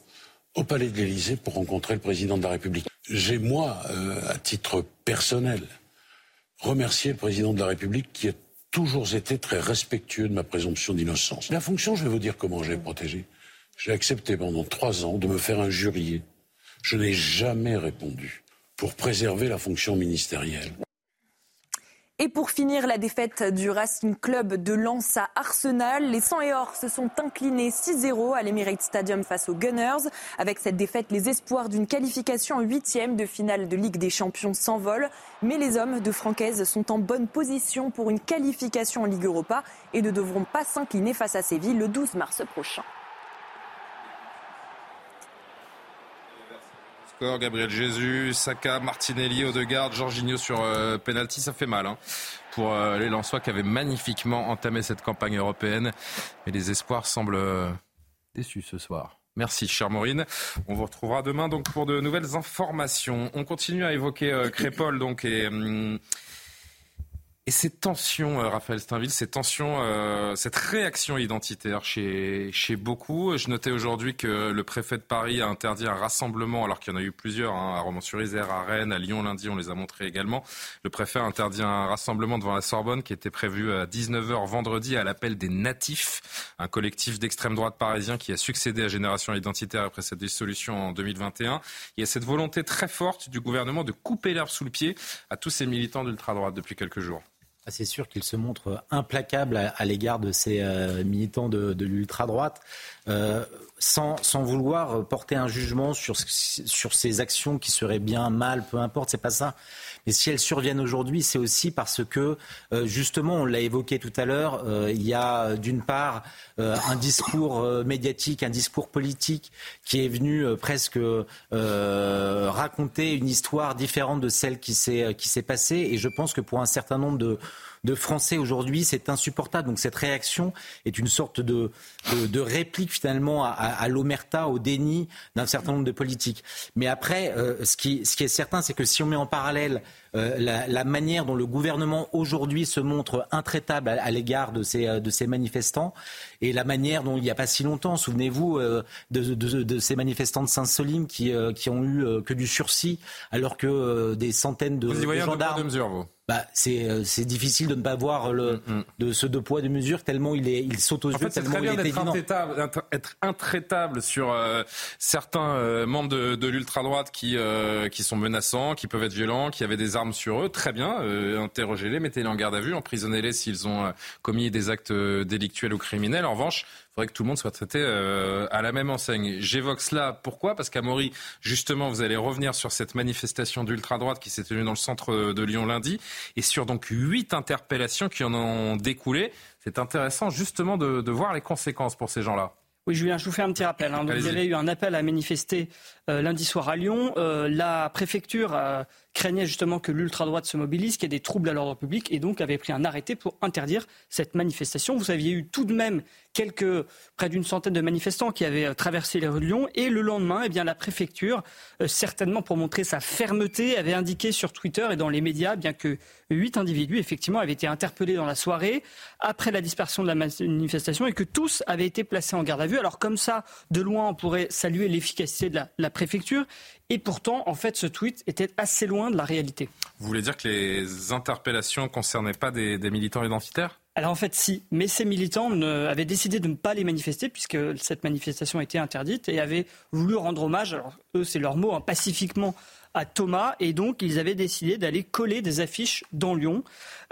au Palais de l'Élysée pour rencontrer le président de la République. J'ai, moi, euh, à titre personnel, remercié le président de la République qui a toujours été très respectueux de ma présomption d'innocence. La fonction, je vais vous dire comment j'ai protégé. J'ai accepté pendant trois ans de me faire injurier. Je n'ai jamais répondu pour préserver la fonction ministérielle. Et pour finir, la défaite du Racing Club de Lens à Arsenal. Les 100 et or se sont inclinés 6-0 à l'Emirates Stadium face aux Gunners. Avec cette défaite, les espoirs d'une qualification en huitième de finale de Ligue des Champions s'envolent. Mais les hommes de Francaise sont en bonne position pour une qualification en Ligue Europa et ne devront pas s'incliner face à Séville le 12 mars prochain. Gabriel Jesus, Saka, Martinelli, Odegaard, Jorginho sur euh, penalty, ça fait mal hein, pour euh, les Lensois qui avaient magnifiquement entamé cette campagne européenne. Mais les espoirs semblent euh, déçus ce soir. Merci, cher Maureen. On vous retrouvera demain donc pour de nouvelles informations. On continue à évoquer Crépol donc et hum, et ces tensions, euh, Raphaël Steinville, ces tensions, euh, cette réaction identitaire chez, chez beaucoup. Je notais aujourd'hui que le préfet de Paris a interdit un rassemblement, alors qu'il y en a eu plusieurs, hein, à Romans-sur-Isère, à Rennes, à Lyon lundi, on les a montrés également. Le préfet a interdit un rassemblement devant la Sorbonne qui était prévu à 19h vendredi à l'appel des Natifs, un collectif d'extrême droite parisien qui a succédé à Génération Identitaire après sa dissolution en 2021. Il y a cette volonté très forte du gouvernement de couper l'herbe sous le pied à tous ces militants d'ultra-droite depuis quelques jours. C'est sûr qu'il se montre implacable à, l'égard de ces euh, militants de, l'ultra-droite, euh, sans, vouloir porter un jugement sur, sur ces actions qui seraient bien, mal, peu importe, c'est pas ça. Mais si elles surviennent aujourd'hui, c'est aussi parce que, euh, justement, on l'a évoqué tout à l'heure, euh, il y a d'une part euh, un discours médiatique, un discours politique qui est venu presque raconter une histoire différente de celle qui s'est passée. Et je pense que pour un certain nombre de de Français aujourd'hui, c'est insupportable. Donc cette réaction est une sorte de, de, réplique finalement à, l'omerta, au déni d'un certain nombre de politiques. Mais après, euh, ce, qui, ce qui est certain, c'est que si on met en parallèle euh, la, manière dont le gouvernement aujourd'hui se montre intraitable à, l'égard de ces, de ces manifestants et la manière dont il n'y a pas si longtemps, souvenez-vous euh, de, de, ces manifestants de Saint-Solim qui, qui ont eu que du sursis alors que des centaines de, vous y voyez gendarmes. Un de mesure, vous? Bah, c'est c'est difficile de ne pas voir le, mm, mm. de ce deux poids deux mesures tellement il est il saute aux en yeux fait, c'est très bien d'être intraitable, être intraitable sur euh, certains euh, membres de, de l'ultra droite qui euh, qui sont menaçants, qui peuvent être violents, qui avaient des armes sur eux. Très bien, euh, interrogez-les, mettez-les en garde à vue, emprisonnez-les s'ils ont euh, commis des actes euh, délictuels ou criminels. En revanche, faudrait que tout le monde soit traité euh, à la même enseigne. J'évoque cela pourquoi? Parce qu'à Maury, justement, vous allez revenir sur cette manifestation d'ultra-droite qui s'est tenue dans le centre de Lyon lundi et sur donc huit interpellations qui en ont découlé. C'est intéressant justement de, de voir les conséquences pour ces gens-là. Oui, Julien, je vous fais un petit rappel. hein. Donc, vous avez eu un appel à manifester euh, lundi soir à Lyon. Euh, la préfecture craignait justement que l'ultra-droite se mobilise, qu'il y ait des troubles à l'ordre public, et donc avait pris un arrêté pour interdire cette manifestation. Vous aviez eu tout de même quelques, près d'une centaine de manifestants qui avaient euh, traversé les rues de Lyon, et le lendemain, eh bien, la préfecture, euh, certainement pour montrer sa fermeté, avait indiqué sur Twitter et dans les médias, eh bien que huit individus, effectivement, avaient été interpellés dans la soirée après la dispersion de la manifestation et que tous avaient été placés en garde à vue. Alors comme ça, de loin, on pourrait saluer l'efficacité de la, la préfecture. Et pourtant, en fait, ce tweet était assez loin de la réalité. Vous voulez dire que les interpellations concernaient pas des, des militants identitaires? Alors en fait, si, mais ces militants ne- avaient décidé de ne pas les manifester puisque cette manifestation était interdite et avaient voulu rendre hommage, alors eux c'est leur mot, hein, pacifiquement à Thomas et donc ils avaient décidé d'aller coller des affiches dans Lyon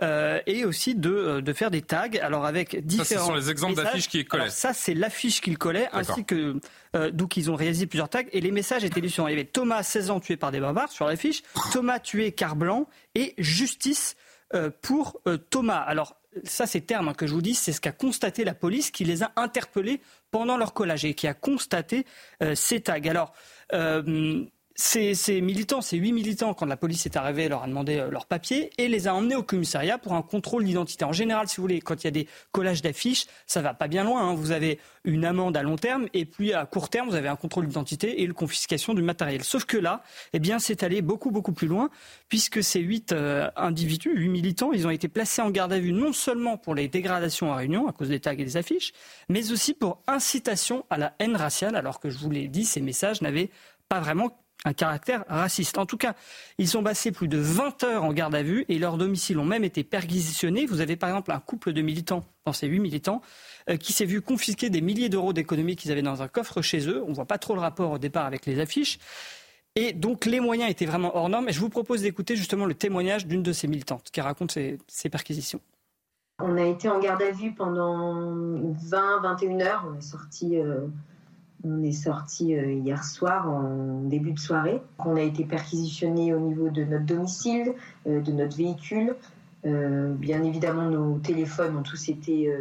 euh, et aussi de, euh, de faire des tags. Alors avec différents. sont les exemples d'affiches qu'ils collaient. Alors ça c'est l'affiche qu'ils collaient ainsi que euh, donc ils ont réalisé plusieurs tags et les messages étaient lus sur. Il y avait Thomas 16 ans tué par des barbares sur l'affiche, Thomas tué car blanc et justice euh, pour euh, Thomas. Alors ça, ces termes hein, que je vous dis, c'est ce qu'a constaté la police qui les a interpellés pendant leur collage et qui a constaté euh, ces tags. Alors, euh, ces, ces militants, ces huit militants, quand la police est arrivée, leur a demandé euh, leurs papiers et les a emmenés au commissariat pour un contrôle d'identité. En général, si vous voulez, quand il y a des collages d'affiches, ça va pas bien loin. hein. Vous avez une amende à long terme et puis à court terme, vous avez un contrôle d'identité et une confiscation du matériel. Sauf que là, eh bien, c'est allé beaucoup beaucoup plus loin puisque ces huit euh, individus, huit militants, ils ont été placés en garde à vue non seulement pour les dégradations à Réunion à cause des tags et des affiches, mais aussi pour incitation à la haine raciale, alors que je vous l'ai dit, ces messages n'avaient pas vraiment un caractère raciste. En tout cas, ils sont passés plus de 20 heures en garde à vue et leurs domiciles ont même été perquisitionnés. Vous avez par exemple un couple de militants, dans ces huit militants, euh, qui s'est vu confisquer des milliers d'euros d'économies qu'ils avaient dans un coffre chez eux. On ne voit pas trop le rapport au départ avec les affiches. Et donc les moyens étaient vraiment hors normes. Et je vous propose d'écouter justement le témoignage d'une de ces militantes qui raconte ces, ces perquisitions. On a été en garde à vue pendant 20-21 heures. On est sorti, euh, on est sorti euh, hier soir en début de soirée. On a été perquisitionné au niveau de notre domicile, euh, de notre véhicule. Euh, bien évidemment, nos téléphones ont tous été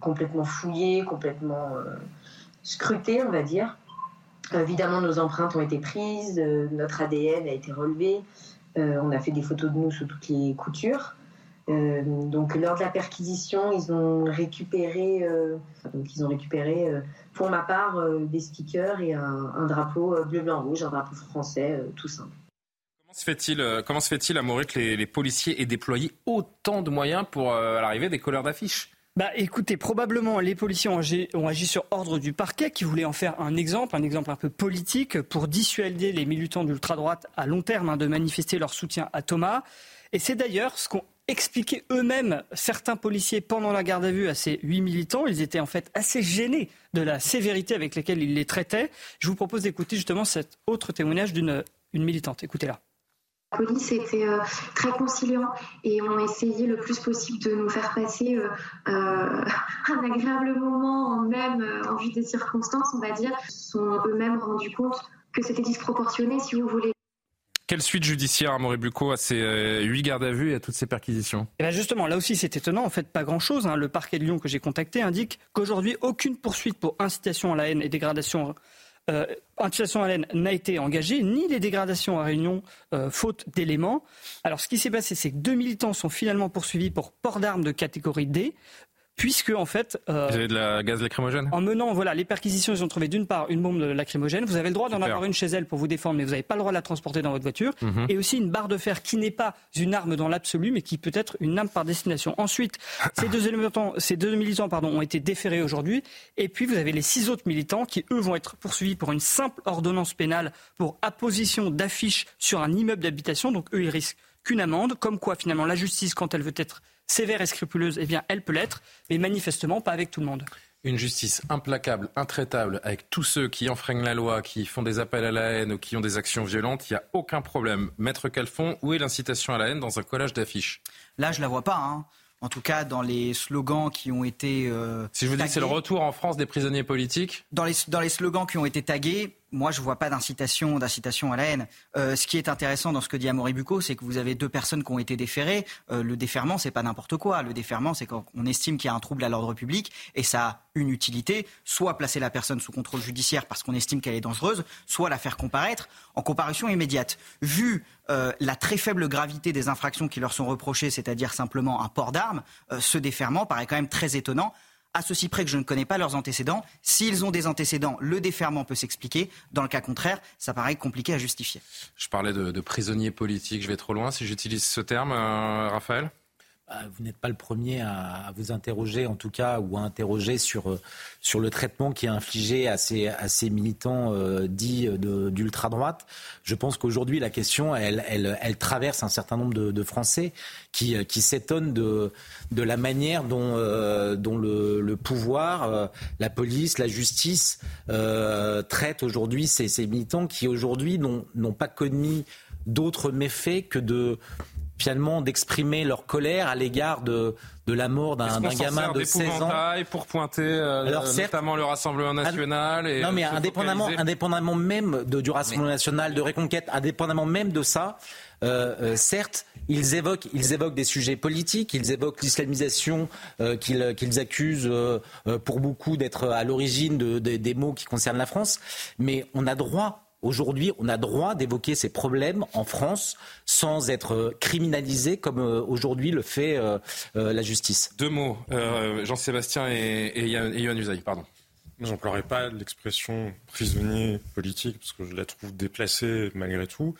complètement fouillés, complètement scrutés, on va dire. Évidemment, nos empreintes ont été prises, notre ADN a été relevé. On a fait des photos de nous sous toutes les coutures. Euh, donc lors de la perquisition, ils ont récupéré, euh, donc ils ont récupéré, euh, pour ma part, euh, des stickers et un, un drapeau bleu blanc rouge, un drapeau français, euh, tout simple. Comment se fait-il, comment se fait-il que les, les policiers aient déployé autant de moyens pour euh, à l'arrivée des colleurs d'affiches? Bah écoutez, probablement les policiers ont agi, ont agi sur ordre du parquet qui voulait en faire un exemple, un exemple un peu politique pour dissuader les militants d'ultra-droite à long terme hein, de manifester leur soutien à Thomas. Et c'est d'ailleurs ce qu'ont expliqué eux-mêmes certains policiers pendant la garde à vue à ces huit militants. Ils étaient en fait assez gênés de la sévérité avec laquelle ils les traitaient. Je vous propose d'écouter justement cet autre témoignage d'une une militante. Écoutez-la. La police était euh, très conciliant et ont essayé le plus possible de nous faire passer euh, euh, un agréable moment, même en vue des circonstances, on va dire. Ils se sont eux-mêmes rendus compte que c'était disproportionné, si vous voulez. Quelle suite judiciaire à Maury Bucco à ces euh, huit gardes à vue et à toutes ces perquisitions? Et bien justement, là aussi c'est étonnant, en fait pas grand-chose. hein. Le parquet de Lyon que j'ai contacté indique qu'aujourd'hui aucune poursuite pour incitation à la haine et dégradation, euh, à la haine n'a été engagée, ni les dégradations à Réunion, euh, faute d'éléments. Alors ce qui s'est passé, c'est que deux militants sont finalement poursuivis pour port d'armes de catégorie D, puisque en fait, euh, vous avez de la gaz lacrymogène? En menant, voilà, les perquisitions, ils ont trouvé d'une part une bombe lacrymogène. Vous avez le droit d'en avoir une chez elle pour vous défendre, mais vous n'avez pas le droit de la transporter dans votre voiture. Mhm. Et aussi une barre de fer qui n'est pas une arme dans l'absolu, mais qui peut être une arme par destination. Ensuite, ces deux militants, ces deux militants, pardon, ont été déférés aujourd'hui. Et puis vous avez les six autres militants qui, eux, vont être poursuivis pour une simple ordonnance pénale pour apposition d'affiches sur un immeuble d'habitation. Donc eux, ils risquent qu'une amende, comme quoi finalement la justice, quand elle veut être sévère et scrupuleuse, eh bien, elle peut l'être, mais manifestement pas avec tout le monde. Une justice implacable, intraitable, avec tous ceux qui enfreignent la loi, qui font des appels à la haine ou qui ont des actions violentes, il n'y a aucun problème. Maître Calfon, où est l'incitation à la haine dans un collage d'affiches? Là, je la vois pas. Hein en tout cas dans les slogans qui ont été. Euh, si je vous dis que c'est le retour en France des prisonniers politiques? Dans les, dans les slogans qui ont été tagués, moi je ne vois pas d'incitation, d'incitation à la haine. Euh, ce qui est intéressant dans ce que dit Amaury Bucco, c'est que vous avez deux personnes qui ont été déférées. Euh, le déferment, c'est pas n'importe quoi. Le déferment, c'est quand on estime qu'il y a un trouble à l'ordre public et ça a une utilité, soit placer la personne sous contrôle judiciaire parce qu'on estime qu'elle est dangereuse, soit la faire comparaître en comparution immédiate. Vu euh, la très faible gravité des infractions qui leur sont reprochées, c'est-à-dire simplement un port d'armes, ce déferment paraît quand même très étonnant. À ceci près que je ne connais pas leurs antécédents. S'ils ont des antécédents, le déferment peut s'expliquer. Dans le cas contraire, ça paraît compliqué à justifier. Je parlais de, prisonniers politiques. Je vais trop loin si j'utilise ce terme, euh, Raphaël? Vous n'êtes pas le premier à, vous interroger, en tout cas, ou à interroger sur, euh, sur le traitement qui est infligé à ces, à ces militants euh, dits d'ultra-droite. Je pense qu'aujourd'hui, la question, elle, elle, elle, traverse un certain nombre de, de Français qui, euh, qui s'étonnent de, de la manière dont, dont le, le pouvoir, la police, la justice euh, traitent aujourd'hui ces, ces militants qui, aujourd'hui, n'ont pas connu d'autres méfaits que de finalement d'exprimer leur colère à l'égard de, de la mort d'un gamin de 16 ans. pour pointer euh, notamment le Rassemblement national. Et non, mais indépendamment, indépendamment même de, du Rassemblement national, de Reconquête, indépendamment même de ça, euh, euh, certes, ils évoquent, ils évoquent des sujets politiques, ils évoquent l'islamisation euh, qu'ils qu'ils accusent pour beaucoup d'être à l'origine de, des mots qui concernent la France, mais on a droit Aujourd'hui, on a droit d'évoquer ces problèmes en France sans être criminalisé comme euh, aujourd'hui le fait euh, euh, la justice. Deux mots, Jean-Sébastien et, et, Yohann Usaï, pardon. J'emploierai pas l'expression prisonnier politique parce que je la trouve déplacée malgré tout.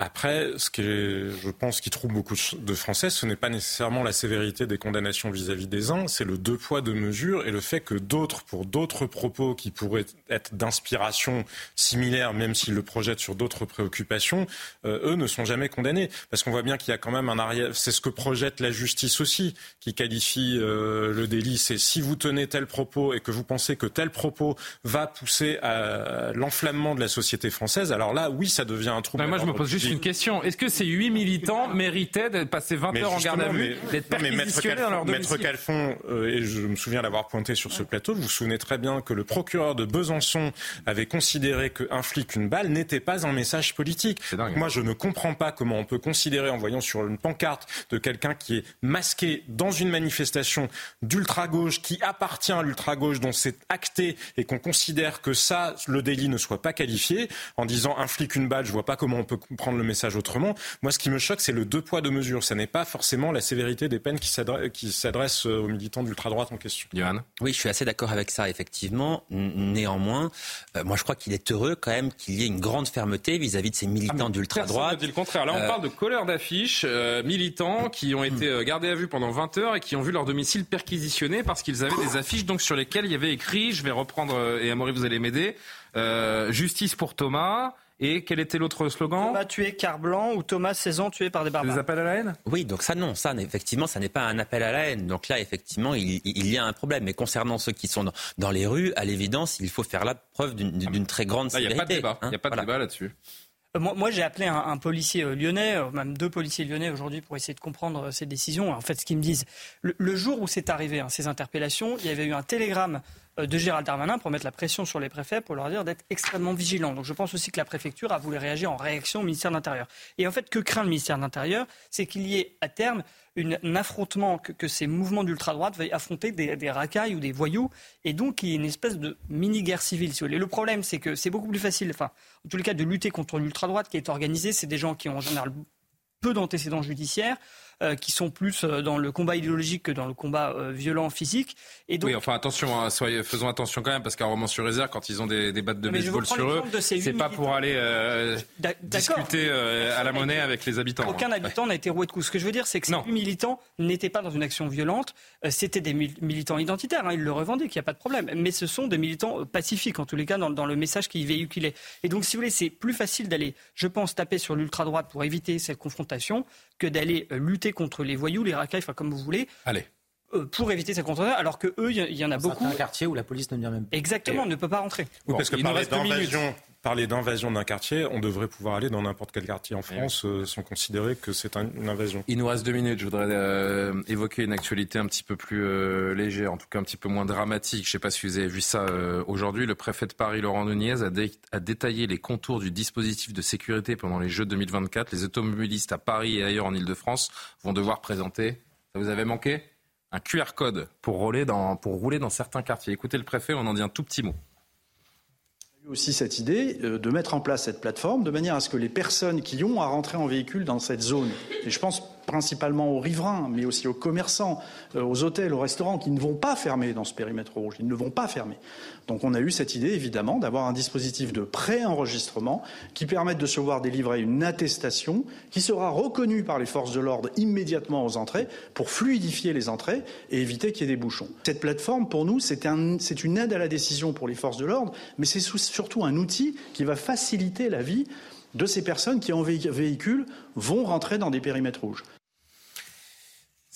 Après, ce qui est, je pense, qui trouble beaucoup de Français, ce n'est pas nécessairement la sévérité des condamnations vis-à-vis des uns, c'est le deux poids deux mesures et le fait que d'autres, pour d'autres propos qui pourraient être d'inspiration similaire, même s'ils le projettent sur d'autres préoccupations, euh, eux ne sont jamais condamnés, parce qu'on voit bien qu'il y a quand même un arrière. C'est ce que projette la justice aussi, qui qualifie euh, le délit. C'est si vous tenez tel propos et que vous pensez que tel propos va pousser à l'enflammement de la société française, alors là, oui, ça devient un trouble. moi, je me pose juste une question. Est-ce que ces huit militants méritaient d'être passés 20 heures en garde à vue, d'être perquisitionnés dans leur domicile Maître Calfon, euh, et je me souviens l'avoir pointé sur ce plateau, vous vous souvenez très bien que le procureur de Besançon avait considéré qu'un flic, une balle, n'était pas un message politique. Moi, je ne comprends pas comment on peut considérer, en voyant sur une pancarte de quelqu'un qui est masqué dans une manifestation d'ultra-gauche, qui appartient à l'ultra-gauche, dont c'est acté, et qu'on considère que ça, le délit ne soit pas qualifié, en disant un flic, une balle, je vois pas comment on peut comprendre le message autrement. Moi, ce qui me choque, c'est le deux poids, deux mesures. Ça n'est pas forcément la sévérité des peines qui s'adressent aux militants d'ultra-droite en question. Johan Oui, je suis assez d'accord avec ça, effectivement. Néanmoins, euh, moi, je crois qu'il est heureux quand même qu'il y ait une grande fermeté vis-à-vis de ces militants ah, d'ultra-droite. dit le contraire. Là, on euh, parle de couleurs d'affiches, euh, militants qui ont été gardés à vue pendant 20 heures et qui ont vu leur domicile perquisitionné parce qu'ils avaient des affiches donc sur lesquelles il y avait écrit, je vais reprendre, et Amaury, vous allez m'aider, justice pour Thomas, et quel était l'autre slogan Thomas tué car blanc ou Thomas 16 ans tué par des barbares. Des appels à la haine? Oui, donc ça non, ça effectivement, ça n'est pas un appel à la haine. Donc là, effectivement, il, y a un problème. Mais concernant ceux qui sont dans, les rues, à l'évidence, il faut faire la preuve d'une très grande sévérité. Il n'y a pas de débat, il a pas de débat là-dessus. Euh, moi, j'ai appelé un, policier euh, lyonnais, euh, même deux policiers lyonnais aujourd'hui, pour essayer de comprendre ces décisions. En fait, ce qu'ils me disent, le, jour où c'est arrivé, hein, ces interpellations, il y avait eu un télégramme de Gérald Darmanin pour mettre la pression sur les préfets pour leur dire d'être extrêmement vigilants. Donc je pense aussi que la préfecture a voulu réagir en réaction au ministère de l'Intérieur. Et en fait, que craint le ministère de l'Intérieur? C'est qu'il y ait à terme un affrontement, que, ces mouvements d'ultra-droite veuillent affronter des, racailles ou des voyous, et donc il y ait une espèce de mini-guerre civile. Si vous voulez. Le problème, c'est que c'est beaucoup plus facile, enfin, en tous les cas, de lutter contre l'ultra-droite qui est organisée. C'est des gens qui ont en général peu d'antécédents judiciaires. Qui sont plus dans le combat idéologique que dans le combat violent physique. Et donc... Oui, enfin attention, hein, soyez, faisons attention quand même, parce qu'à Romans-sur-Isère, quand ils ont des, des battes de baseball sur eux, c'est pas pour aller discuter à la monnaie avec les habitants. Aucun hein. habitant n'a été roué de coups. Ce que je veux dire, c'est que ces huit militants n'étaient pas dans une action violente, c'était des militants identitaires, hein, ils le revendiquent, il n'y a pas de problème. Mais ce sont des militants pacifiques, en tous les cas, dans, dans le message qu'ils véhiculaient. Et donc, si vous voulez, c'est plus facile d'aller, je pense, taper sur l'ultra-droite pour éviter cette confrontation que d'aller euh, lutter contre les voyous, les racailles, enfin, comme vous voulez. Allez euh, pour éviter cette confrontation, alors que eux, il y, en a beaucoup. C'est un quartier où la police ne vient même pas. Exactement, ne peut pas rentrer. Oui, parce que parler d'invasion, parler d'invasion d'un quartier, on devrait pouvoir aller dans n'importe quel quartier en France euh, sans considérer que c'est une invasion. Il nous reste deux minutes. Je voudrais euh, évoquer une actualité un petit peu plus euh, légère, en tout cas un petit peu moins dramatique. Je ne sais pas si vous avez vu ça aujourd'hui. Le préfet de Paris, Laurent Nunez, a, a, détaillé les contours du dispositif de sécurité pendant les Jeux 2024. Les automobilistes à Paris et ailleurs en Ile-de-France vont devoir présenter. Ça vous avait manqué? Un QR code pour rouler dans, pour rouler dans certains quartiers. Écoutez le préfet, on en dit un tout petit mot aussi cette idée euh, de mettre en place cette plateforme de manière à ce que les personnes qui ont à rentrer en véhicule dans cette zone, et je pense principalement aux riverains, mais aussi aux commerçants, euh, aux hôtels, aux restaurants qui ne vont pas fermer dans ce périmètre rouge. Ils ne vont pas fermer. Donc on a eu cette idée, évidemment, d'avoir un dispositif de pré-enregistrement qui permette de se voir délivrer une attestation qui sera reconnue par les forces de l'ordre immédiatement aux entrées pour fluidifier les entrées et éviter qu'il y ait des bouchons. Cette plateforme, pour nous, c'est un, une aide à la décision pour les forces de l'ordre, mais c'est surtout un outil qui va faciliter la vie de ces personnes qui, en véhicule, vont rentrer dans des périmètres rouges.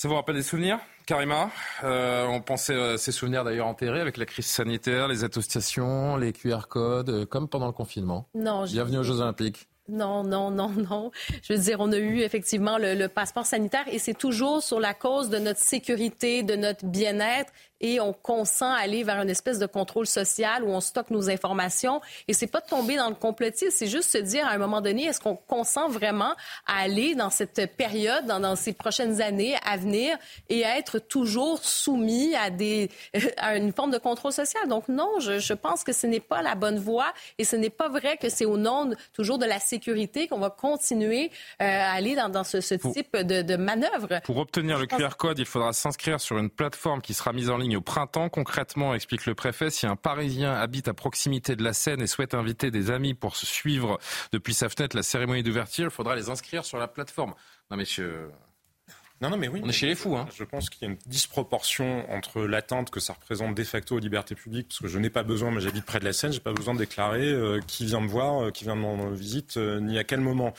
Ça vous rappelle des souvenirs, Karima? Euh, On pensait à ces souvenirs d'ailleurs enterrés avec la crise sanitaire, les attestations, les QR codes, euh, comme pendant le confinement. Non. Bienvenue aux Jeux Olympiques. Non, non, non, non. Je veux dire, on a eu effectivement le, le passeport sanitaire et c'est toujours sur la cause de notre sécurité, de notre bien-être et on consent à aller vers une espèce de contrôle social où on stocke nos informations. Et c'est pas de tomber dans le complotisme, c'est juste se dire à un moment donné, est-ce qu'on consent vraiment à aller dans cette période, dans, ces prochaines années à venir et à être toujours soumis à, des, à une forme de contrôle social? Donc non, je, je pense que ce n'est pas la bonne voie et ce n'est pas vrai que c'est au nom toujours de la sécurité qu'on va continuer euh, à aller dans, dans ce, ce type de, de manœuvre. Pour obtenir le QR code, il faudra s'inscrire sur une plateforme qui sera mise en ligne au printemps. Concrètement, explique le préfet, si un Parisien habite à proximité de la Seine et souhaite inviter des amis pour suivre depuis sa fenêtre la cérémonie d'ouverture, il faudra les inscrire sur la plateforme. Non, messieurs. Non, non, mais oui. On est chez les fous. Hein. Je pense qu'il y a une disproportion entre l'attente que ça représente de facto aux libertés publiques, parce que je n'ai pas besoin, mais j'habite près de la Seine, j'ai pas besoin de déclarer euh, qui vient me voir, euh, qui vient de mon visite, euh, ni à quel moment.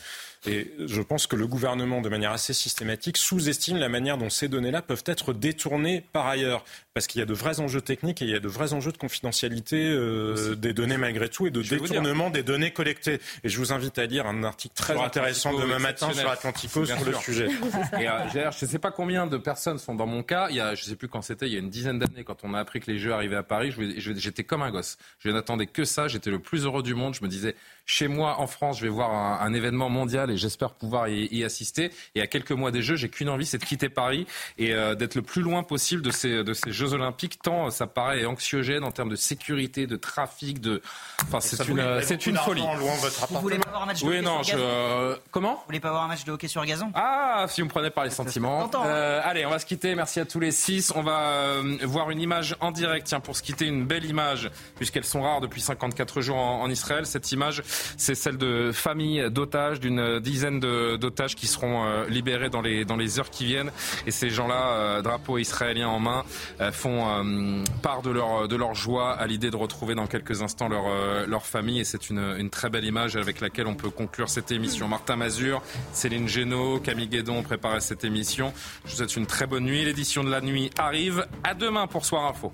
Et je pense que le gouvernement, de manière assez systématique, sous-estime la manière dont ces données-là peuvent être détournées par ailleurs. Parce qu'il y a de vrais enjeux techniques et il y a de vrais enjeux de confidentialité euh, des données malgré tout et de détournement des données collectées. Et je vous invite à lire un article très intéressant demain matin sur Atlantico sur le sujet. Et euh, je ne sais pas combien de personnes sont dans mon cas. Il y a, je ne sais plus quand c'était, il y a une dizaine d'années, quand on a appris que les Jeux arrivaient à Paris, j'étais comme un gosse. Je n'attendais que ça. J'étais le plus heureux du monde. Je me disais, chez moi en France, je vais voir un, un événement mondial et j'espère pouvoir y, y, assister. Et à quelques mois des Jeux, j'ai qu'une envie, c'est de quitter Paris et euh, d'être le plus loin possible de ces, de ces Jeux Olympiques, tant ça paraît anxiogène en termes de sécurité, de trafic, de. Enfin, c'est une, c'est une folie. Vous voulez pas avoir un match de oui, hockey non, sur gazon je, comment Vous voulez pas avoir un match de hockey sur gazon Ah, si vous me prenez par les sentiments. Euh, allez, on va se quitter. Merci à tous les six. On va euh, voir une image en direct. Tiens, pour se quitter, une belle image, puisqu'elles sont rares depuis 54 jours en, en Israël. Cette image, c'est celle de familles d'otages, d'une dizaine d'otages qui seront euh, libérés dans les, dans les heures qui viennent. Et ces gens-là, euh, drapeau israélien en main, euh, font part de leur, de leur joie à l'idée de retrouver dans quelques instants leur, leur famille. Et c'est une, très belle image avec laquelle on peut conclure cette émission. Martin Mazur, Céline Génaud, Camille Guédon ont préparé cette émission. Je vous souhaite une très bonne nuit. L'édition de la nuit arrive. À demain pour Soir Info.